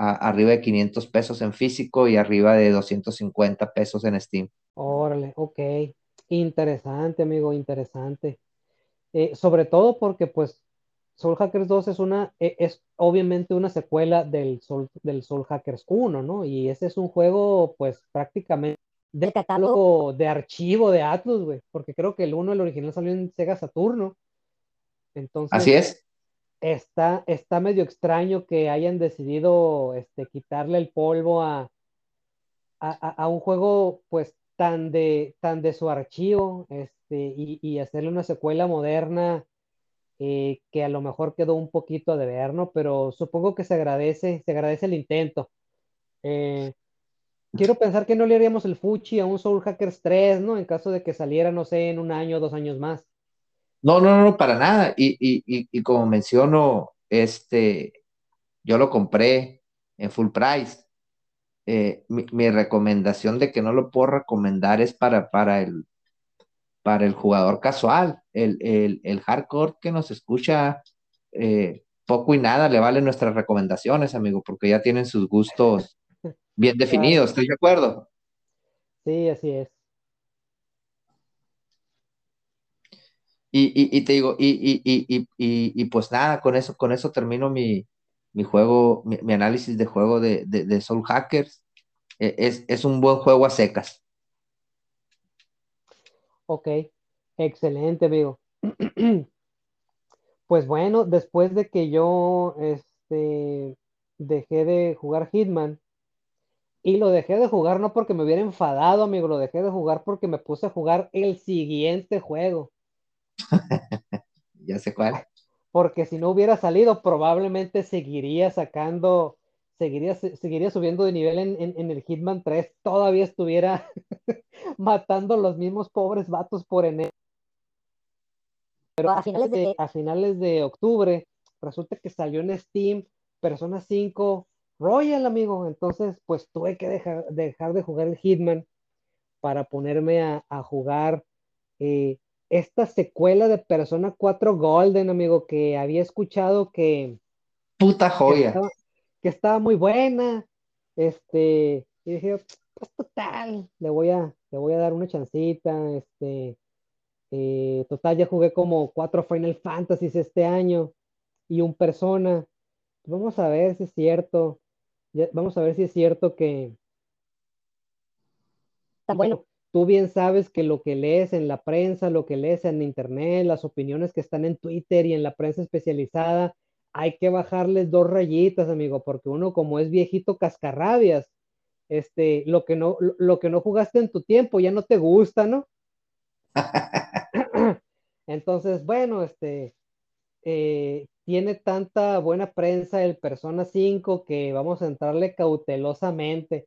arriba de 500 pesos en físico y arriba de 250 pesos en Steam. Órale, ok. Interesante, amigo, interesante. Eh, sobre todo porque, pues, Soul Hackers 2 es una, e, es obviamente una secuela del Soul, del Soul Hackers 1, ¿no? Y ese es un juego, pues, prácticamente de catálogo de archivo de Atlus, güey, porque creo que el 1, el original, salió en Sega Saturno. Entonces, Así es está, está medio extraño que hayan decidido este, quitarle el polvo a, a, un juego pues tan de, tan de su archivo este, y, hacerle una secuela moderna eh, que a lo mejor quedó un poquito de ver, ¿no? Pero supongo que se agradece, se agradece el intento. Eh, quiero pensar que no le haríamos el fuchi a un Soul Hackers 3, ¿no? En caso de que saliera, no sé, en un año o dos años más. No, no, no, para nada. Y, como menciono, este, yo lo compré en full price. Eh, mi, recomendación de que no lo puedo recomendar es para, para, el, para el jugador casual. El, hardcore que nos escucha, eh, poco y nada le valen nuestras recomendaciones, amigo, porque ya tienen sus gustos bien definidos. ¿Estoy de acuerdo? Sí, así es. Y, te digo, y, pues nada, con eso, con eso termino mi, juego, mi, análisis de juego de, Soul Hackers. E, es, un buen juego a secas. Ok, excelente, amigo. Pues bueno, después de que yo este, dejé de jugar Hitman, y lo dejé de jugar no porque me hubiera enfadado, amigo, lo dejé de jugar porque me puse a jugar el siguiente juego. ya sé cuál. Porque si no hubiera salido, probablemente seguiría sacando, seguiría, seguiría subiendo de nivel en, el Hitman 3. Todavía estuviera matando los mismos pobres vatos por enero. Pero a finales, de, a finales de octubre, resulta que salió en Steam Persona 5 Royal, amigo. Entonces, pues tuve que dejar, dejar de jugar el Hitman para ponerme a, jugar eh, esta secuela de Persona 4 Golden, amigo, que había escuchado que... Puta joya. Que estaba, muy buena. Este, y dije, pues total, le voy a, le voy a dar una chancita. Este, eh, total, ya jugué como cuatro Final Fantasies este año y un Persona. Vamos a ver si es cierto. vamos a ver si es cierto que... Está bueno tú bien sabes que lo que lees en la prensa, lo que lees en internet, las opiniones que están en Twitter y en la prensa especializada, hay que bajarles dos rayitas, amigo, porque uno como es viejito cascarrabias, este, lo que no, lo que no jugaste en tu tiempo ya no te gusta, ¿no? Entonces, bueno, este, eh, tiene tanta buena prensa el Persona 5 que vamos a entrarle cautelosamente.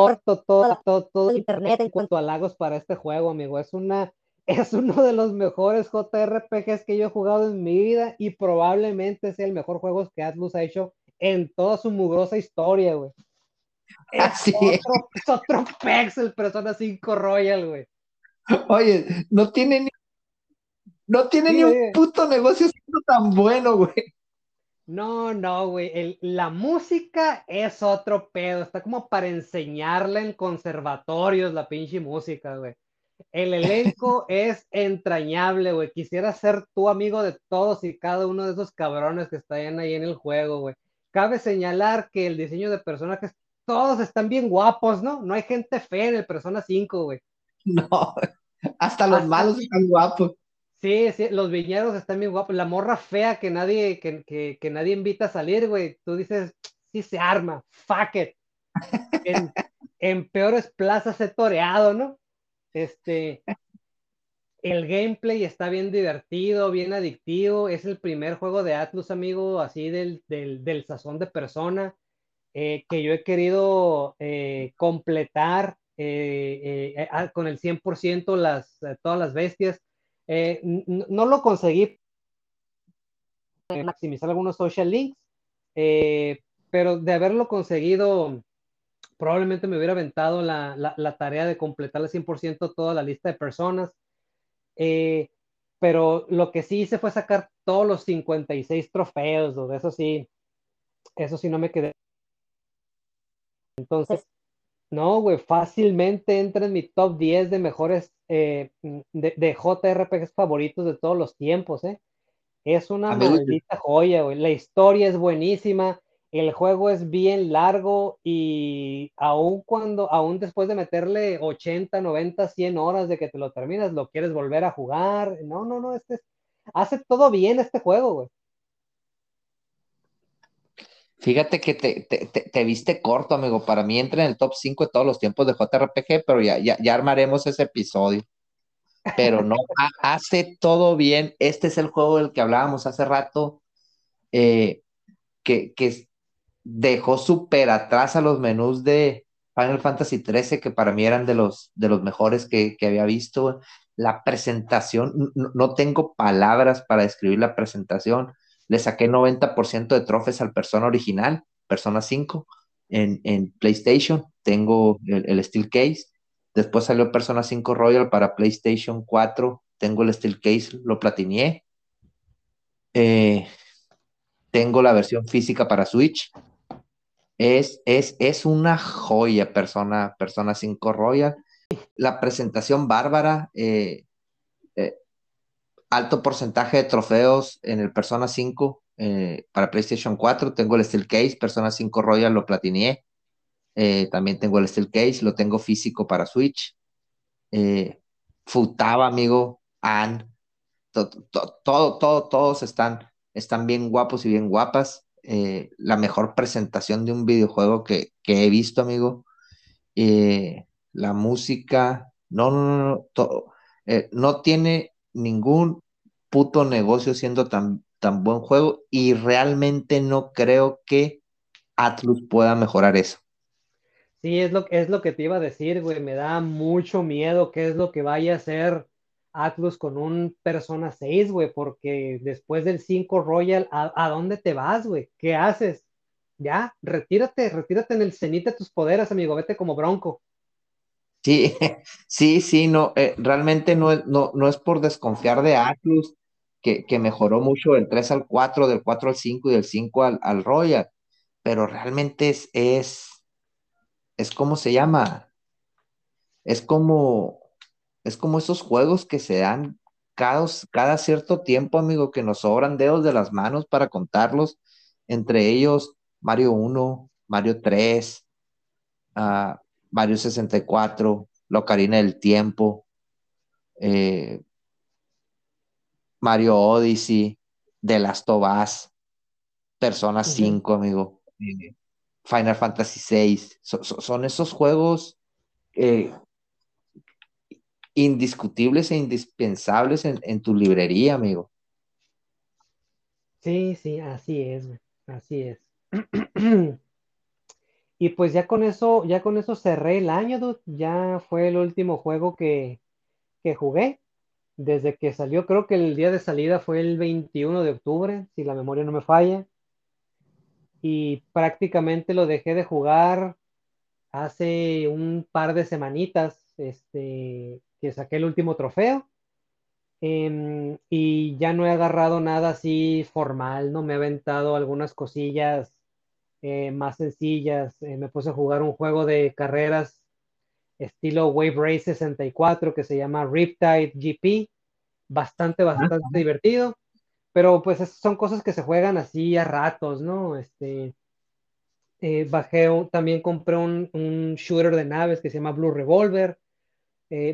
Corto todo, todo, todo internet en cuanto a lagos para este juego, amigo. Es una, es uno de los mejores JRPGs que yo he jugado en mi vida y probablemente sea el mejor juego que Atlus ha hecho en toda su mugrosa historia, güey. Así es, otro, es otro pex el Persona 5 Royal, güey. Oye, no tiene ni, no tiene ni un puto negocio siendo tan bueno, güey. No, no, güey. La música es otro pedo. Está como para enseñarla en conservatorios la pinche música, güey. El elenco es entrañable, güey. Quisiera ser tu amigo de todos y cada uno de esos cabrones que están ahí en el juego, güey. Cabe señalar que el diseño de personajes, todos están bien guapos, ¿no? No hay gente fea en el Persona 5, güey. No, hasta los malos están guapos. Sí, sí, los viñedos están bien guapos. La morra fea que nadie, que, que, que nadie invita a salir, güey. Tú dices, sí se arma, fuck it. En, en peores plazas he toreado, ¿no? Este, el gameplay está bien divertido, bien adictivo. Es el primer juego de Atlus, amigo, así del, del, sazón de persona, eh, que yo he querido eh, completar eh, con el 100% las, todas las bestias. No lo conseguí maximizar algunos social links, pero de haberlo conseguido probablemente me hubiera aventado la, la, tarea de completar al 100% toda la lista de personas. Eh, pero lo que sí hice fue sacar todos los 56 trofeos, eso sí, eso sí no me quedé. Entonces, no, güey, fácilmente entra en mi top 10 de mejores eh, de, de, JRPGs favoritos de todos los tiempos, ¿eh? Es una maldita joya, güey. La historia es buenísima el juego es bien largo y aún cuando, aún después de meterle 80, 90, 100 horas de que te lo terminas, lo quieres volver a jugar. No, no, no, este hace todo bien este juego, güey. Fíjate que te, viste corto, amigo. Para mí entra en el top 5 de todos los tiempos de JRPG, pero ya, ya, armaremos ese episodio. Pero no, hace todo bien. Este es el juego del que hablábamos hace rato, eh, que, que, dejó súper atrás a los menús de Final Fantasy XIII, que para mí eran de los, de los mejores que, había visto. La presentación, no, tengo palabras para describir la presentación. Le saqué 90% de trofes al Persona original, Persona 5, en, PlayStation. Tengo el, Steel Case. Después salió Persona 5 Royal para PlayStation 4. Tengo el Steel Case, lo platineé. Eh, tengo la versión física para Switch. Es, es, es una joya, persona, persona 5 Royal. La presentación bárbara, eh, alto porcentaje de trofeos en el Persona 5 eh, para PlayStation 4. Tengo el Steel Case, Persona 5 Royal lo platineé. también tengo el Steel Case, lo tengo físico para Switch. Futaba, amigo, Anne. Todo, todo, todos están, están bien guapos y bien guapas. Eh, la mejor presentación de un videojuego que, he visto, amigo. Eh, la música, no, no, no, eh, no tiene ningún puto negocio siendo tan, tan buen juego y realmente no creo que Atlus pueda mejorar eso. Sí, es lo, es lo que te iba a decir, güey. Me da mucho miedo qué es lo que vaya a hacer Atlus con un Persona 6, güey, porque después del 5 Royal, ¿a, dónde te vas, güey? ¿Qué haces? Ya, retírate, retírate en el cenit de tus poderes, amigo, vete como bronco. Sí, sí, sí, no, eh, realmente no, no, no es por desconfiar de Atlus, que, mejoró mucho del 3 al 4, del 4 al 5 y del 5 al, al Royal, pero realmente es, es, es como se llama, es como, es como esos juegos que se dan cada, cada cierto tiempo, amigo, que nos sobran dedos de las manos para contarlos. Entre ellos, Mario 1, Mario 3, uh, Mario 64, Locarina del Tiempo, eh, Mario Odyssey, The Last of Us, Persona 5, amigo, eh, Final Fantasy 6. son esos juegos eh, indiscutibles e indispensables en, tu librería, amigo. Sí, sí, así es, así es. Y pues ya con eso, ya con eso cerré el año, dude. Ya fue el último juego que, que jugué. Desde que salió, creo que el día de salida fue el 21 de octubre, si la memoria no me falla. Y prácticamente lo dejé de jugar hace un par de semanitas, este, que saqué el último trofeo. Em, y ya no he agarrado nada así formal, ¿no? Me he aventado algunas cosillas eh, más sencillas. Eh, me puse a jugar un juego de carreras estilo Wave Race 64 que se llama Riptide GP. Bastante, bastante divertido. Pero pues son cosas que se juegan así a ratos, ¿no? Este, eh, bajé, también compré un, un, shooter de naves que se llama Blue Revolver.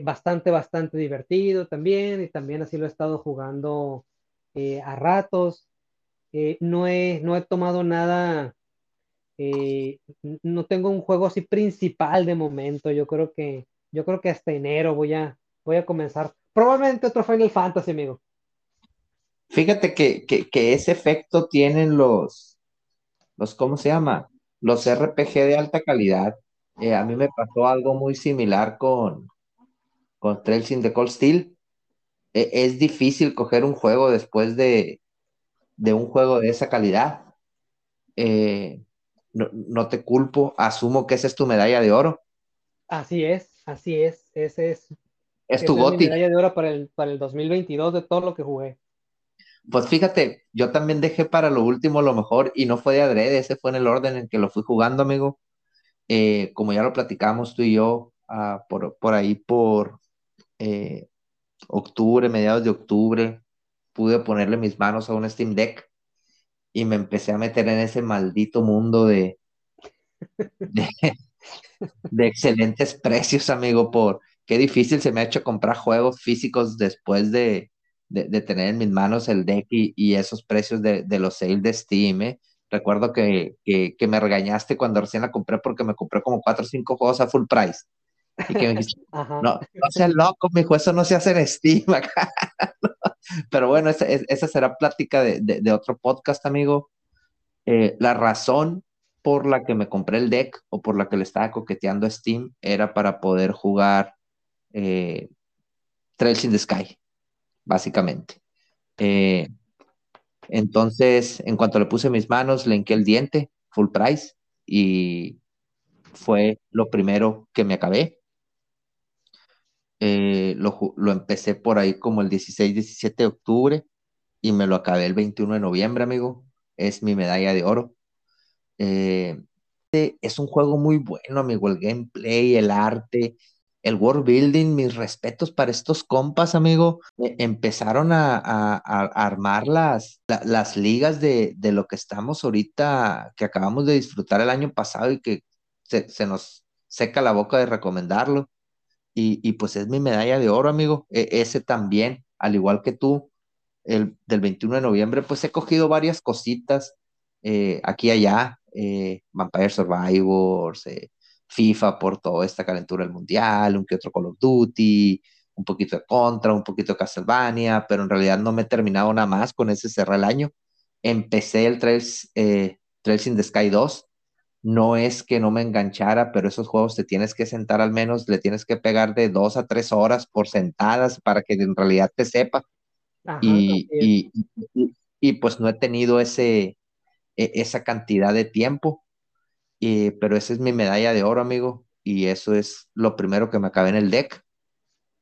bastante, bastante divertido también. Y también así lo he estado jugando a ratos. no, he, no he tomado nada eh, no tengo un juego así principal de momento. Yo creo que, yo creo que hasta enero voy a, voy a comenzar. Probablemente otro Final Fantasy, amigo. Fíjate que, ese efecto tienen los, los, ¿cómo se llama? Los RPG de alta calidad. Eh, a mí me pasó algo muy similar con, con Trails in the Cold Steel. E, es difícil coger un juego después de, de un juego de esa calidad. Eh, no, te culpo, asumo que esa es tu medalla de oro. Así es, así es, ese es. Es tu goti. medalla de oro para el, para el 2022 de todo lo que jugué. Pues fíjate, yo también dejé para lo último lo mejor y no fue de adrede, ese fue en el orden en que lo fui jugando, amigo. Eh, como ya lo platicamos tú y yo, ah, por, por, ahí por eh, octubre, mediados de octubre, pude ponerle mis manos a un Steam Deck y me empecé a meter en ese maldito mundo de, de, excelentes precios, amigo, por qué difícil se me ha hecho comprar juegos físicos después de, tener en mis manos el deck y, esos precios de, los sales de Steam. ¿eh? Recuerdo que, me regañaste cuando recién la compré porque me compré como 4 o 5 juegos a full price. Y que me dijiste, no, no seas loco, mi eso no se hace en Steam acá. Pero bueno, esa, será plática de, otro podcast, amigo. Eh, la razón por la que me compré el deck o por la que le estaba coqueteando a Steam era para poder jugar eh, Trails in the Sky, básicamente. Eh, entonces, en cuanto le puse mis manos, le enqué el diente, full price, y fue lo primero que me acabé. Eh, lo, empecé por ahí como el 16, 17 de octubre y me lo acabé el 21 de noviembre, amigo. Es mi medalla de oro. Eh, es un juego muy bueno, amigo. El gameplay, el arte, el world building, mis respetos para estos compas, amigo. E, empezaron a, armar las, las ligas de, de, lo que estamos ahorita, que acabamos de disfrutar el año pasado y que se, se nos seca la boca de recomendarlo y, pues es mi medalla de oro, amigo. E, ese también, al igual que tú, el del 21 de noviembre, pues he cogido varias cositas eh, aquí y allá, eh, Vampire Survivors, eh, FIFA por toda esta calentura del mundial, un que otro Call of Duty, un poquito de Contra, un poquito de Castlevania, pero en realidad no me he terminado nada más con ese cerrar el año. Empecé el Trails, Trails in the Sky 2, no es que no me enganchara, pero esos juegos te tienes que sentar al menos, le tienes que pegar de dos a tres horas por sentadas para que en realidad te sepa. y, y, pues no he tenido ese, e, esa cantidad de tiempo, y, pero esa es mi medalla de oro, amigo, y eso es lo primero que me acabé en el deck.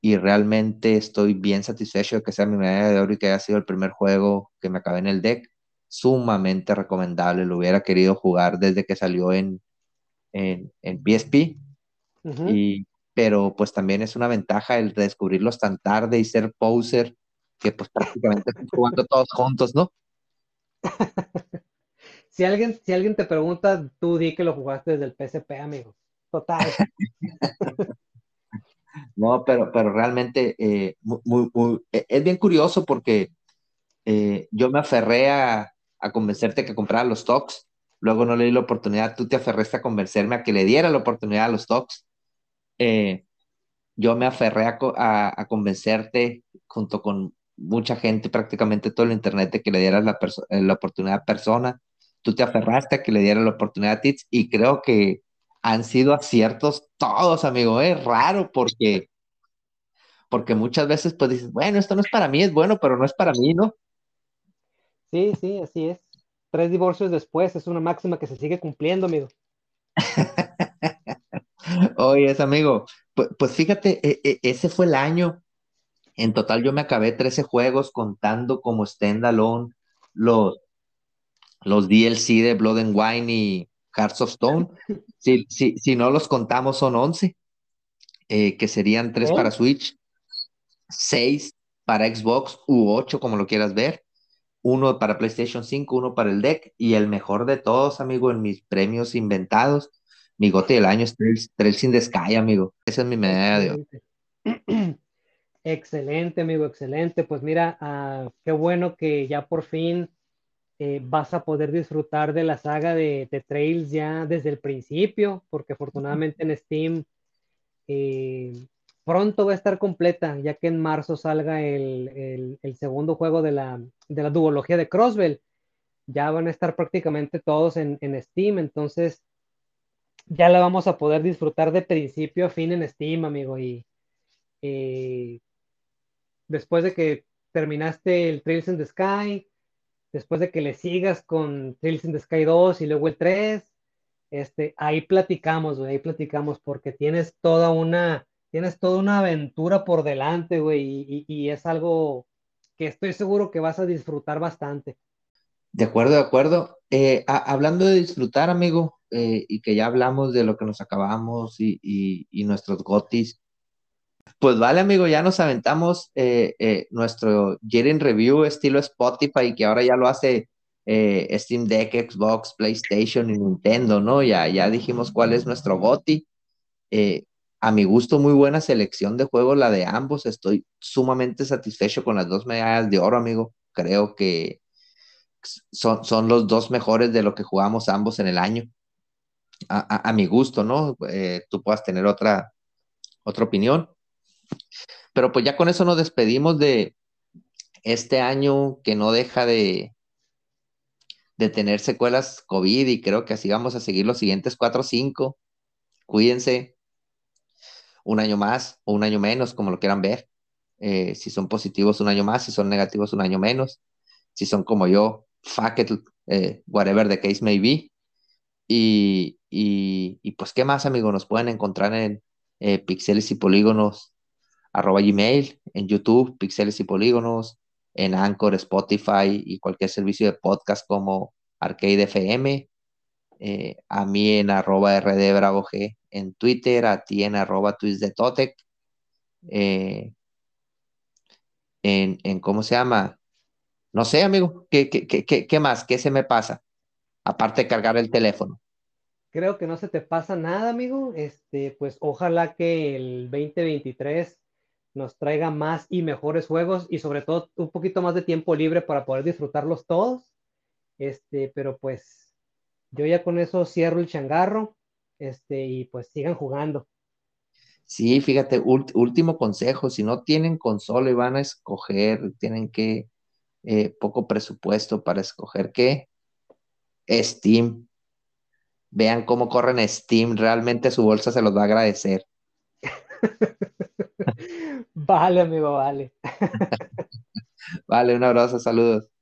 Y realmente estoy bien satisfecho de que sea mi medalla de oro y que haya sido el primer juego que me acabé en el deck sumamente recomendable. Lo hubiera querido jugar desde que salió en, en, en PSP. y, pero pues también es una ventaja el descubrirlos tan tarde y ser poser, que pues prácticamente están jugando todos juntos, ¿no? si, alguien, si alguien te pregunta, tú di que lo jugaste desde el PSP, amigo. Total. no, pero, pero realmente eh, muy, muy, e, es bien curioso porque eh, yo me aferré a, a convencerte que comprara los stocks. Luego no le di la oportunidad, tú te aferraste a convencerme a que le diera la oportunidad a los stocks. Eh, yo me aferré a, convencerte junto con mucha gente, prácticamente todo el internet, que le dieras la, eh, la oportunidad a persona. Tú te aferraste a que le diera la oportunidad a Tits y creo que han sido aciertos todos, amigo. Es raro porque, porque muchas veces pues dices, bueno, esto no es para mí, es bueno, pero no es para mí, ¿no? Sí, sí, así es. Tres divorcios después es una máxima que se sigue cumpliendo, amigo. Oye, es amigo, pues, pues fíjate, e, e, ese fue el año. En total yo me acabé 13 juegos contando como standalone los, los DLC de Blood and Wine y Hearts of Stone. Si, si, si no los contamos son 11, eh, que serían 3 para Switch, 6 para Xbox u 8 como lo quieras ver, uno para PlayStation 5, uno para el deck y el mejor de todos, amigo, en mis premios inventados mi gote del año es Trails, in the Sky, amigo. Esa es mi medalla de oro. Excelente, amigo, excelente. Pues mira, uh, qué bueno que ya por fin eh, vas a poder disfrutar de la saga de, Trails ya desde el principio, porque afortunadamente en Steam eh, pronto va a estar completa, ya que en marzo salga el, el, segundo juego de la, de la duología de Crossbell. Ya van a estar prácticamente todos en, en Steam, entonces ya la vamos a poder disfrutar de principio a fin en Steam, amigo. Y después de que terminaste el Trails in the Sky, después de que le sigas con Trails in the Sky 2 y luego el 3, este, ahí platicamos, ahí platicamos porque tienes toda una, tienes toda una aventura por delante, güey, y es algo que estoy seguro que vas a disfrutar bastante. De acuerdo, de acuerdo. Eh, hablando de disfrutar, amigo, eh, y que ya hablamos de lo que nos acabamos y, nuestros gotis, pues vale, amigo, ya nos aventamos eh, nuestro Year in Review estilo Spotify, que ahora ya lo hace Steam Deck, Xbox, PlayStation y Nintendo, ¿no? Ya, ya dijimos cuál es nuestro goti. A mi gusto, muy buena selección de juegos, la de ambos. Estoy sumamente satisfecho con las dos medallas de oro, amigo. Creo que son, son los dos mejores de lo que jugamos ambos en el año. A, mi gusto, ¿no? Eh, tú puedas tener otra, otra opinión. Pero pues ya con eso nos despedimos de este año que no deja de, de tener secuelas COVID y creo que así vamos a seguir los siguientes cuatro o cinco. Cuídense un año más o un año menos, como lo quieran ver. Eh, si son positivos, un año más, si son negativos, un año menos. Si son como yo, fuck it, eh, whatever the case may be. Y, y, pues, ¿qué más, amigo? Nos pueden encontrar en eh, pixeles y polígonos arroba gmail, en YouTube, pixeles y polígonos, en Anchor, Spotify y cualquier servicio de podcast como Arcade FM, eh, a mí en arroba G en Twitter, a ti en arroba de Totec, en, en, ¿cómo se llama? No sé, amigo, ¿qué, qué, qué, qué más? ¿Qué se me pasa? Aparte de cargar el teléfono. Creo que no se te pasa nada, amigo. Este, pues ojalá que el 2023 nos traiga más y mejores juegos y sobre todo un poquito más de tiempo libre para poder disfrutarlos todos. Este, pero pues yo ya con eso cierro el changarro. Este, y pues sigan jugando. Sí, fíjate, último consejo, si no tienen consola y van a escoger, tienen que eh, poco presupuesto para escoger qué. Steam. Vean cómo corren Steam. Realmente su bolsa se los va a agradecer. vale, amigo, vale. vale, un abrazo, saludos.